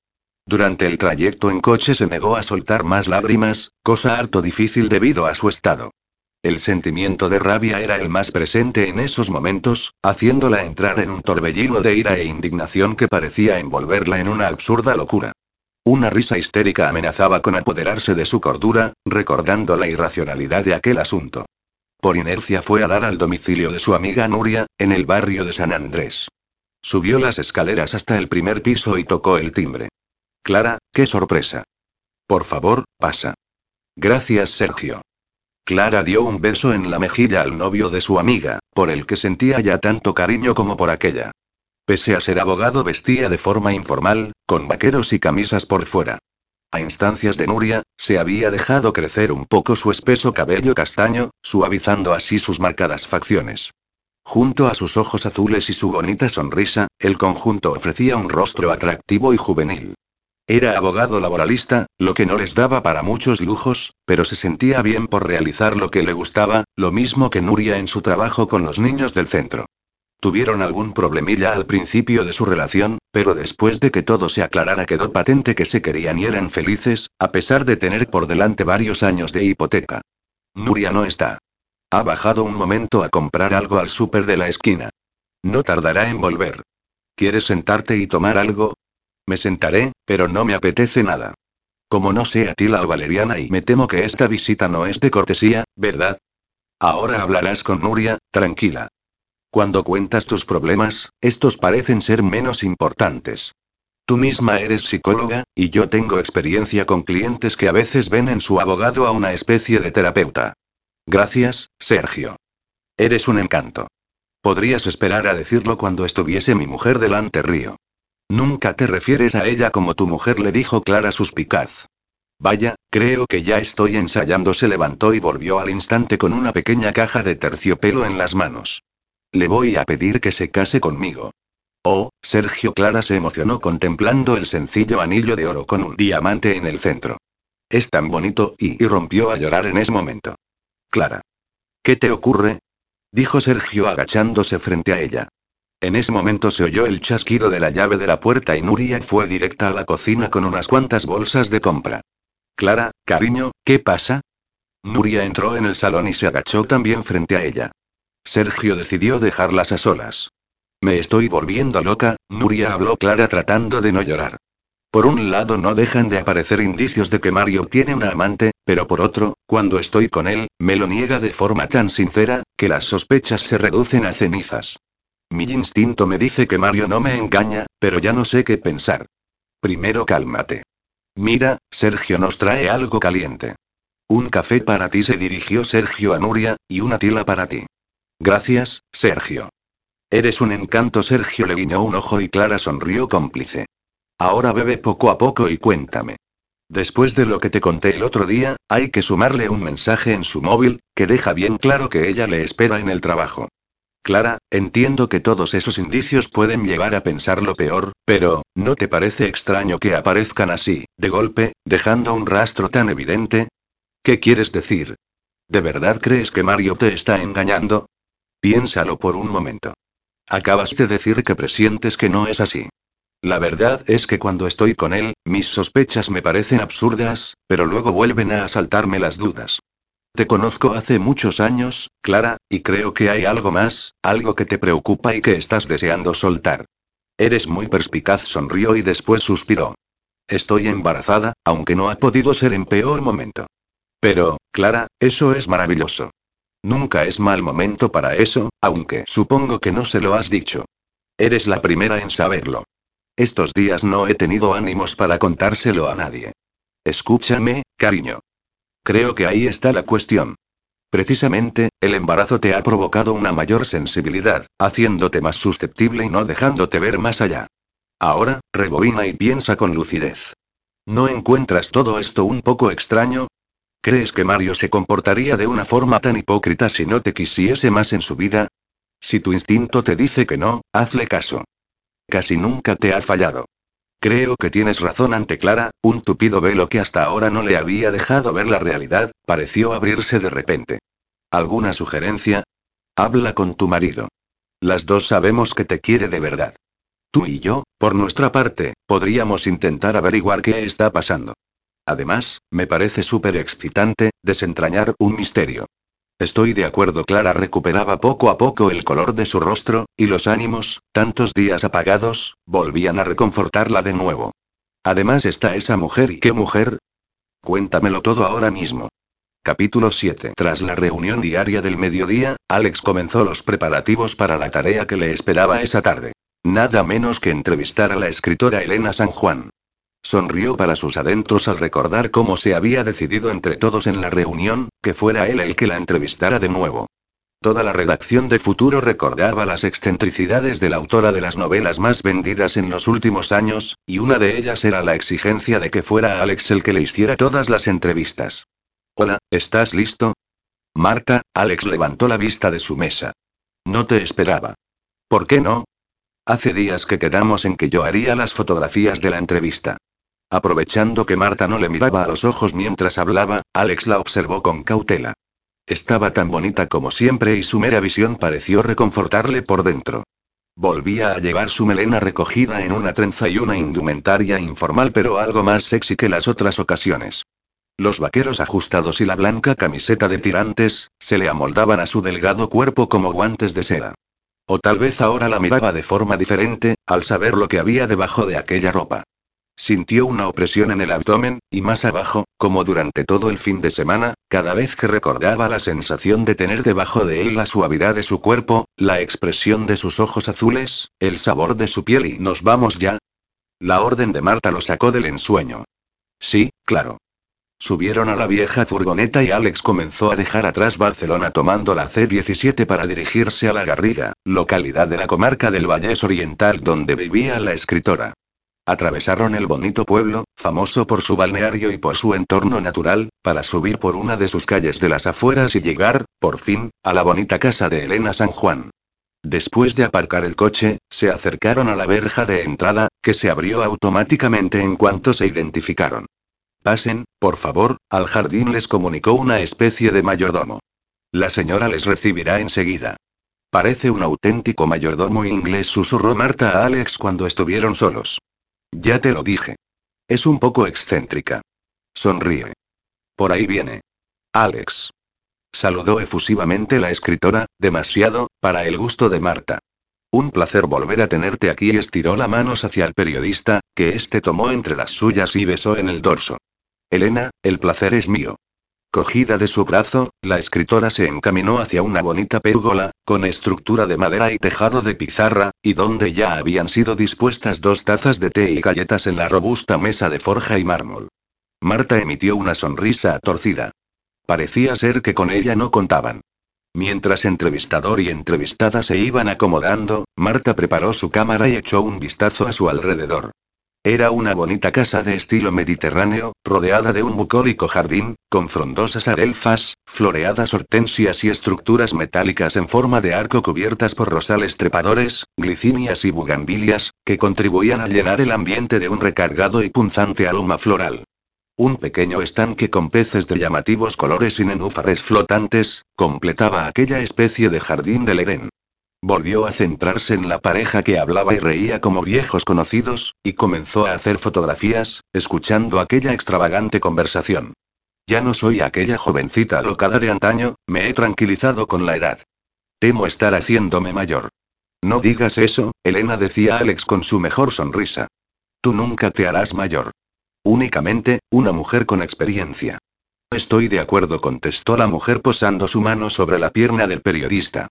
Durante el trayecto en coche se negó a soltar más lágrimas, cosa harto difícil debido a su estado. El sentimiento de rabia era el más presente en esos momentos, haciéndola entrar en un torbellino de ira e indignación que parecía envolverla en una absurda locura. Una risa histérica amenazaba con apoderarse de su cordura, recordando la irracionalidad de aquel asunto. Por inercia fue a dar al domicilio de su amiga Nuria, en el barrio de San Andrés. Subió las escaleras hasta el primer piso y tocó el timbre. Clara, qué sorpresa. Por favor, pasa. Gracias, Sergio. Clara dio un beso en la mejilla al novio de su amiga, por el que sentía ya tanto cariño como por aquella. Pese a ser abogado vestía de forma informal, con vaqueros y camisas por fuera. A instancias de Nuria, se había dejado crecer un poco su espeso cabello castaño, suavizando así sus marcadas facciones. Junto a sus ojos azules y su bonita sonrisa, el conjunto ofrecía un rostro atractivo y juvenil. Era abogado laboralista, lo que no les daba para muchos lujos, pero se sentía bien por realizar lo que le gustaba, lo mismo que Nuria en su trabajo con los niños del centro. Tuvieron algún problemilla al principio de su relación, pero después de que todo se aclarara quedó patente que se querían y eran felices, a pesar de tener por delante varios años de hipoteca. Nuria no está. Ha bajado un momento a comprar algo al súper de la esquina. No tardará en volver. ¿Quieres sentarte y tomar algo? Me sentaré, pero no me apetece nada. Como no sea Tila o Valeriana y me temo que esta visita no es de cortesía, ¿verdad? Ahora hablarás con Nuria, tranquila. Cuando cuentas tus problemas, estos parecen ser menos importantes. Tú misma eres psicóloga, y yo tengo experiencia con clientes que a veces ven en su abogado a una especie de terapeuta. Gracias, Sergio. Eres un encanto. Podrías esperar a decirlo cuando estuviese mi mujer delante río. Nunca te refieres a ella como tu mujer le dijo Clara suspicaz. Vaya, creo que ya estoy ensayando. Se levantó y volvió al instante con una pequeña caja de terciopelo en las manos. Le voy a pedir que se case conmigo. Oh, Sergio Clara se emocionó contemplando el sencillo anillo de oro con un diamante en el centro. Es tan bonito, y, y rompió a llorar en ese momento. Clara. ¿Qué te ocurre? dijo Sergio agachándose frente a ella. En ese momento se oyó el chasquido de la llave de la puerta y Nuria fue directa a la cocina con unas cuantas bolsas de compra. Clara, cariño, ¿qué pasa? Nuria entró en el salón y se agachó también frente a ella. Sergio decidió dejarlas a solas. Me estoy volviendo loca, Nuria habló Clara tratando de no llorar. Por un lado no dejan de aparecer indicios de que Mario tiene una amante, pero por otro, cuando estoy con él, me lo niega de forma tan sincera, que las sospechas se reducen a cenizas. Mi instinto me dice que Mario no me engaña, pero ya no sé qué pensar. Primero cálmate. Mira, Sergio nos trae algo caliente. Un café para ti se dirigió Sergio a Nuria, y una tila para ti. Gracias, Sergio. Eres un encanto. Sergio le guiñó un ojo y Clara sonrió cómplice. Ahora bebe poco a poco y cuéntame. Después de lo que te conté el otro día, hay que sumarle un mensaje en su móvil, que deja bien claro que ella le espera en el trabajo. Clara, entiendo que todos esos indicios pueden llevar a pensar lo peor, pero, ¿no te parece extraño que aparezcan así, de golpe, dejando un rastro tan evidente? ¿Qué quieres decir? ¿De verdad crees que Mario te está engañando? Piénsalo por un momento. Acabas de decir que presientes que no es así. La verdad es que cuando estoy con él, mis sospechas me parecen absurdas, pero luego vuelven a asaltarme las dudas. Te conozco hace muchos años, Clara, y creo que hay algo más, algo que te preocupa y que estás deseando soltar. Eres muy perspicaz, sonrió y después suspiró. Estoy embarazada, aunque no ha podido ser en peor momento. Pero, Clara, eso es maravilloso. Nunca es mal momento para eso, aunque supongo que no se lo has dicho. Eres la primera en saberlo. Estos días no he tenido ánimos para contárselo a nadie. Escúchame, cariño. Creo que ahí está la cuestión. Precisamente, el embarazo te ha provocado una mayor sensibilidad, haciéndote más susceptible y no dejándote ver más allá. Ahora, rebobina y piensa con lucidez. ¿No encuentras todo esto un poco extraño? ¿Crees que Mario se comportaría de una forma tan hipócrita si no te quisiese más en su vida? Si tu instinto te dice que no, hazle caso. Casi nunca te ha fallado. Creo que tienes razón ante Clara, un tupido velo que hasta ahora no le había dejado ver la realidad, pareció abrirse de repente. ¿Alguna sugerencia? Habla con tu marido. Las dos sabemos que te quiere de verdad. Tú y yo, por nuestra parte, podríamos intentar averiguar qué está pasando. Además, me parece súper excitante, desentrañar un misterio. Estoy de acuerdo, Clara recuperaba poco a poco el color de su rostro, y los ánimos, tantos días apagados, volvían a reconfortarla de nuevo. Además está esa mujer y qué mujer. Cuéntamelo todo ahora mismo. Capítulo 7. Tras la reunión diaria del mediodía, Alex comenzó los preparativos para la tarea que le esperaba esa tarde. Nada menos que entrevistar a la escritora Elena San Juan. Sonrió para sus adentros al recordar cómo se había decidido entre todos en la reunión, que fuera él el que la entrevistara de nuevo. Toda la redacción de Futuro recordaba las excentricidades de la autora de las novelas más vendidas en los últimos años, y una de ellas era la exigencia de que fuera Alex el que le hiciera todas las entrevistas. Hola, ¿estás listo? Marta, Alex levantó la vista de su mesa. No te esperaba. ¿Por qué no? Hace días que quedamos en que yo haría las fotografías de la entrevista. Aprovechando que Marta no le miraba a los ojos mientras hablaba, Alex la observó con cautela. Estaba tan bonita como siempre y su mera visión pareció reconfortarle por dentro. Volvía a llevar su melena recogida en una trenza y una indumentaria informal pero algo más sexy que las otras ocasiones. Los vaqueros ajustados y la blanca camiseta de tirantes, se le amoldaban a su delgado cuerpo como guantes de seda. O tal vez ahora la miraba de forma diferente, al saber lo que había debajo de aquella ropa. Sintió una opresión en el abdomen, y más abajo, como durante todo el fin de semana, cada vez que recordaba la sensación de tener debajo de él la suavidad de su cuerpo, la expresión de sus ojos azules, el sabor de su piel y nos vamos ya. La orden de Marta lo sacó del ensueño. Sí, claro. Subieron a la vieja furgoneta y Alex comenzó a dejar atrás Barcelona tomando la C-17 para dirigirse a La Garriga, localidad de la comarca del Vallés Oriental donde vivía la escritora. Atravesaron el bonito pueblo, famoso por su balneario y por su entorno natural, para subir por una de sus calles de las afueras y llegar, por fin, a la bonita casa de Elena San Juan. Después de aparcar el coche, se acercaron a la verja de entrada, que se abrió automáticamente en cuanto se identificaron. Pasen, por favor, al jardín les comunicó una especie de mayordomo. La señora les recibirá enseguida. Parece un auténtico mayordomo inglés, susurró Marta a Alex cuando estuvieron solos. Ya te lo dije. Es un poco excéntrica. Sonríe. Por ahí viene. Alex. Saludó efusivamente la escritora, demasiado, para el gusto de Marta. Un placer volver a tenerte aquí y estiró la manos hacia el periodista, que éste tomó entre las suyas y besó en el dorso. Elena, el placer es mío. Cogida de su brazo, la escritora se encaminó hacia una bonita pérgola, con estructura de madera y tejado de pizarra, y donde ya habían sido dispuestas dos tazas de té y galletas en la robusta mesa de forja y mármol. Marta emitió una sonrisa torcida. Parecía ser que con ella no contaban. Mientras entrevistador y entrevistada se iban acomodando, Marta preparó su cámara y echó un vistazo a su alrededor. Era una bonita casa de estilo mediterráneo, rodeada de un bucólico jardín, con frondosas adelfas, floreadas hortensias y estructuras metálicas en forma de arco cubiertas por rosales trepadores, glicinias y bugambilias, que contribuían a llenar el ambiente de un recargado y punzante aroma floral. Un pequeño estanque con peces de llamativos colores y nenúfares flotantes, completaba aquella especie de jardín del Edén. Volvió a centrarse en la pareja que hablaba y reía como viejos conocidos, y comenzó a hacer fotografías, escuchando aquella extravagante conversación. Ya no soy aquella jovencita alocada de antaño, me he tranquilizado con la edad. Temo estar haciéndome mayor. No digas eso, Elena decía Alex con su mejor sonrisa. Tú nunca te harás mayor. Únicamente, una mujer con experiencia. Estoy de acuerdo, contestó la mujer posando su mano sobre la pierna del periodista.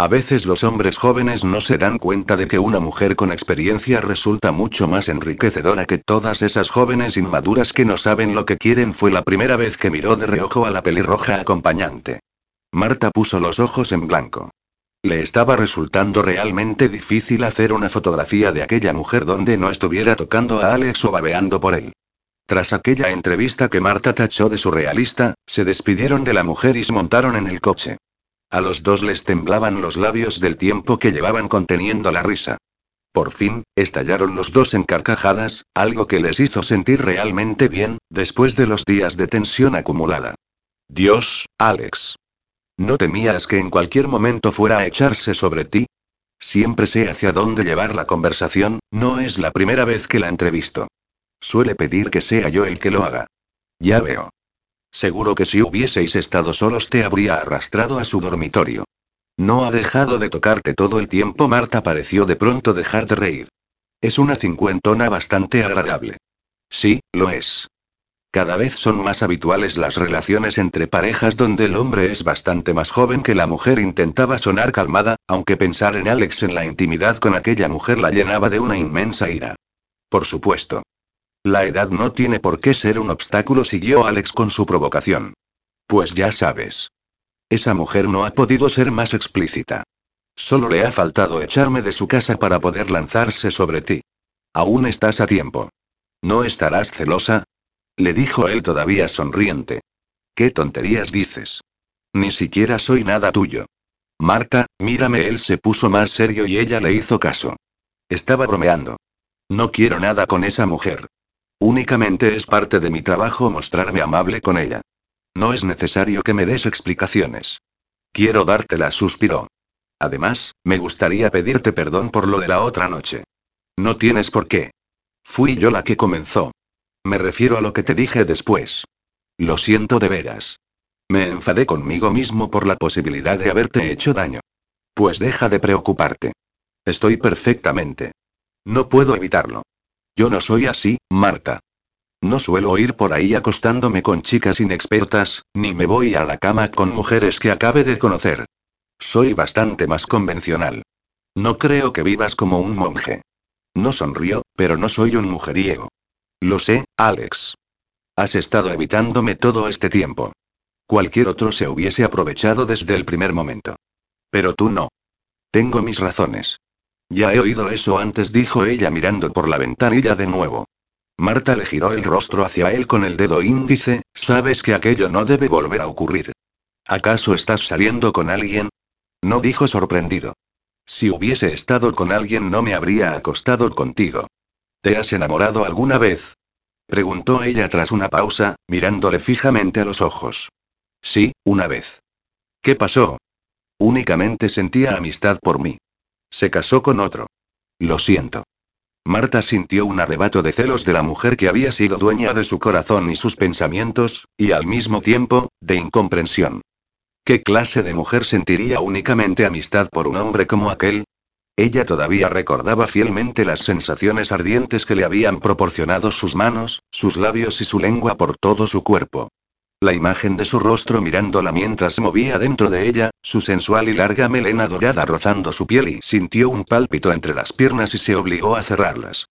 A veces los hombres jóvenes no se dan cuenta de que una mujer con experiencia resulta mucho más enriquecedora que todas esas jóvenes inmaduras que no saben lo que quieren. Fue la primera vez que miró de reojo a la pelirroja acompañante. Marta puso los ojos en blanco. Le estaba resultando realmente difícil hacer una fotografía de aquella mujer donde no estuviera tocando a Alex o babeando por él. Tras aquella entrevista que Marta tachó de surrealista, se despidieron de la mujer y se montaron en el coche. A los dos les temblaban los labios del tiempo que llevaban conteniendo la risa. Por fin, estallaron los dos en carcajadas, algo que les hizo sentir realmente bien, después de los días de tensión acumulada. Dios, Alex. ¿No temías que en cualquier momento fuera a echarse sobre ti? Siempre sé hacia dónde llevar la conversación, no es la primera vez que la entrevisto. Suele pedir que sea yo el que lo haga. Ya veo. Seguro que si hubieseis estado solos te habría arrastrado a su dormitorio. No ha dejado de tocarte todo el tiempo. Marta pareció de pronto dejar de reír. Es una cincuentona bastante agradable. Sí, lo es. Cada vez son más habituales las relaciones entre parejas donde el hombre es bastante más joven que la mujer. Intentaba sonar calmada, aunque pensar en Alex en la intimidad con aquella mujer la llenaba de una inmensa ira. Por supuesto. La edad no tiene por qué ser un obstáculo, siguió Alex con su provocación. Pues ya sabes. Esa mujer no ha podido ser más explícita. Solo le ha faltado echarme de su casa para poder lanzarse sobre ti. Aún estás a tiempo. ¿No estarás celosa? Le dijo él todavía sonriente. ¿Qué tonterías dices? Ni siquiera soy nada tuyo. Marta, mírame, él se puso más serio y ella le hizo caso. Estaba bromeando. No quiero nada con esa mujer. Únicamente es parte de mi trabajo mostrarme amable con ella. No es necesario que me des explicaciones. Quiero dártela, suspiró. Además, me gustaría pedirte perdón por lo de la otra noche. No tienes por qué. Fui yo la que comenzó. Me refiero a lo que te dije después. Lo siento de veras. Me enfadé conmigo mismo por la posibilidad de haberte hecho daño. Pues deja de preocuparte. Estoy perfectamente. No puedo evitarlo. Yo no soy así, Marta. No suelo ir por ahí acostándome con chicas inexpertas, ni me voy a la cama con mujeres que acabe de conocer. Soy bastante más convencional. No creo que vivas como un monje. No sonrío, pero no soy un mujeriego. Lo sé, Alex. Has estado evitándome todo este tiempo. Cualquier otro se hubiese aprovechado desde el primer momento. Pero tú no. Tengo mis razones. Ya he oído eso antes, dijo ella mirando por la ventanilla de nuevo. Marta le giró el rostro hacia él con el dedo índice, sabes que aquello no debe volver a ocurrir. ¿Acaso estás saliendo con alguien? No dijo sorprendido. Si hubiese estado con alguien no me habría acostado contigo. ¿Te has enamorado alguna vez? Preguntó ella tras una pausa, mirándole fijamente a los ojos. Sí, una vez. ¿Qué pasó? Únicamente sentía amistad por mí. Se casó con otro. Lo siento. Marta sintió un arrebato de celos de la mujer que había sido dueña de su corazón y sus pensamientos, y al mismo tiempo, de incomprensión. ¿Qué clase de mujer sentiría únicamente amistad por un hombre como aquel? Ella todavía recordaba fielmente las sensaciones ardientes que le habían proporcionado sus manos, sus labios y su lengua por todo su cuerpo. La imagen de su rostro mirándola mientras se movía dentro de ella, su sensual y larga melena dorada rozando su piel y sintió un pálpito entre las piernas y se obligó a cerrarlas.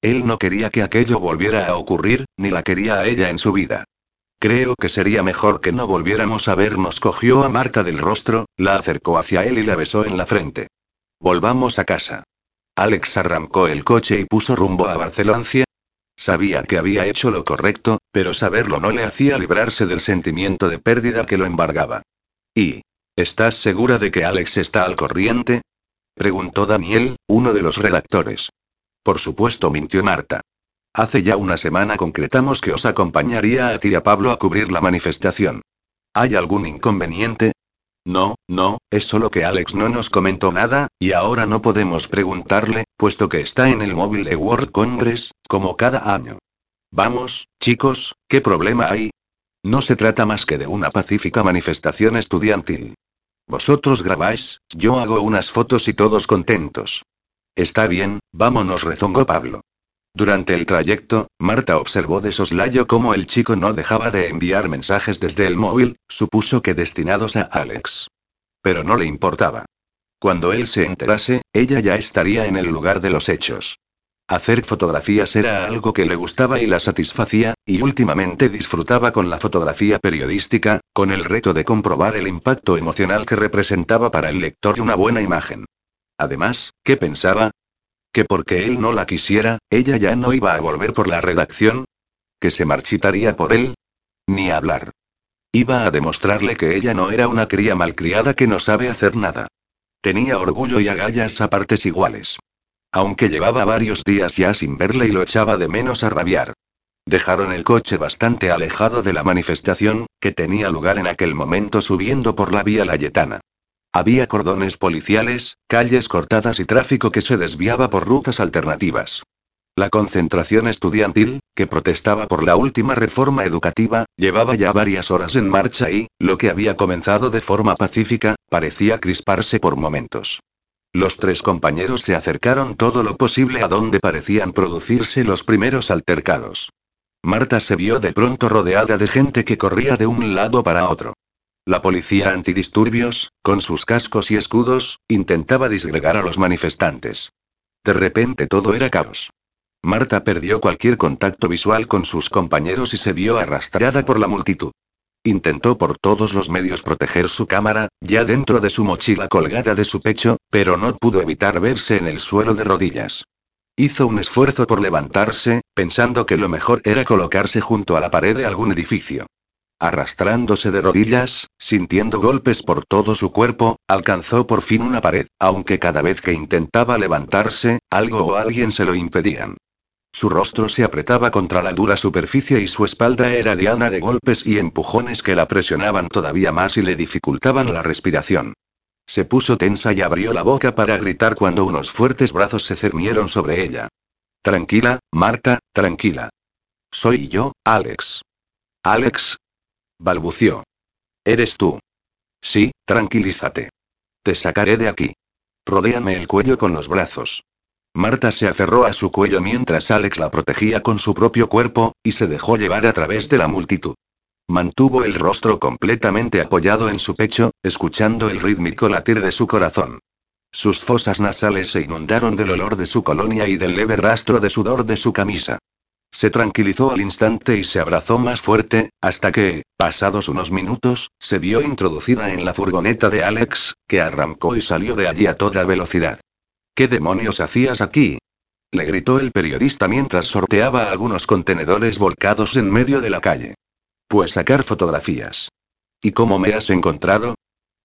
Él no quería que aquello volviera a ocurrir, ni la quería a ella en su vida. Creo que sería mejor que no volviéramos a vernos. Cogió a Marta del rostro, la acercó hacia él y la besó en la frente. Volvamos a casa. Alex arrancó el coche y puso rumbo a Barcelona. Sabía que había hecho lo correcto, pero saberlo no le hacía librarse del sentimiento de pérdida que lo embargaba. ¿Y? ¿Estás segura de que Alex está al corriente? preguntó Daniel, uno de los redactores. Por supuesto, mintió Marta. Hace ya una semana concretamos que os acompañaría a ti a Pablo a cubrir la manifestación. ¿Hay algún inconveniente? No, no, es solo que Alex no nos comentó nada, y ahora no podemos preguntarle, puesto que está en el móvil de World Congress, como cada año. Vamos, chicos, ¿qué problema hay? No se trata más que de una pacífica manifestación estudiantil. Vosotros grabáis, yo hago unas fotos y todos contentos. Está bien, vámonos, rezongó Pablo. Durante el trayecto, Marta observó de soslayo cómo el chico no dejaba de enviar mensajes desde el móvil, supuso que destinados a Alex. Pero no le importaba. Cuando él se enterase, ella ya estaría en el lugar de los hechos. Hacer fotografías era algo que le gustaba y la satisfacía, y últimamente disfrutaba con la fotografía periodística, con el reto de comprobar el impacto emocional que representaba para el lector una buena imagen. Además, ¿qué pensaba? Que porque él no la quisiera, ella ya no iba a volver por la redacción. Que se marchitaría por él. Ni hablar. Iba a demostrarle que ella no era una cría malcriada que no sabe hacer nada. Tenía orgullo y agallas a partes iguales. Aunque llevaba varios días ya sin verle y lo echaba de menos a rabiar. Dejaron el coche bastante alejado de la manifestación, que tenía lugar en aquel momento subiendo por la vía Layetana. Había cordones policiales, calles cortadas y tráfico que se desviaba por rutas alternativas. La concentración estudiantil, que protestaba por la última reforma educativa, llevaba ya varias horas en marcha y, lo que había comenzado de forma pacífica, parecía crisparse por momentos. Los tres compañeros se acercaron todo lo posible a donde parecían producirse los primeros altercados. Marta se vio de pronto rodeada de gente que corría de un lado para otro. La policía antidisturbios, con sus cascos y escudos, intentaba disgregar a los manifestantes. De repente todo era caos. Marta perdió cualquier contacto visual con sus compañeros y se vio arrastrada por la multitud. Intentó por todos los medios proteger su cámara, ya dentro de su mochila colgada de su pecho, pero no pudo evitar verse en el suelo de rodillas. Hizo un esfuerzo por levantarse, pensando que lo mejor era colocarse junto a la pared de algún edificio. Arrastrándose de rodillas, sintiendo golpes por todo su cuerpo, alcanzó por fin una pared, aunque cada vez que intentaba levantarse, algo o alguien se lo impedían. Su rostro se apretaba contra la dura superficie y su espalda era diana de golpes y empujones que la presionaban todavía más y le dificultaban la respiración. Se puso tensa y abrió la boca para gritar cuando unos fuertes brazos se cernieron sobre ella. Tranquila, Marta, tranquila. Soy yo, Alex. Alex. Balbució. Eres tú. Sí, tranquilízate. Te sacaré de aquí. Rodéame el cuello con los brazos. Marta se aferró a su cuello mientras Alex la protegía con su propio cuerpo, y se dejó llevar a través de la multitud. Mantuvo el rostro completamente apoyado en su pecho, escuchando el rítmico latir de su corazón. Sus fosas nasales se inundaron del olor de su colonia y del leve rastro de sudor de su camisa. Se tranquilizó al instante y se abrazó más fuerte, hasta que, pasados unos minutos, se vio introducida en la furgoneta de Alex, que arrancó y salió de allí a toda velocidad. ¿Qué demonios hacías aquí? le gritó el periodista mientras sorteaba algunos contenedores volcados en medio de la calle. Pues sacar fotografías. ¿Y cómo me has encontrado?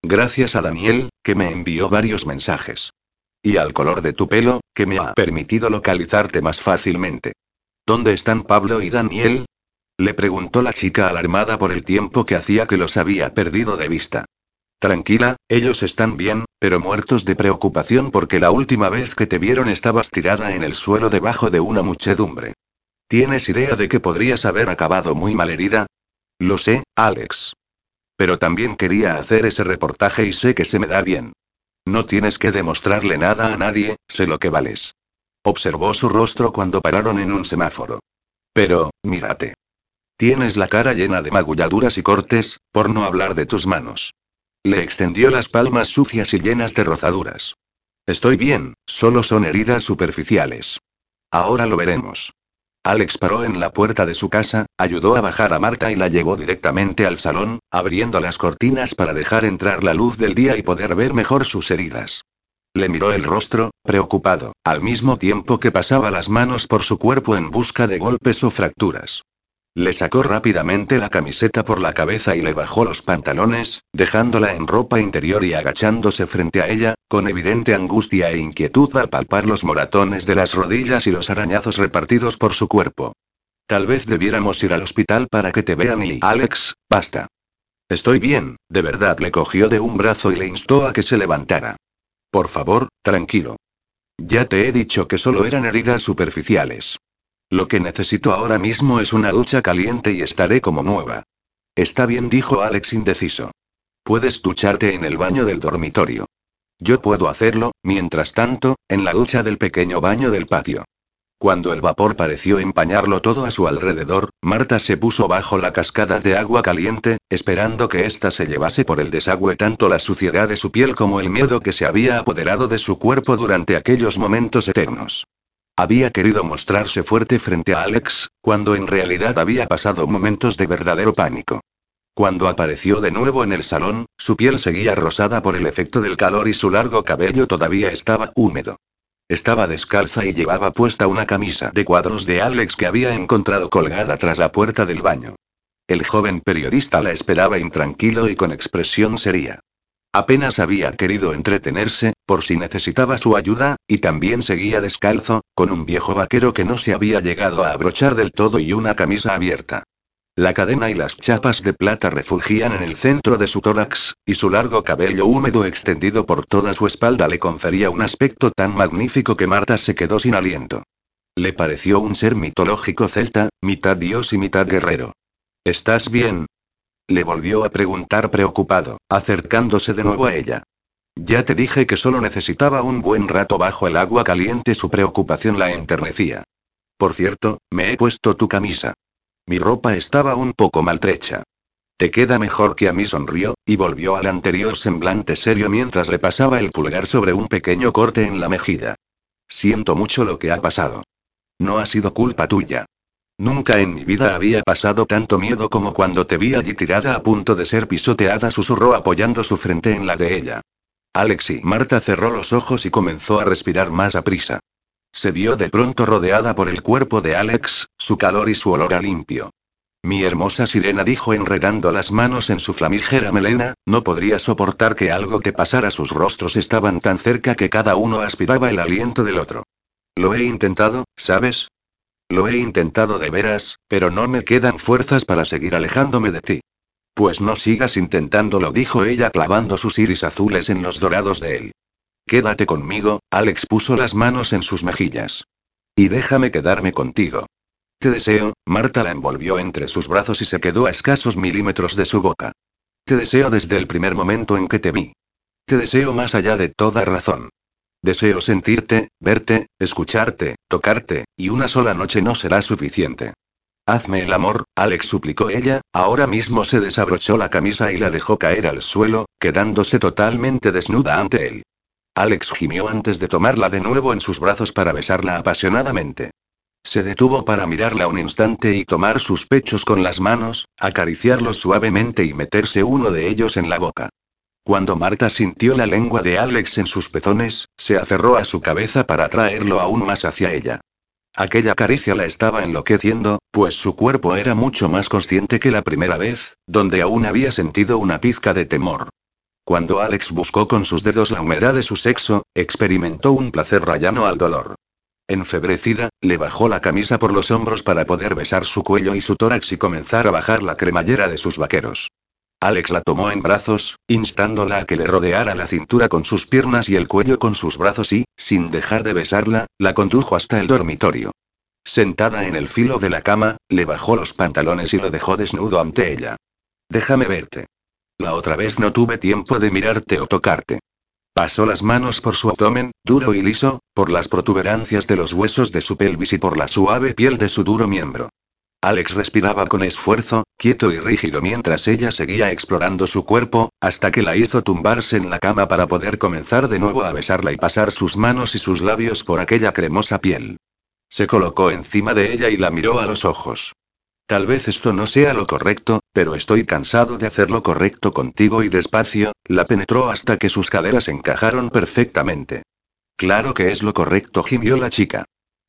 Gracias a Daniel, que me envió varios mensajes. Y al color de tu pelo, que me ha permitido localizarte más fácilmente. ¿Dónde están Pablo y Daniel? Le preguntó la chica alarmada por el tiempo que hacía que los había perdido de vista. Tranquila, ellos están bien, pero muertos de preocupación porque la última vez que te vieron estabas tirada en el suelo debajo de una muchedumbre. ¿Tienes idea de que podrías haber acabado muy mal herida? Lo sé, Alex. Pero también quería hacer ese reportaje y sé que se me da bien. No tienes que demostrarle nada a nadie, sé lo que vales. Observó su rostro cuando pararon en un semáforo. Pero, mírate. Tienes la cara llena de magulladuras y cortes, por no hablar de tus manos. Le extendió las palmas sucias y llenas de rozaduras. Estoy bien, solo son heridas superficiales. Ahora lo veremos. Alex paró en la puerta de su casa, ayudó a bajar a Marta y la llevó directamente al salón, abriendo las cortinas para dejar entrar la luz del día y poder ver mejor sus heridas. Le miró el rostro, preocupado, al mismo tiempo que pasaba las manos por su cuerpo en busca de golpes o fracturas. Le sacó rápidamente la camiseta por la cabeza y le bajó los pantalones, dejándola en ropa interior y agachándose frente a ella, con evidente angustia e inquietud al palpar los moratones de las rodillas y los arañazos repartidos por su cuerpo. Tal vez debiéramos ir al hospital para que te vean y... Alex, basta. Estoy bien, de verdad le cogió de un brazo y le instó a que se levantara. Por favor, tranquilo. Ya te he dicho que solo eran heridas superficiales. Lo que necesito ahora mismo es una ducha caliente y estaré como nueva. Está bien, dijo Alex indeciso. Puedes ducharte en el baño del dormitorio. Yo puedo hacerlo, mientras tanto, en la ducha del pequeño baño del patio. Cuando el vapor pareció empañarlo todo a su alrededor, Marta se puso bajo la cascada de agua caliente, esperando que ésta se llevase por el desagüe tanto la suciedad de su piel como el miedo que se había apoderado de su cuerpo durante aquellos momentos eternos. Había querido mostrarse fuerte frente a Alex, cuando en realidad había pasado momentos de verdadero pánico. Cuando apareció de nuevo en el salón, su piel seguía rosada por el efecto del calor y su largo cabello todavía estaba húmedo. Estaba descalza y llevaba puesta una camisa de cuadros de Alex que había encontrado colgada tras la puerta del baño. El joven periodista la esperaba intranquilo y con expresión seria. Apenas había querido entretenerse, por si necesitaba su ayuda, y también seguía descalzo, con un viejo vaquero que no se había llegado a abrochar del todo y una camisa abierta. La cadena y las chapas de plata refugían en el centro de su tórax, y su largo cabello húmedo extendido por toda su espalda le confería un aspecto tan magnífico que Marta se quedó sin aliento. Le pareció un ser mitológico celta, mitad dios y mitad guerrero. ¿Estás bien? Le volvió a preguntar preocupado, acercándose de nuevo a ella. Ya te dije que solo necesitaba un buen rato bajo el agua caliente, su preocupación la enternecía. Por cierto, me he puesto tu camisa. Mi ropa estaba un poco maltrecha. Te queda mejor que a mí, sonrió, y volvió al anterior semblante serio mientras le pasaba el pulgar sobre un pequeño corte en la mejilla. Siento mucho lo que ha pasado. No ha sido culpa tuya. Nunca en mi vida había pasado tanto miedo como cuando te vi allí tirada a punto de ser pisoteada, susurró apoyando su frente en la de ella. Alex y Marta cerró los ojos y comenzó a respirar más a prisa. Se vio de pronto rodeada por el cuerpo de Alex, su calor y su olor a limpio. Mi hermosa sirena dijo enredando las manos en su flamígera melena, no podría soportar que algo que pasara sus rostros estaban tan cerca que cada uno aspiraba el aliento del otro. Lo he intentado, ¿sabes? Lo he intentado de veras, pero no me quedan fuerzas para seguir alejándome de ti. Pues no sigas intentándolo, dijo ella clavando sus iris azules en los dorados de él. Quédate conmigo, Alex puso las manos en sus mejillas. Y déjame quedarme contigo. Te deseo, Marta la envolvió entre sus brazos y se quedó a escasos milímetros de su boca. Te deseo desde el primer momento en que te vi. Te deseo más allá de toda razón. Deseo sentirte, verte, escucharte, tocarte, y una sola noche no será suficiente. Hazme el amor, Alex suplicó ella, ahora mismo se desabrochó la camisa y la dejó caer al suelo, quedándose totalmente desnuda ante él. Alex gimió antes de tomarla de nuevo en sus brazos para besarla apasionadamente. Se detuvo para mirarla un instante y tomar sus pechos con las manos, acariciarlos suavemente y meterse uno de ellos en la boca. Cuando Marta sintió la lengua de Alex en sus pezones, se aferró a su cabeza para traerlo aún más hacia ella. Aquella caricia la estaba enloqueciendo, pues su cuerpo era mucho más consciente que la primera vez, donde aún había sentido una pizca de temor. Cuando Alex buscó con sus dedos la humedad de su sexo, experimentó un placer rayano al dolor. Enfebrecida, le bajó la camisa por los hombros para poder besar su cuello y su tórax y comenzar a bajar la cremallera de sus vaqueros. Alex la tomó en brazos, instándola a que le rodeara la cintura con sus piernas y el cuello con sus brazos y, sin dejar de besarla, la condujo hasta el dormitorio. Sentada en el filo de la cama, le bajó los pantalones y lo dejó desnudo ante ella. Déjame verte. La otra vez no tuve tiempo de mirarte o tocarte. Pasó las manos por su abdomen, duro y liso, por las protuberancias de los huesos de su pelvis y por la suave piel de su duro miembro. Alex respiraba con esfuerzo, quieto y rígido mientras ella seguía explorando su cuerpo, hasta que la hizo tumbarse en la cama para poder comenzar de nuevo a besarla y pasar sus manos y sus labios por aquella cremosa piel. Se colocó encima de ella y la miró a los ojos. Tal vez esto no sea lo correcto, pero estoy cansado de hacer lo correcto contigo y despacio, la penetró hasta que sus caderas encajaron perfectamente. Claro que es lo correcto, gimió la chica.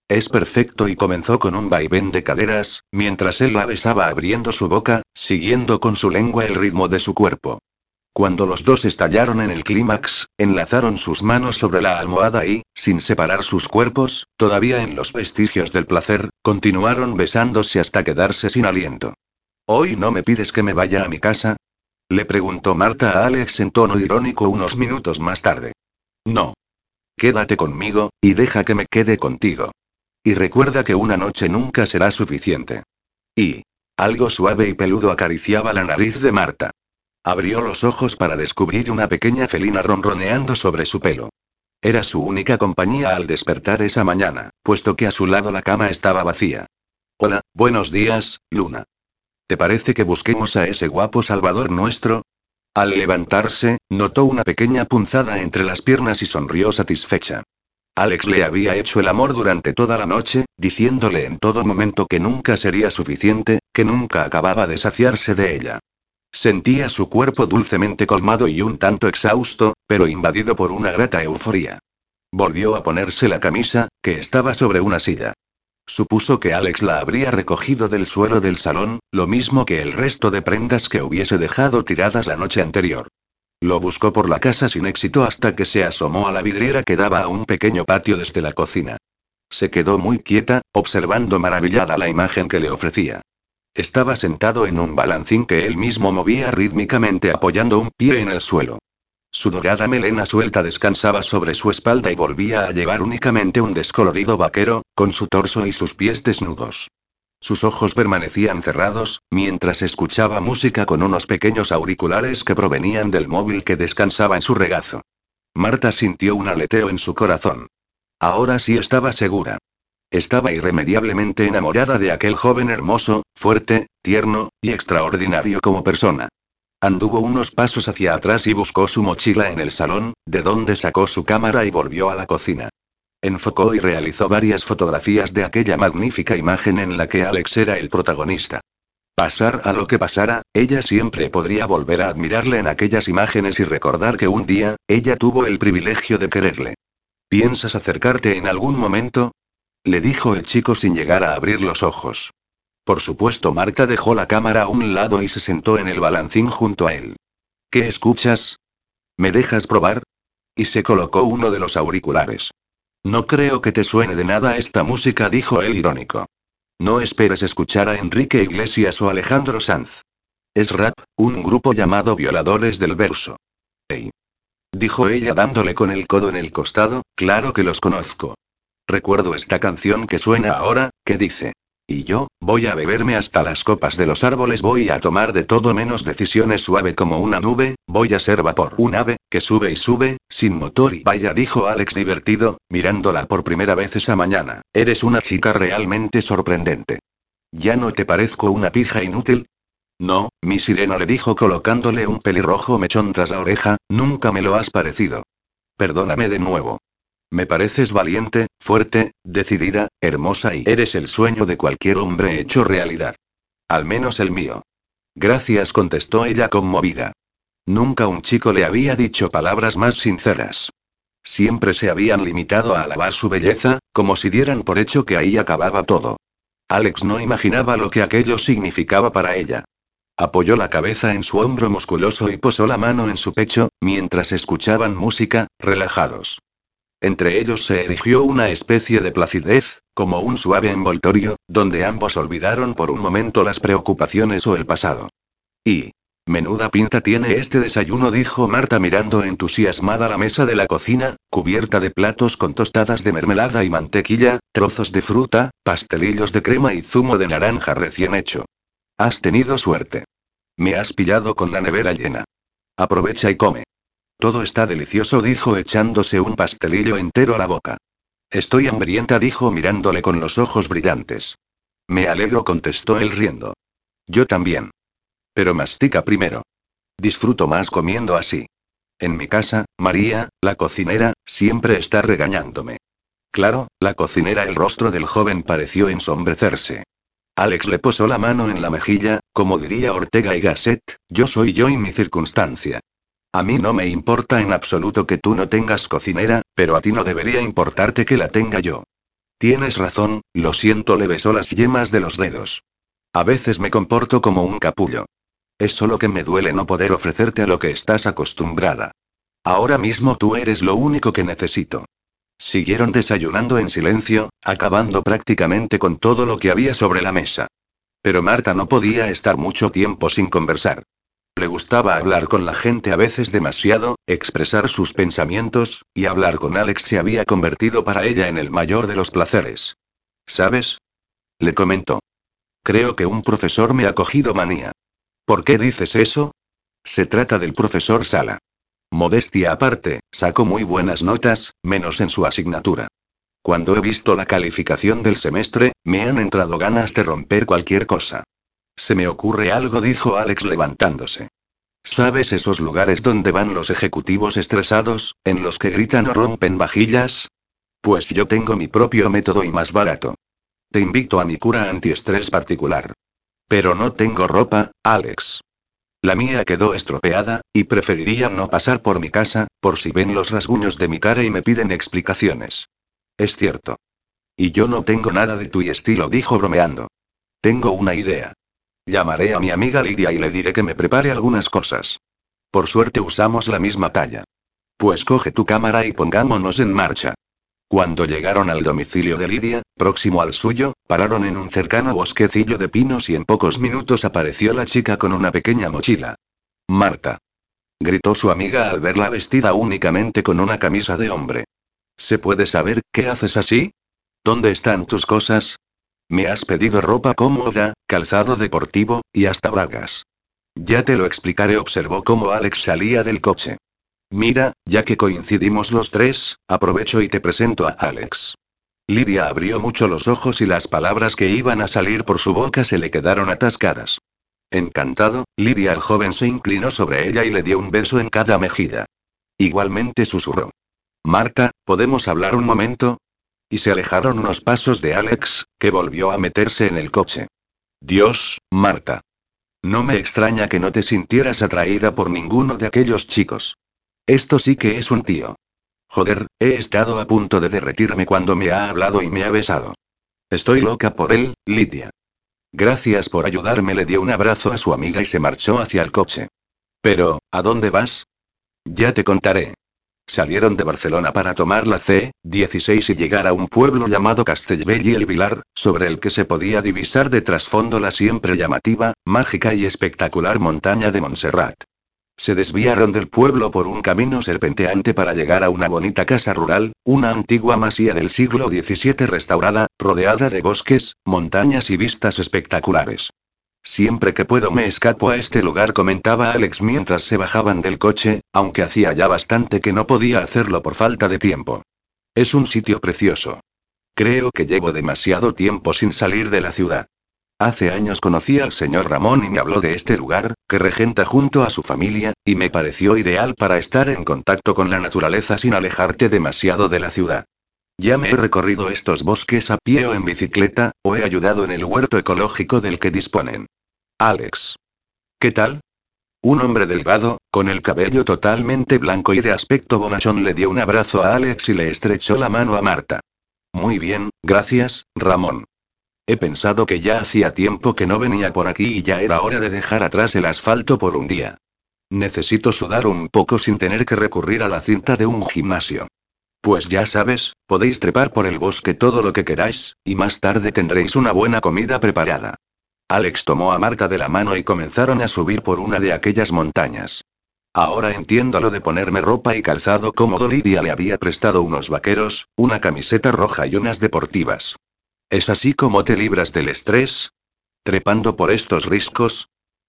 Es perfecto y comenzó con un vaivén de caderas, mientras él la besaba abriendo su boca, siguiendo con su lengua el ritmo de su cuerpo. Cuando los dos estallaron en el clímax, enlazaron sus manos sobre la almohada y, sin separar sus cuerpos, todavía en los vestigios del placer, continuaron besándose hasta quedarse sin aliento. ¿Hoy no me pides que me vaya a mi casa? Le preguntó Marta a Alex en tono irónico unos minutos más tarde. No. Quédate conmigo, y deja que me quede contigo. Y recuerda que una noche nunca será suficiente. Y. Algo suave y peludo acariciaba la nariz de Marta. Abrió los ojos para descubrir una pequeña felina ronroneando sobre su pelo. Era su única compañía al despertar esa mañana, puesto que a su lado la cama estaba vacía. Hola, buenos días, Luna. ¿Te parece que busquemos a ese guapo salvador nuestro? Al levantarse, notó una pequeña punzada entre las piernas y sonrió satisfecha. Alex le había hecho el amor durante toda la noche, diciéndole en todo momento que nunca sería suficiente, que nunca acababa de saciarse de ella. Sentía su cuerpo dulcemente colmado y un tanto exhausto, pero invadido por una grata euforía. Volvió a ponerse la camisa, que estaba sobre una silla. Supuso que Alex la habría recogido del suelo del salón, lo mismo que el resto de prendas que hubiese dejado tiradas la noche anterior. Lo buscó por la casa sin éxito hasta que se asomó a la vidriera que daba a un pequeño patio desde la cocina. Se quedó muy quieta, observando maravillada la imagen que le ofrecía. Estaba sentado en un balancín que él mismo movía rítmicamente apoyando un pie en el suelo. Su dorada melena suelta descansaba sobre su espalda y volvía a llevar únicamente un descolorido vaquero, con su torso y sus pies desnudos. Sus ojos permanecían cerrados, mientras escuchaba música con unos pequeños auriculares que provenían del móvil que descansaba en su regazo. Marta sintió un aleteo en su corazón. Ahora sí estaba segura. Estaba irremediablemente enamorada de aquel joven hermoso, fuerte, tierno, y extraordinario como persona. Anduvo unos pasos hacia atrás y buscó su mochila en el salón, de donde sacó su cámara y volvió a la cocina. Enfocó y realizó varias fotografías de aquella magnífica imagen en la que Alex era el protagonista. Pasar a lo que pasara, ella siempre podría volver a admirarle en aquellas imágenes y recordar que un día, ella tuvo el privilegio de quererle. ¿Piensas acercarte en algún momento? Le dijo el chico sin llegar a abrir los ojos. Por supuesto, Marta dejó la cámara a un lado y se sentó en el balancín junto a él. ¿Qué escuchas? ¿Me dejas probar? Y se colocó uno de los auriculares. No creo que te suene de nada esta música, dijo él irónico. No esperes escuchar a Enrique Iglesias o Alejandro Sanz. Es rap, un grupo llamado Violadores del Verso. Ey. Dijo ella dándole con el codo en el costado, claro que los conozco. Recuerdo esta canción que suena ahora, que dice. Y yo, voy a beberme hasta las copas de los árboles, voy a tomar de todo menos decisiones suave como una nube, voy a ser vapor. Un ave, que sube y sube, sin motor y vaya, dijo Alex divertido, mirándola por primera vez esa mañana. Eres una chica realmente sorprendente. ¿Ya no te parezco una pija inútil? No, mi sirena le dijo colocándole un pelirrojo mechón tras la oreja, nunca me lo has parecido. Perdóname de nuevo. Me pareces valiente, fuerte, decidida, hermosa y eres el sueño de cualquier hombre hecho realidad. Al menos el mío. Gracias, contestó ella conmovida. Nunca un chico le había dicho palabras más sinceras. Siempre se habían limitado a alabar su belleza, como si dieran por hecho que ahí acababa todo. Alex no imaginaba lo que aquello significaba para ella. Apoyó la cabeza en su hombro musculoso y posó la mano en su pecho, mientras escuchaban música, relajados. Entre ellos se erigió una especie de placidez, como un suave envoltorio, donde ambos olvidaron por un momento las preocupaciones o el pasado. Y... Menuda pinta tiene este desayuno, dijo Marta mirando entusiasmada la mesa de la cocina, cubierta de platos con tostadas de mermelada y mantequilla, trozos de fruta, pastelillos de crema y zumo de naranja recién hecho. Has tenido suerte. Me has pillado con la nevera llena. Aprovecha y come. Todo está delicioso, dijo echándose un pastelillo entero a la boca. Estoy hambrienta, dijo mirándole con los ojos brillantes. Me alegro, contestó él riendo. Yo también. Pero mastica primero. Disfruto más comiendo así. En mi casa, María, la cocinera, siempre está regañándome. Claro, la cocinera, el rostro del joven pareció ensombrecerse. Alex le posó la mano en la mejilla, como diría Ortega y Gasset, yo soy yo y mi circunstancia. A mí no me importa en absoluto que tú no tengas cocinera, pero a ti no debería importarte que la tenga yo. Tienes razón, lo siento, le besó las yemas de los dedos. A veces me comporto como un capullo. Es solo que me duele no poder ofrecerte a lo que estás acostumbrada. Ahora mismo tú eres lo único que necesito. Siguieron desayunando en silencio, acabando prácticamente con todo lo que había sobre la mesa. Pero Marta no podía estar mucho tiempo sin conversar. Le gustaba hablar con la gente a veces demasiado, expresar sus pensamientos, y hablar con Alex se había convertido para ella en el mayor de los placeres. ¿Sabes? Le comentó. Creo que un profesor me ha cogido manía. ¿Por qué dices eso? Se trata del profesor Sala. Modestia aparte, sacó muy buenas notas, menos en su asignatura. Cuando he visto la calificación del semestre, me han entrado ganas de romper cualquier cosa. Se me ocurre algo, dijo Alex levantándose. ¿Sabes esos lugares donde van los ejecutivos estresados, en los que gritan o rompen vajillas? Pues yo tengo mi propio método y más barato. Te invito a mi cura antiestrés particular. Pero no tengo ropa, Alex. La mía quedó estropeada, y preferiría no pasar por mi casa, por si ven los rasguños de mi cara y me piden explicaciones. Es cierto. Y yo no tengo nada de tu estilo, dijo bromeando. Tengo una idea. Llamaré a mi amiga Lidia y le diré que me prepare algunas cosas. Por suerte usamos la misma talla. Pues coge tu cámara y pongámonos en marcha. Cuando llegaron al domicilio de Lidia, próximo al suyo, pararon en un cercano bosquecillo de pinos y en pocos minutos apareció la chica con una pequeña mochila. Marta. Gritó su amiga al verla vestida únicamente con una camisa de hombre. ¿Se puede saber qué haces así? ¿Dónde están tus cosas? Me has pedido ropa cómoda, calzado deportivo, y hasta bragas. Ya te lo explicaré, observó cómo Alex salía del coche. Mira, ya que coincidimos los tres, aprovecho y te presento a Alex. Lidia abrió mucho los ojos y las palabras que iban a salir por su boca se le quedaron atascadas. Encantado, Lidia el joven se inclinó sobre ella y le dio un beso en cada mejilla. Igualmente susurró. Marta, ¿podemos hablar un momento? Y se alejaron unos pasos de Alex, que volvió a meterse en el coche. Dios, Marta. No me extraña que no te sintieras atraída por ninguno de aquellos chicos. Esto sí que es un tío. Joder, he estado a punto de derretirme cuando me ha hablado y me ha besado. Estoy loca por él, Lidia. Gracias por ayudarme, le dio un abrazo a su amiga y se marchó hacia el coche. Pero, ¿a dónde vas? Ya te contaré. Salieron de Barcelona para tomar la C-16 y llegar a un pueblo llamado Castellbell y el Vilar, sobre el que se podía divisar de trasfondo la siempre llamativa, mágica y espectacular montaña de Montserrat. Se desviaron del pueblo por un camino serpenteante para llegar a una bonita casa rural, una antigua masía del siglo XVII restaurada, rodeada de bosques, montañas y vistas espectaculares. Siempre que puedo me escapo a este lugar, comentaba Alex mientras se bajaban del coche, aunque hacía ya bastante que no podía hacerlo por falta de tiempo. Es un sitio precioso. Creo que llevo demasiado tiempo sin salir de la ciudad. Hace años conocí al señor Ramón y me habló de este lugar, que regenta junto a su familia, y me pareció ideal para estar en contacto con la naturaleza sin alejarte demasiado de la ciudad. Ya me he recorrido estos bosques a pie o en bicicleta, o he ayudado en el huerto ecológico del que disponen. Alex. ¿Qué tal? Un hombre delgado, con el cabello totalmente blanco y de aspecto bonachón le dio un abrazo a Alex y le estrechó la mano a Marta. Muy bien, gracias, Ramón. He pensado que ya hacía tiempo que no venía por aquí y ya era hora de dejar atrás el asfalto por un día. Necesito sudar un poco sin tener que recurrir a la cinta de un gimnasio. Pues ya sabes, podéis trepar por el bosque todo lo que queráis, y más tarde tendréis una buena comida preparada. Alex tomó a Marta de la mano y comenzaron a subir por una de aquellas montañas. Ahora entiendo lo de ponerme ropa y calzado cómodo. Lidia le había prestado unos vaqueros, una camiseta roja y unas deportivas. ¿Es así como te libras del estrés? ¿Trepando por estos riscos?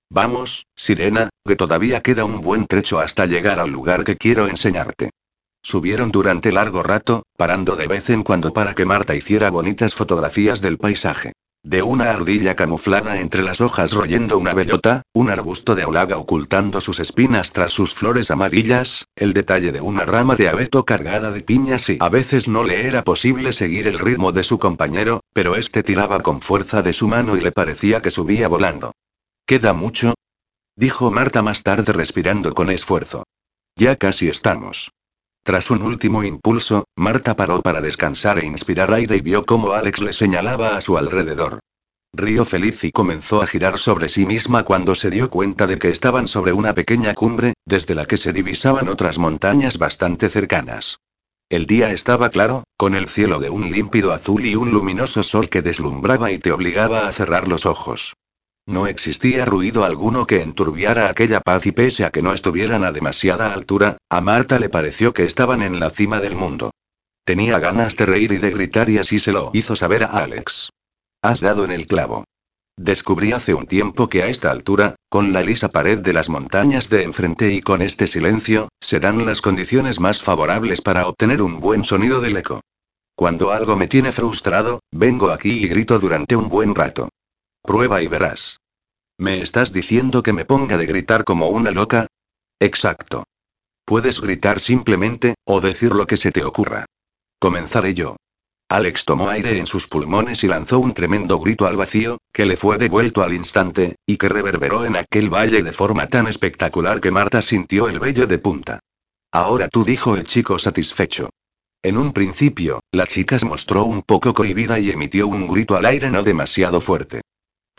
Vamos, Sirena, que todavía queda un buen trecho hasta llegar al lugar que quiero enseñarte. Subieron durante largo rato, parando de vez en cuando para que Marta hiciera bonitas fotografías del paisaje. De una ardilla camuflada entre las hojas royendo una bellota, un arbusto de olaga ocultando sus espinas tras sus flores amarillas, el detalle de una rama de abeto cargada de piñas y a veces no le era posible seguir el ritmo de su compañero, pero este tiraba con fuerza de su mano y le parecía que subía volando. ¿Queda mucho? dijo Marta más tarde respirando con esfuerzo. Ya casi estamos. Tras un último impulso, Marta paró para descansar e inspirar aire y vio cómo Alex le señalaba a su alrededor. Río feliz y comenzó a girar sobre sí misma cuando se dio cuenta de que estaban sobre una pequeña cumbre, desde la que se divisaban otras montañas bastante cercanas. El día estaba claro, con el cielo de un límpido azul y un luminoso sol que deslumbraba y te obligaba a cerrar los ojos. No existía ruido alguno que enturbiara aquella paz y pese a que no estuvieran a demasiada altura, a Marta le pareció que estaban en la cima del mundo. Tenía ganas de reír y de gritar y así se lo hizo saber a Alex. Has dado en el clavo. Descubrí hace un tiempo que a esta altura, con la lisa pared de las montañas de enfrente y con este silencio, se dan las condiciones más favorables para obtener un buen sonido del eco. Cuando algo me tiene frustrado, vengo aquí y grito durante un buen rato. Prueba y verás. ¿Me estás diciendo que me ponga de gritar como una loca? Exacto. Puedes gritar simplemente, o decir lo que se te ocurra. Comenzaré yo. Alex tomó aire en sus pulmones y lanzó un tremendo grito al vacío, que le fue devuelto al instante, y que reverberó en aquel valle de forma tan espectacular que Marta sintió el vello de punta. Ahora tú dijo el chico satisfecho. En un principio, la chica se mostró un poco cohibida y emitió un grito al aire no demasiado fuerte.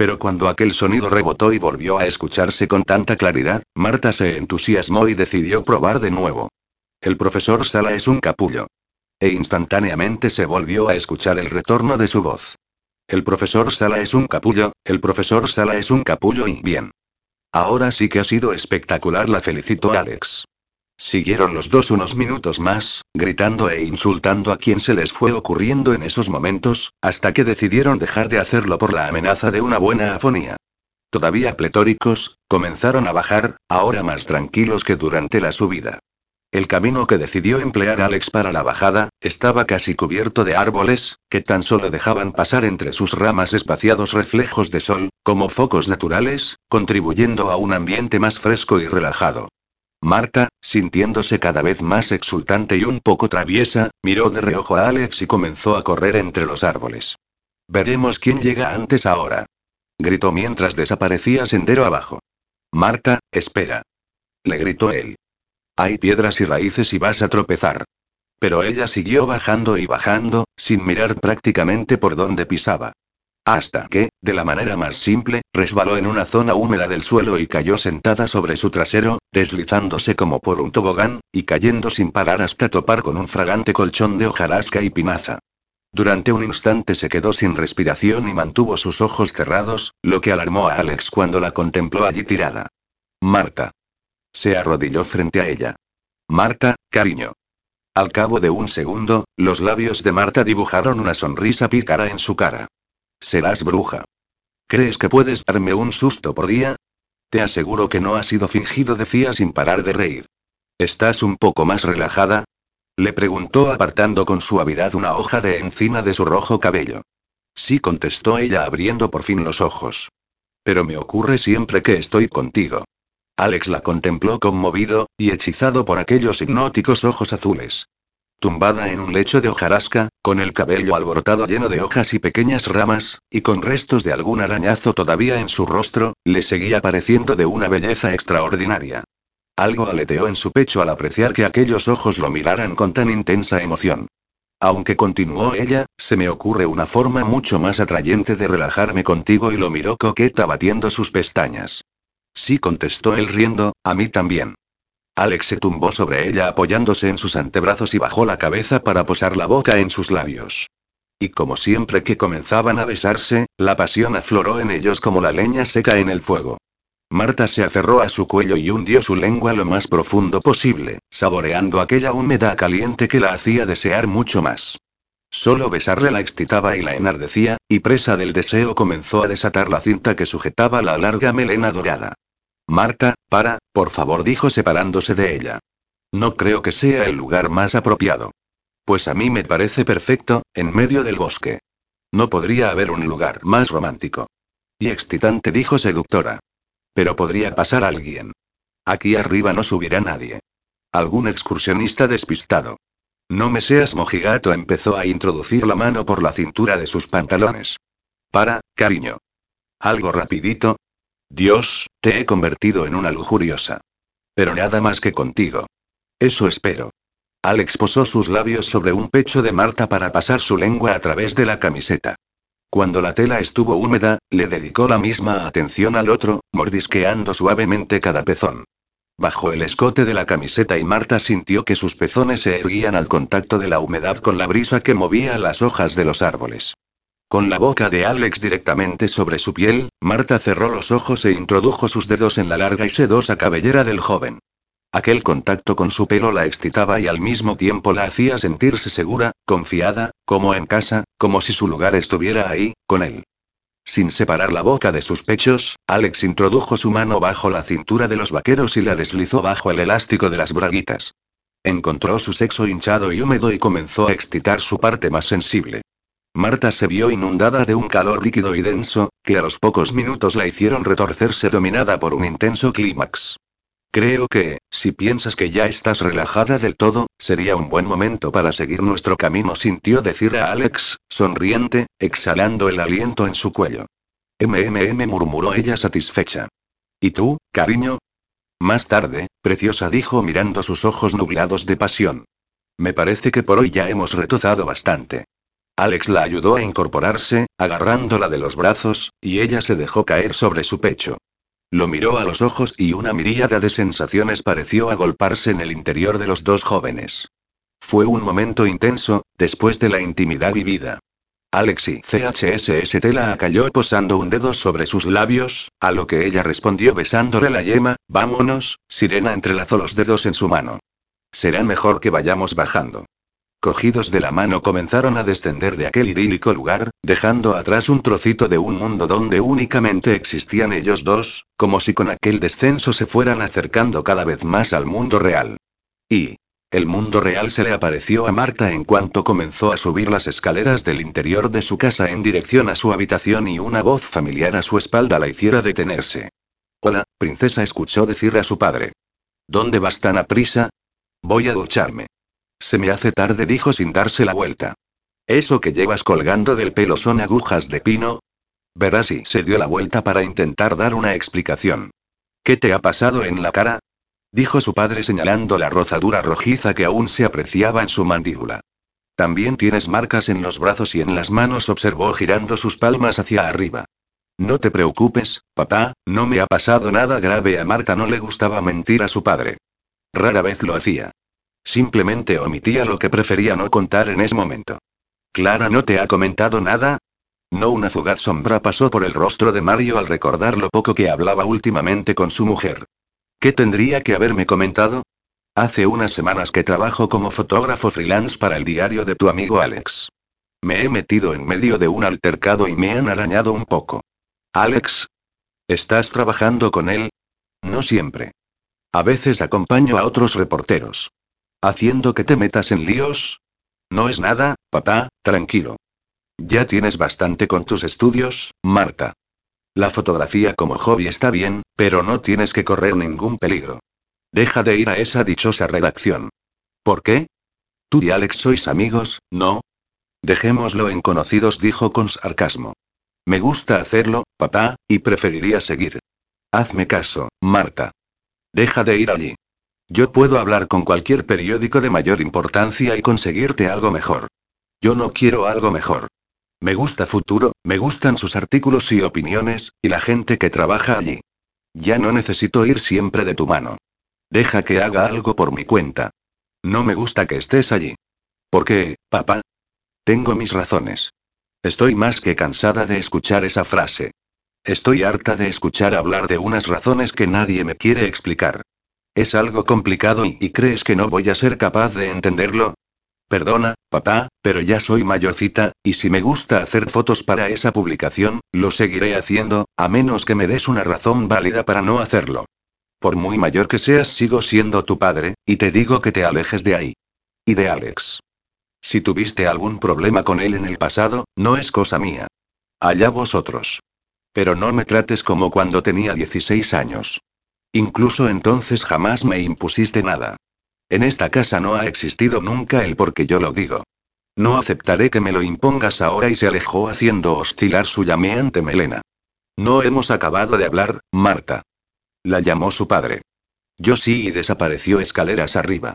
Pero cuando aquel sonido rebotó y volvió a escucharse con tanta claridad, Marta se entusiasmó y decidió probar de nuevo. El profesor Sala es un capullo. E instantáneamente se volvió a escuchar el retorno de su voz. El profesor Sala es un capullo, el profesor Sala es un capullo y bien. Ahora sí que ha sido espectacular, la felicitó Alex. Siguieron los dos unos minutos más, gritando e insultando a quien se les fue ocurriendo en esos momentos, hasta que decidieron dejar de hacerlo por la amenaza de una buena afonía. Todavía pletóricos, comenzaron a bajar, ahora más tranquilos que durante la subida. El camino que decidió emplear Alex para la bajada, estaba casi cubierto de árboles, que tan solo dejaban pasar entre sus ramas espaciados reflejos de sol, como focos naturales, contribuyendo a un ambiente más fresco y relajado. Marta, sintiéndose cada vez más exultante y un poco traviesa, miró de reojo a Alex y comenzó a correr entre los árboles. Veremos quién llega antes ahora. Gritó mientras desaparecía sendero abajo. Marta, espera. Le gritó él. Hay piedras y raíces y vas a tropezar. Pero ella siguió bajando y bajando, sin mirar prácticamente por dónde pisaba. Hasta que, de la manera más simple, resbaló en una zona húmeda del suelo y cayó sentada sobre su trasero, deslizándose como por un tobogán, y cayendo sin parar hasta topar con un fragante colchón de hojarasca y pinaza. Durante un instante se quedó sin respiración y mantuvo sus ojos cerrados, lo que alarmó a Alex cuando la contempló allí tirada. Marta. Se arrodilló frente a ella. Marta, cariño. Al cabo de un segundo, los labios de Marta dibujaron una sonrisa pícara en su cara. Serás bruja. ¿Crees que puedes darme un susto por día? Te aseguro que no ha sido fingido, decía sin parar de reír. ¿Estás un poco más relajada? Le preguntó apartando con suavidad una hoja de encina de su rojo cabello. Sí, contestó ella abriendo por fin los ojos. Pero me ocurre siempre que estoy contigo. Alex la contempló conmovido, y hechizado por aquellos hipnóticos ojos azules tumbada en un lecho de hojarasca, con el cabello alborotado lleno de hojas y pequeñas ramas, y con restos de algún arañazo todavía en su rostro, le seguía pareciendo de una belleza extraordinaria. Algo aleteó en su pecho al apreciar que aquellos ojos lo miraran con tan intensa emoción. Aunque continuó ella, se me ocurre una forma mucho más atrayente de relajarme contigo y lo miró coqueta batiendo sus pestañas. Sí contestó él riendo, a mí también. Alex se tumbó sobre ella apoyándose en sus antebrazos y bajó la cabeza para posar la boca en sus labios. Y como siempre que comenzaban a besarse, la pasión afloró en ellos como la leña seca en el fuego. Marta se aferró a su cuello y hundió su lengua lo más profundo posible, saboreando aquella humedad caliente que la hacía desear mucho más. Solo besarle la excitaba y la enardecía, y presa del deseo comenzó a desatar la cinta que sujetaba la larga melena dorada. Marta, para, por favor, dijo separándose de ella. No creo que sea el lugar más apropiado. Pues a mí me parece perfecto, en medio del bosque. No podría haber un lugar más romántico. Y excitante, dijo seductora. Pero podría pasar alguien. Aquí arriba no subirá nadie. Algún excursionista despistado. No me seas mojigato, empezó a introducir la mano por la cintura de sus pantalones. Para, cariño. Algo rapidito, Dios, te he convertido en una lujuriosa. Pero nada más que contigo. Eso espero. Alex posó sus labios sobre un pecho de Marta para pasar su lengua a través de la camiseta. Cuando la tela estuvo húmeda, le dedicó la misma atención al otro, mordisqueando suavemente cada pezón. Bajó el escote de la camiseta y Marta sintió que sus pezones se erguían al contacto de la humedad con la brisa que movía las hojas de los árboles. Con la boca de Alex directamente sobre su piel, Marta cerró los ojos e introdujo sus dedos en la larga y sedosa cabellera del joven. Aquel contacto con su pelo la excitaba y al mismo tiempo la hacía sentirse segura, confiada, como en casa, como si su lugar estuviera ahí, con él. Sin separar la boca de sus pechos, Alex introdujo su mano bajo la cintura de los vaqueros y la deslizó bajo el elástico de las braguitas. Encontró su sexo hinchado y húmedo y comenzó a excitar su parte más sensible. Marta se vio inundada de un calor líquido y denso, que a los pocos minutos la hicieron retorcerse dominada por un intenso clímax. Creo que, si piensas que ya estás relajada del todo, sería un buen momento para seguir nuestro camino, sintió decir a Alex, sonriente, exhalando el aliento en su cuello. MMM murmuró ella satisfecha. ¿Y tú, cariño? Más tarde, preciosa dijo mirando sus ojos nublados de pasión. Me parece que por hoy ya hemos retozado bastante. Alex la ayudó a incorporarse, agarrándola de los brazos, y ella se dejó caer sobre su pecho. Lo miró a los ojos y una miríada de sensaciones pareció agolparse en el interior de los dos jóvenes. Fue un momento intenso, después de la intimidad vivida. Alex y CHSST la acalló posando un dedo sobre sus labios, a lo que ella respondió besándole la yema, vámonos, Sirena entrelazó los dedos en su mano. Será mejor que vayamos bajando. Cogidos de la mano comenzaron a descender de aquel idílico lugar, dejando atrás un trocito de un mundo donde únicamente existían ellos dos, como si con aquel descenso se fueran acercando cada vez más al mundo real. Y, el mundo real se le apareció a Marta en cuanto comenzó a subir las escaleras del interior de su casa en dirección a su habitación y una voz familiar a su espalda la hiciera detenerse. Hola, princesa, escuchó decir a su padre. ¿Dónde vas tan a prisa? Voy a ducharme. Se me hace tarde, dijo sin darse la vuelta. ¿Eso que llevas colgando del pelo son agujas de pino? Verás y se dio la vuelta para intentar dar una explicación. ¿Qué te ha pasado en la cara? dijo su padre señalando la rozadura rojiza que aún se apreciaba en su mandíbula. También tienes marcas en los brazos y en las manos, observó girando sus palmas hacia arriba. No te preocupes, papá, no me ha pasado nada grave. A Marta no le gustaba mentir a su padre. Rara vez lo hacía. Simplemente omitía lo que prefería no contar en ese momento. ¿Clara no te ha comentado nada? No una fugaz sombra pasó por el rostro de Mario al recordar lo poco que hablaba últimamente con su mujer. ¿Qué tendría que haberme comentado? Hace unas semanas que trabajo como fotógrafo freelance para el diario de tu amigo Alex. Me he metido en medio de un altercado y me han arañado un poco. Alex. ¿Estás trabajando con él? No siempre. A veces acompaño a otros reporteros. ¿Haciendo que te metas en líos? No es nada, papá, tranquilo. Ya tienes bastante con tus estudios, Marta. La fotografía como hobby está bien, pero no tienes que correr ningún peligro. Deja de ir a esa dichosa redacción. ¿Por qué? Tú y Alex sois amigos, ¿no? Dejémoslo en conocidos, dijo con sarcasmo. Me gusta hacerlo, papá, y preferiría seguir. Hazme caso, Marta. Deja de ir allí. Yo puedo hablar con cualquier periódico de mayor importancia y conseguirte algo mejor. Yo no quiero algo mejor. Me gusta Futuro, me gustan sus artículos y opiniones, y la gente que trabaja allí. Ya no necesito ir siempre de tu mano. Deja que haga algo por mi cuenta. No me gusta que estés allí. ¿Por qué, papá? Tengo mis razones. Estoy más que cansada de escuchar esa frase. Estoy harta de escuchar hablar de unas razones que nadie me quiere explicar. Es algo complicado y, crees que no voy a ser capaz de entenderlo. Perdona, papá, pero ya soy mayorcita, y si me gusta hacer fotos para esa publicación, lo seguiré haciendo, a menos que me des una razón válida para no hacerlo. Por muy mayor que seas, sigo siendo tu padre, y te digo que te alejes de ahí. Y de Alex. Si tuviste algún problema con él en el pasado, no es cosa mía. Allá vosotros. Pero no me trates como cuando tenía 16 años. Incluso entonces jamás me impusiste nada. En esta casa no ha existido nunca el porque yo lo digo. No aceptaré que me lo impongas ahora y se alejó haciendo oscilar su llameante melena. No hemos acabado de hablar, Marta. La llamó su padre. Yo sí y desapareció escaleras arriba.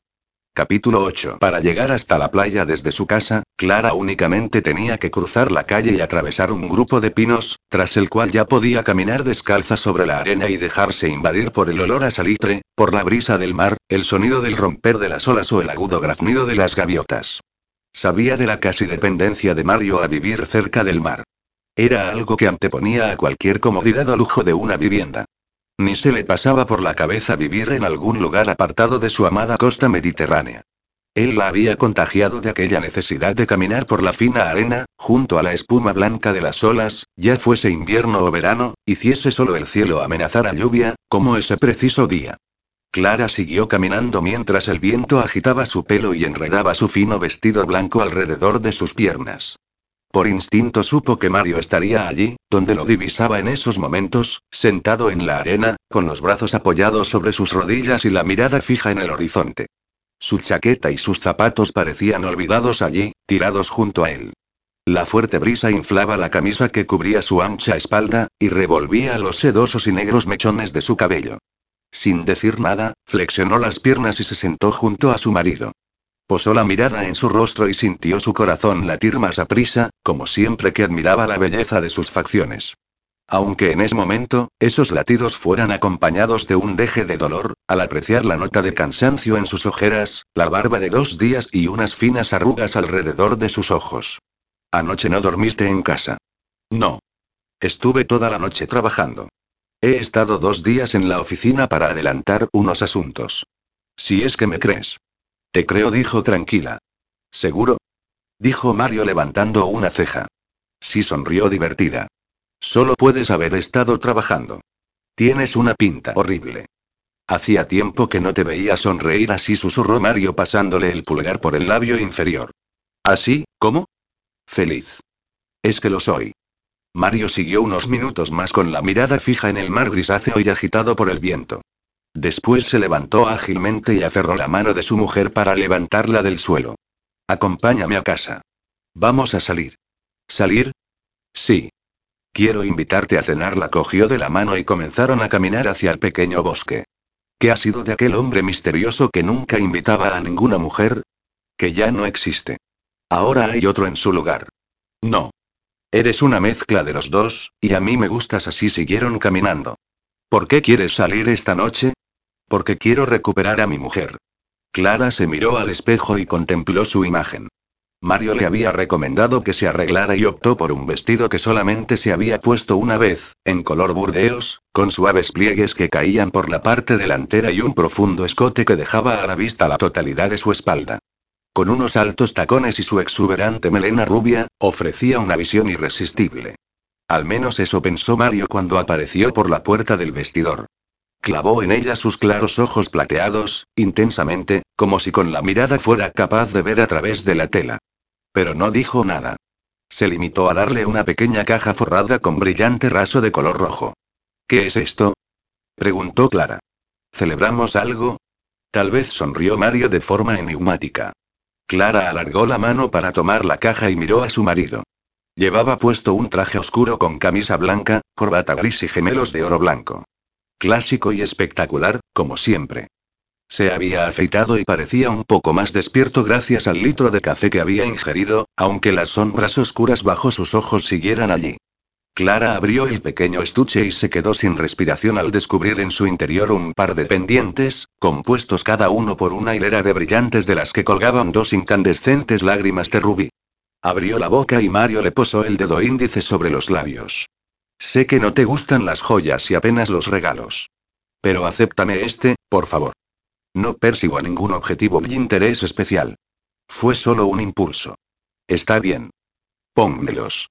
Capítulo 8. Para llegar hasta la playa desde su casa, Clara únicamente tenía que cruzar la calle y atravesar un grupo de pinos, tras el cual ya podía caminar descalza sobre la arena y dejarse invadir por el olor a salitre, por la brisa del mar, el sonido del romper de las olas o el agudo graznido de las gaviotas. Sabía de la casi dependencia de Mario a vivir cerca del mar. Era algo que anteponía a cualquier comodidad o lujo de una vivienda. Ni se le pasaba por la cabeza vivir en algún lugar apartado de su amada costa mediterránea. Él la había contagiado de aquella necesidad de caminar por la fina arena, junto a la espuma blanca de las olas, ya fuese invierno o verano, hiciese solo el cielo amenazar a lluvia, como ese preciso día. Clara siguió caminando mientras el viento agitaba su pelo y enredaba su fino vestido blanco alrededor de sus piernas. Por instinto supo que Mario estaría allí, donde lo divisaba en esos momentos, sentado en la arena, con los brazos apoyados sobre sus rodillas y la mirada fija en el horizonte. Su chaqueta y sus zapatos parecían olvidados allí, tirados junto a él. La fuerte brisa inflaba la camisa que cubría su ancha espalda, y revolvía los sedosos y negros mechones de su cabello. Sin decir nada, flexionó las piernas y se sentó junto a su marido. Posó la mirada en su rostro y sintió su corazón latir más a prisa, como siempre que admiraba la belleza de sus facciones. Aunque en ese momento, esos latidos fueran acompañados de un deje de dolor, al apreciar la nota de cansancio en sus ojeras, la barba de dos días y unas finas arrugas alrededor de sus ojos. Anoche no dormiste en casa. No. Estuve toda la noche trabajando. He estado dos días en la oficina para adelantar unos asuntos. Si es que me crees. Te creo, dijo tranquila. ¿Seguro? Dijo Mario levantando una ceja. Sí sonrió divertida. Solo puedes haber estado trabajando. Tienes una pinta horrible. Hacía tiempo que no te veía sonreír así, susurró Mario pasándole el pulgar por el labio inferior. ¿Así, cómo? Feliz. Es que lo soy. Mario siguió unos minutos más con la mirada fija en el mar grisáceo y agitado por el viento. Después se levantó ágilmente y aferró la mano de su mujer para levantarla del suelo. Acompáñame a casa. Vamos a salir. ¿Salir? Sí. Quiero invitarte a cenar. La cogió de la mano y comenzaron a caminar hacia el pequeño bosque. ¿Qué ha sido de aquel hombre misterioso que nunca invitaba a ninguna mujer? Que ya no existe. Ahora hay otro en su lugar. No. Eres una mezcla de los dos, y a mí me gustas así siguieron caminando. ¿Por qué quieres salir esta noche? Porque quiero recuperar a mi mujer. Clara se miró al espejo y contempló su imagen. Mario le había recomendado que se arreglara y optó por un vestido que solamente se había puesto una vez, en color burdeos, con suaves pliegues que caían por la parte delantera y un profundo escote que dejaba a la vista la totalidad de su espalda. Con unos altos tacones y su exuberante melena rubia, ofrecía una visión irresistible. Al menos eso pensó Mario cuando apareció por la puerta del vestidor. Clavó en ella sus claros ojos plateados, intensamente, como si con la mirada fuera capaz de ver a través de la tela. Pero no dijo nada. Se limitó a darle una pequeña caja forrada con brillante raso de color rojo. ¿Qué es esto? preguntó Clara. ¿Celebramos algo? Tal vez sonrió Mario de forma enigmática. Clara alargó la mano para tomar la caja y miró a su marido. Llevaba puesto un traje oscuro con camisa blanca, corbata gris y gemelos de oro blanco. Clásico y espectacular, como siempre. Se había afeitado y parecía un poco más despierto gracias al litro de café que había ingerido, aunque las sombras oscuras bajo sus ojos siguieran allí. Clara abrió el pequeño estuche y se quedó sin respiración al descubrir en su interior un par de pendientes, compuestos cada uno por una hilera de brillantes de las que colgaban dos incandescentes lágrimas de rubí. Abrió la boca y Mario le posó el dedo índice sobre los labios. Sé que no te gustan las joyas y apenas los regalos. Pero acéptame este, por favor. No persigo ningún objetivo ni interés especial. Fue solo un impulso. Está bien. Pónmelos.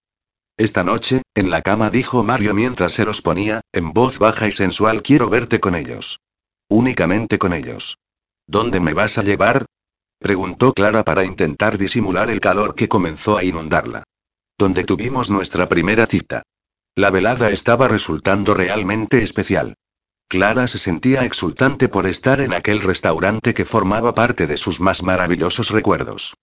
Esta noche, en la cama dijo Mario mientras se los ponía, en voz baja y sensual quiero verte con ellos. Únicamente con ellos. ¿Dónde me vas a llevar? Preguntó Clara para intentar disimular el calor que comenzó a inundarla. Donde tuvimos nuestra primera cita. La velada estaba resultando realmente especial. Clara se sentía exultante por estar en aquel restaurante que formaba parte de sus más maravillosos recuerdos.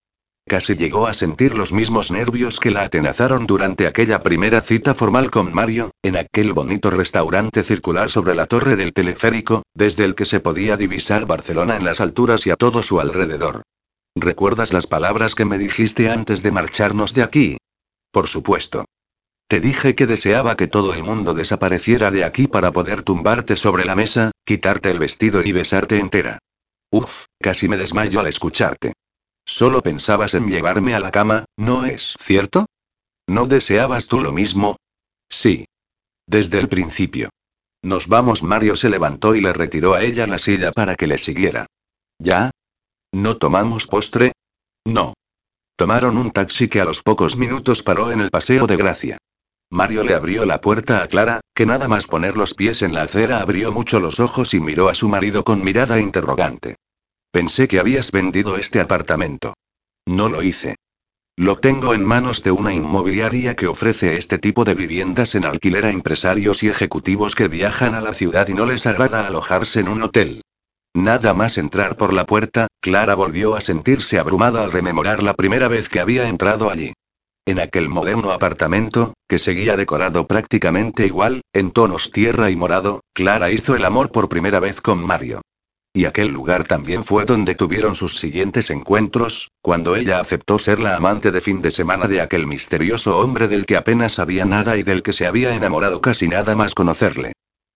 Casi llegó a sentir los mismos nervios que la atenazaron durante aquella primera cita formal con Mario, en aquel bonito restaurante circular sobre la torre del teleférico, desde el que se podía divisar Barcelona en las alturas y a todo su alrededor. ¿Recuerdas las palabras que me dijiste antes de marcharnos de aquí? Por supuesto. Te dije que deseaba que todo el mundo desapareciera de aquí para poder tumbarte sobre la mesa, quitarte el vestido y besarte entera. Uf, casi me desmayo al escucharte. Solo pensabas en llevarme a la cama, ¿no es cierto? ¿No deseabas tú lo mismo? Sí. Desde el principio. Nos vamos. Mario se levantó y le retiró a ella la silla para que le siguiera. ¿Ya? ¿No tomamos postre? No. Tomaron un taxi que a los pocos minutos paró en el Paseo de Gracia. Mario le abrió la puerta a Clara, que nada más poner los pies en la acera abrió mucho los ojos y miró a su marido con mirada interrogante. Pensé que habías vendido este apartamento. No lo hice. Lo tengo en manos de una inmobiliaria que ofrece este tipo de viviendas en alquiler a empresarios y ejecutivos que viajan a la ciudad y no les agrada alojarse en un hotel. Nada más entrar por la puerta, Clara volvió a sentirse abrumada al rememorar la primera vez que había entrado allí. En aquel moderno apartamento, que seguía decorado prácticamente igual, en tonos tierra y morado, Clara hizo el amor por primera vez con Mario. Y aquel lugar también fue donde tuvieron sus siguientes encuentros, cuando ella aceptó ser la amante de fin de semana de aquel misterioso hombre del que apenas sabía nada y del que se había enamorado casi nada más conocerle.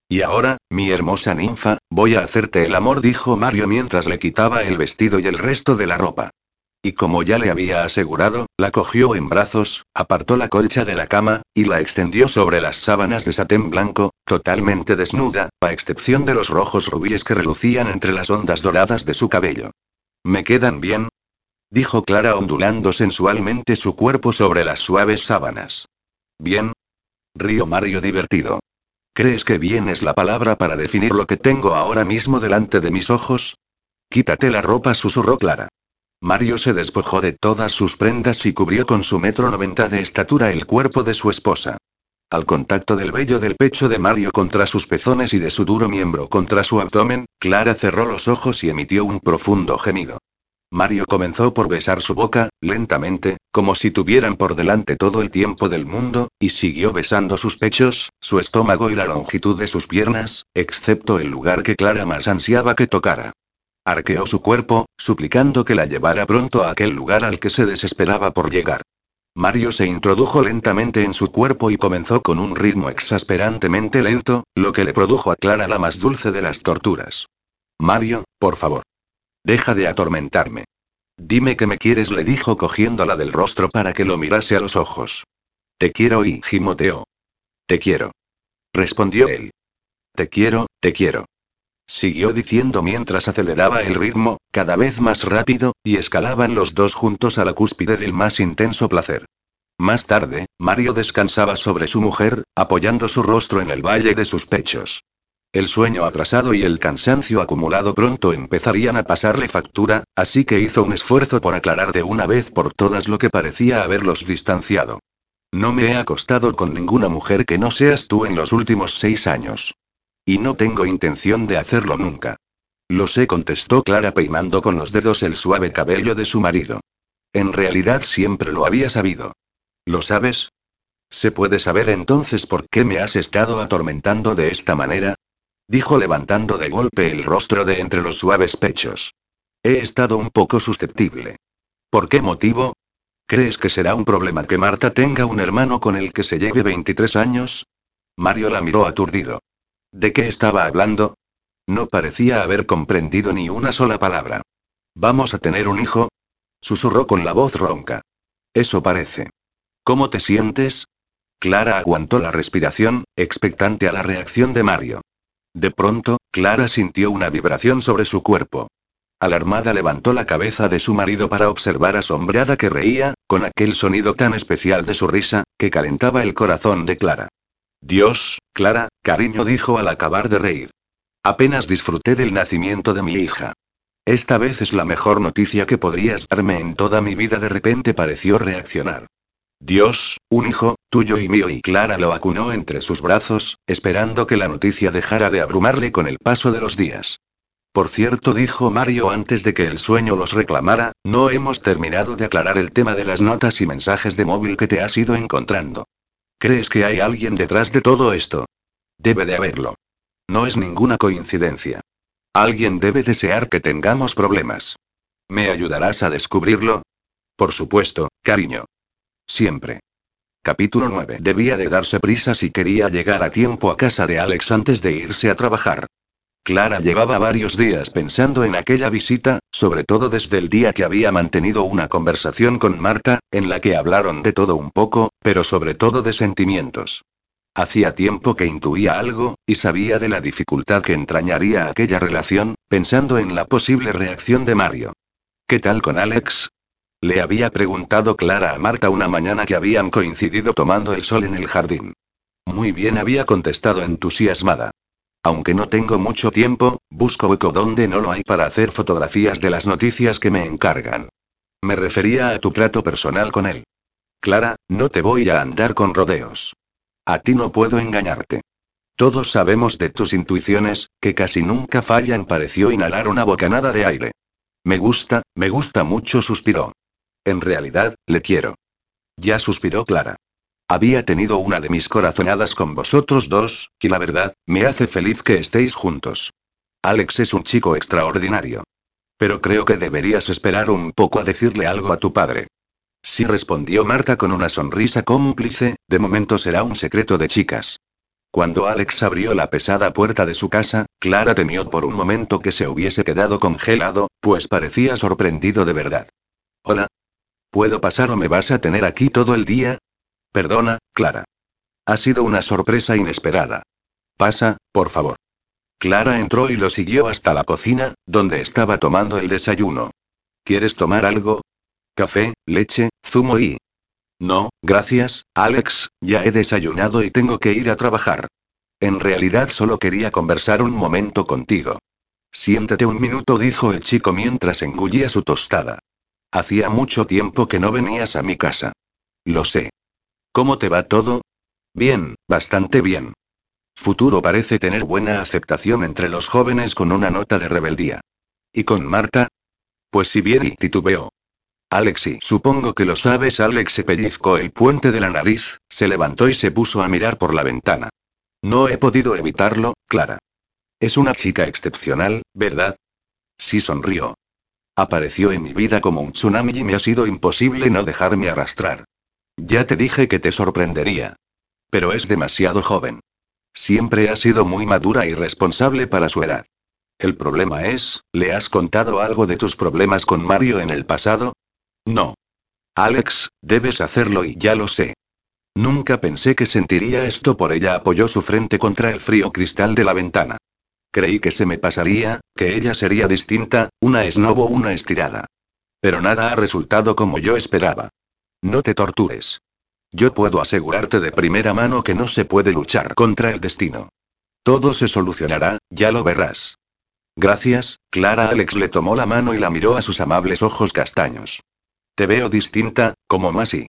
Y ahora, mi hermosa ninfa, voy a hacerte el amor, dijo Mario mientras le quitaba el vestido y el resto de la ropa. Y como ya le había asegurado, la cogió en brazos, apartó la colcha de la cama, y la extendió sobre las sábanas de satén blanco, totalmente desnuda, a excepción de los rojos rubíes que relucían entre las ondas doradas de su cabello. ¿Me quedan bien? dijo Clara ondulando sensualmente su cuerpo sobre las suaves sábanas. Bien. Río Mario divertido. ¿Crees que bien es la palabra para definir lo que tengo ahora mismo delante de mis ojos? Quítate la ropa, susurró Clara. Mario se despojó de todas sus prendas y cubrió con su metro noventa de estatura el cuerpo de su esposa. Al contacto del vello del pecho de Mario contra sus pezones y de su duro miembro contra su abdomen, Clara cerró los ojos y emitió un profundo gemido. Mario comenzó por besar su boca, lentamente, como si tuvieran por delante todo el tiempo del mundo, y siguió besando sus pechos, su estómago y la longitud de sus piernas, excepto el lugar que Clara más ansiaba que tocara. Arqueó su cuerpo, suplicando que la llevara pronto a aquel lugar al que se desesperaba por llegar. Mario se introdujo lentamente en su cuerpo y comenzó con un ritmo exasperantemente lento, lo que le produjo a Clara la más dulce de las torturas. Mario, por favor. Deja de atormentarme. Dime que me quieres, le dijo cogiéndola del rostro para que lo mirase a los ojos. Te quiero y gimoteó. Te quiero. Respondió él. Te quiero, te quiero. Siguió diciendo mientras aceleraba el ritmo, cada vez más rápido, y escalaban los dos juntos a la cúspide del más intenso placer. Más tarde, Mario descansaba sobre su mujer, apoyando su rostro en el valle de sus pechos. El sueño atrasado y el cansancio acumulado pronto empezarían a pasarle factura, así que hizo un esfuerzo por aclarar de una vez por todas lo que parecía haberlos distanciado. No me he acostado con ninguna mujer que no seas tú en los últimos seis años. Y no tengo intención de hacerlo nunca. Lo sé, contestó Clara peinando con los dedos el suave cabello de su marido. En realidad siempre lo había sabido. ¿Lo sabes? ¿Se puede saber entonces por qué me has estado atormentando de esta manera? Dijo levantando de golpe el rostro de entre los suaves pechos. He estado un poco susceptible. ¿Por qué motivo? ¿Crees que será un problema que Marta tenga un hermano con el que se lleve 23 años? Mario la miró aturdido. ¿De qué estaba hablando? No parecía haber comprendido ni una sola palabra. ¿Vamos a tener un hijo? Susurró con la voz ronca. Eso parece. ¿Cómo te sientes? Clara aguantó la respiración, expectante a la reacción de Mario. De pronto, Clara sintió una vibración sobre su cuerpo. Alarmada levantó la cabeza de su marido para observar asombrada que reía, con aquel sonido tan especial de su risa, que calentaba el corazón de Clara. Dios, Clara, cariño dijo al acabar de reír. Apenas disfruté del nacimiento de mi hija. Esta vez es la mejor noticia que podrías darme en toda mi vida. De repente pareció reaccionar. Dios, un hijo, tuyo y mío. Y Clara lo acunó entre sus brazos, esperando que la noticia dejara de abrumarle con el paso de los días. Por cierto, dijo Mario antes de que el sueño los reclamara, no hemos terminado de aclarar el tema de las notas y mensajes de móvil que te has ido encontrando. ¿Crees que hay alguien detrás de todo esto? Debe de haberlo. No es ninguna coincidencia. Alguien debe desear que tengamos problemas. ¿Me ayudarás a descubrirlo? Por supuesto, cariño. Siempre. Capítulo 9. Debía de darse prisa si quería llegar a tiempo a casa de Alex antes de irse a trabajar. Clara llevaba varios días pensando en aquella visita, sobre todo desde el día que había mantenido una conversación con Marta, en la que hablaron de todo un poco, pero sobre todo de sentimientos. Hacía tiempo que intuía algo, y sabía de la dificultad que entrañaría aquella relación, pensando en la posible reacción de Mario. ¿Qué tal con Alex? Le había preguntado Clara a Marta una mañana que habían coincidido tomando el sol en el jardín. Muy bien había contestado entusiasmada. Aunque no tengo mucho tiempo, busco hueco donde no lo hay para hacer fotografías de las noticias que me encargan. Me refería a tu trato personal con él. Clara, no te voy a andar con rodeos. A ti no puedo engañarte. Todos sabemos de tus intuiciones, que casi nunca fallan, pareció inhalar una bocanada de aire. Me gusta, me gusta mucho, suspiró. En realidad, le quiero. Ya suspiró Clara. Había tenido una de mis corazonadas con vosotros dos, y la verdad, me hace feliz que estéis juntos. Alex es un chico extraordinario. Pero creo que deberías esperar un poco a decirle algo a tu padre. Sí respondió Marta con una sonrisa cómplice, de momento será un secreto de chicas. Cuando Alex abrió la pesada puerta de su casa, Clara temió por un momento que se hubiese quedado congelado, pues parecía sorprendido de verdad. Hola. ¿Puedo pasar o me vas a tener aquí todo el día? Perdona, Clara. Ha sido una sorpresa inesperada. Pasa, por favor. Clara entró y lo siguió hasta la cocina, donde estaba tomando el desayuno. ¿Quieres tomar algo? Café, leche, zumo y... No, gracias, Alex, ya he desayunado y tengo que ir a trabajar. En realidad solo quería conversar un momento contigo. Siéntate un minuto, dijo el chico mientras engullía su tostada. Hacía mucho tiempo que no venías a mi casa. Lo sé. ¿Cómo te va todo? Bien, bastante bien. Futuro parece tener buena aceptación entre los jóvenes con una nota de rebeldía. ¿Y con Marta? Pues si bien y titubeó. Alexi, supongo que lo sabes. Alex se pellizcó el puente de la nariz, se levantó y se puso a mirar por la ventana. No he podido evitarlo, Clara. Es una chica excepcional, ¿verdad? Sí sonrió. Apareció en mi vida como un tsunami y me ha sido imposible no dejarme arrastrar. Ya te dije que te sorprendería. Pero es demasiado joven. Siempre ha sido muy madura y responsable para su edad. El problema es, ¿le has contado algo de tus problemas con Mario en el pasado? No. Alex, debes hacerlo y ya lo sé. Nunca pensé que sentiría esto por ella. Apoyó su frente contra el frío cristal de la ventana. Creí que se me pasaría, que ella sería distinta, una esnobo una estirada. Pero nada ha resultado como yo esperaba. No te tortures. Yo puedo asegurarte de primera mano que no se puede luchar contra el destino. Todo se solucionará, ya lo verás. Gracias, Clara. Alex le tomó la mano y la miró a sus amables ojos castaños. Te veo distinta, como Masi.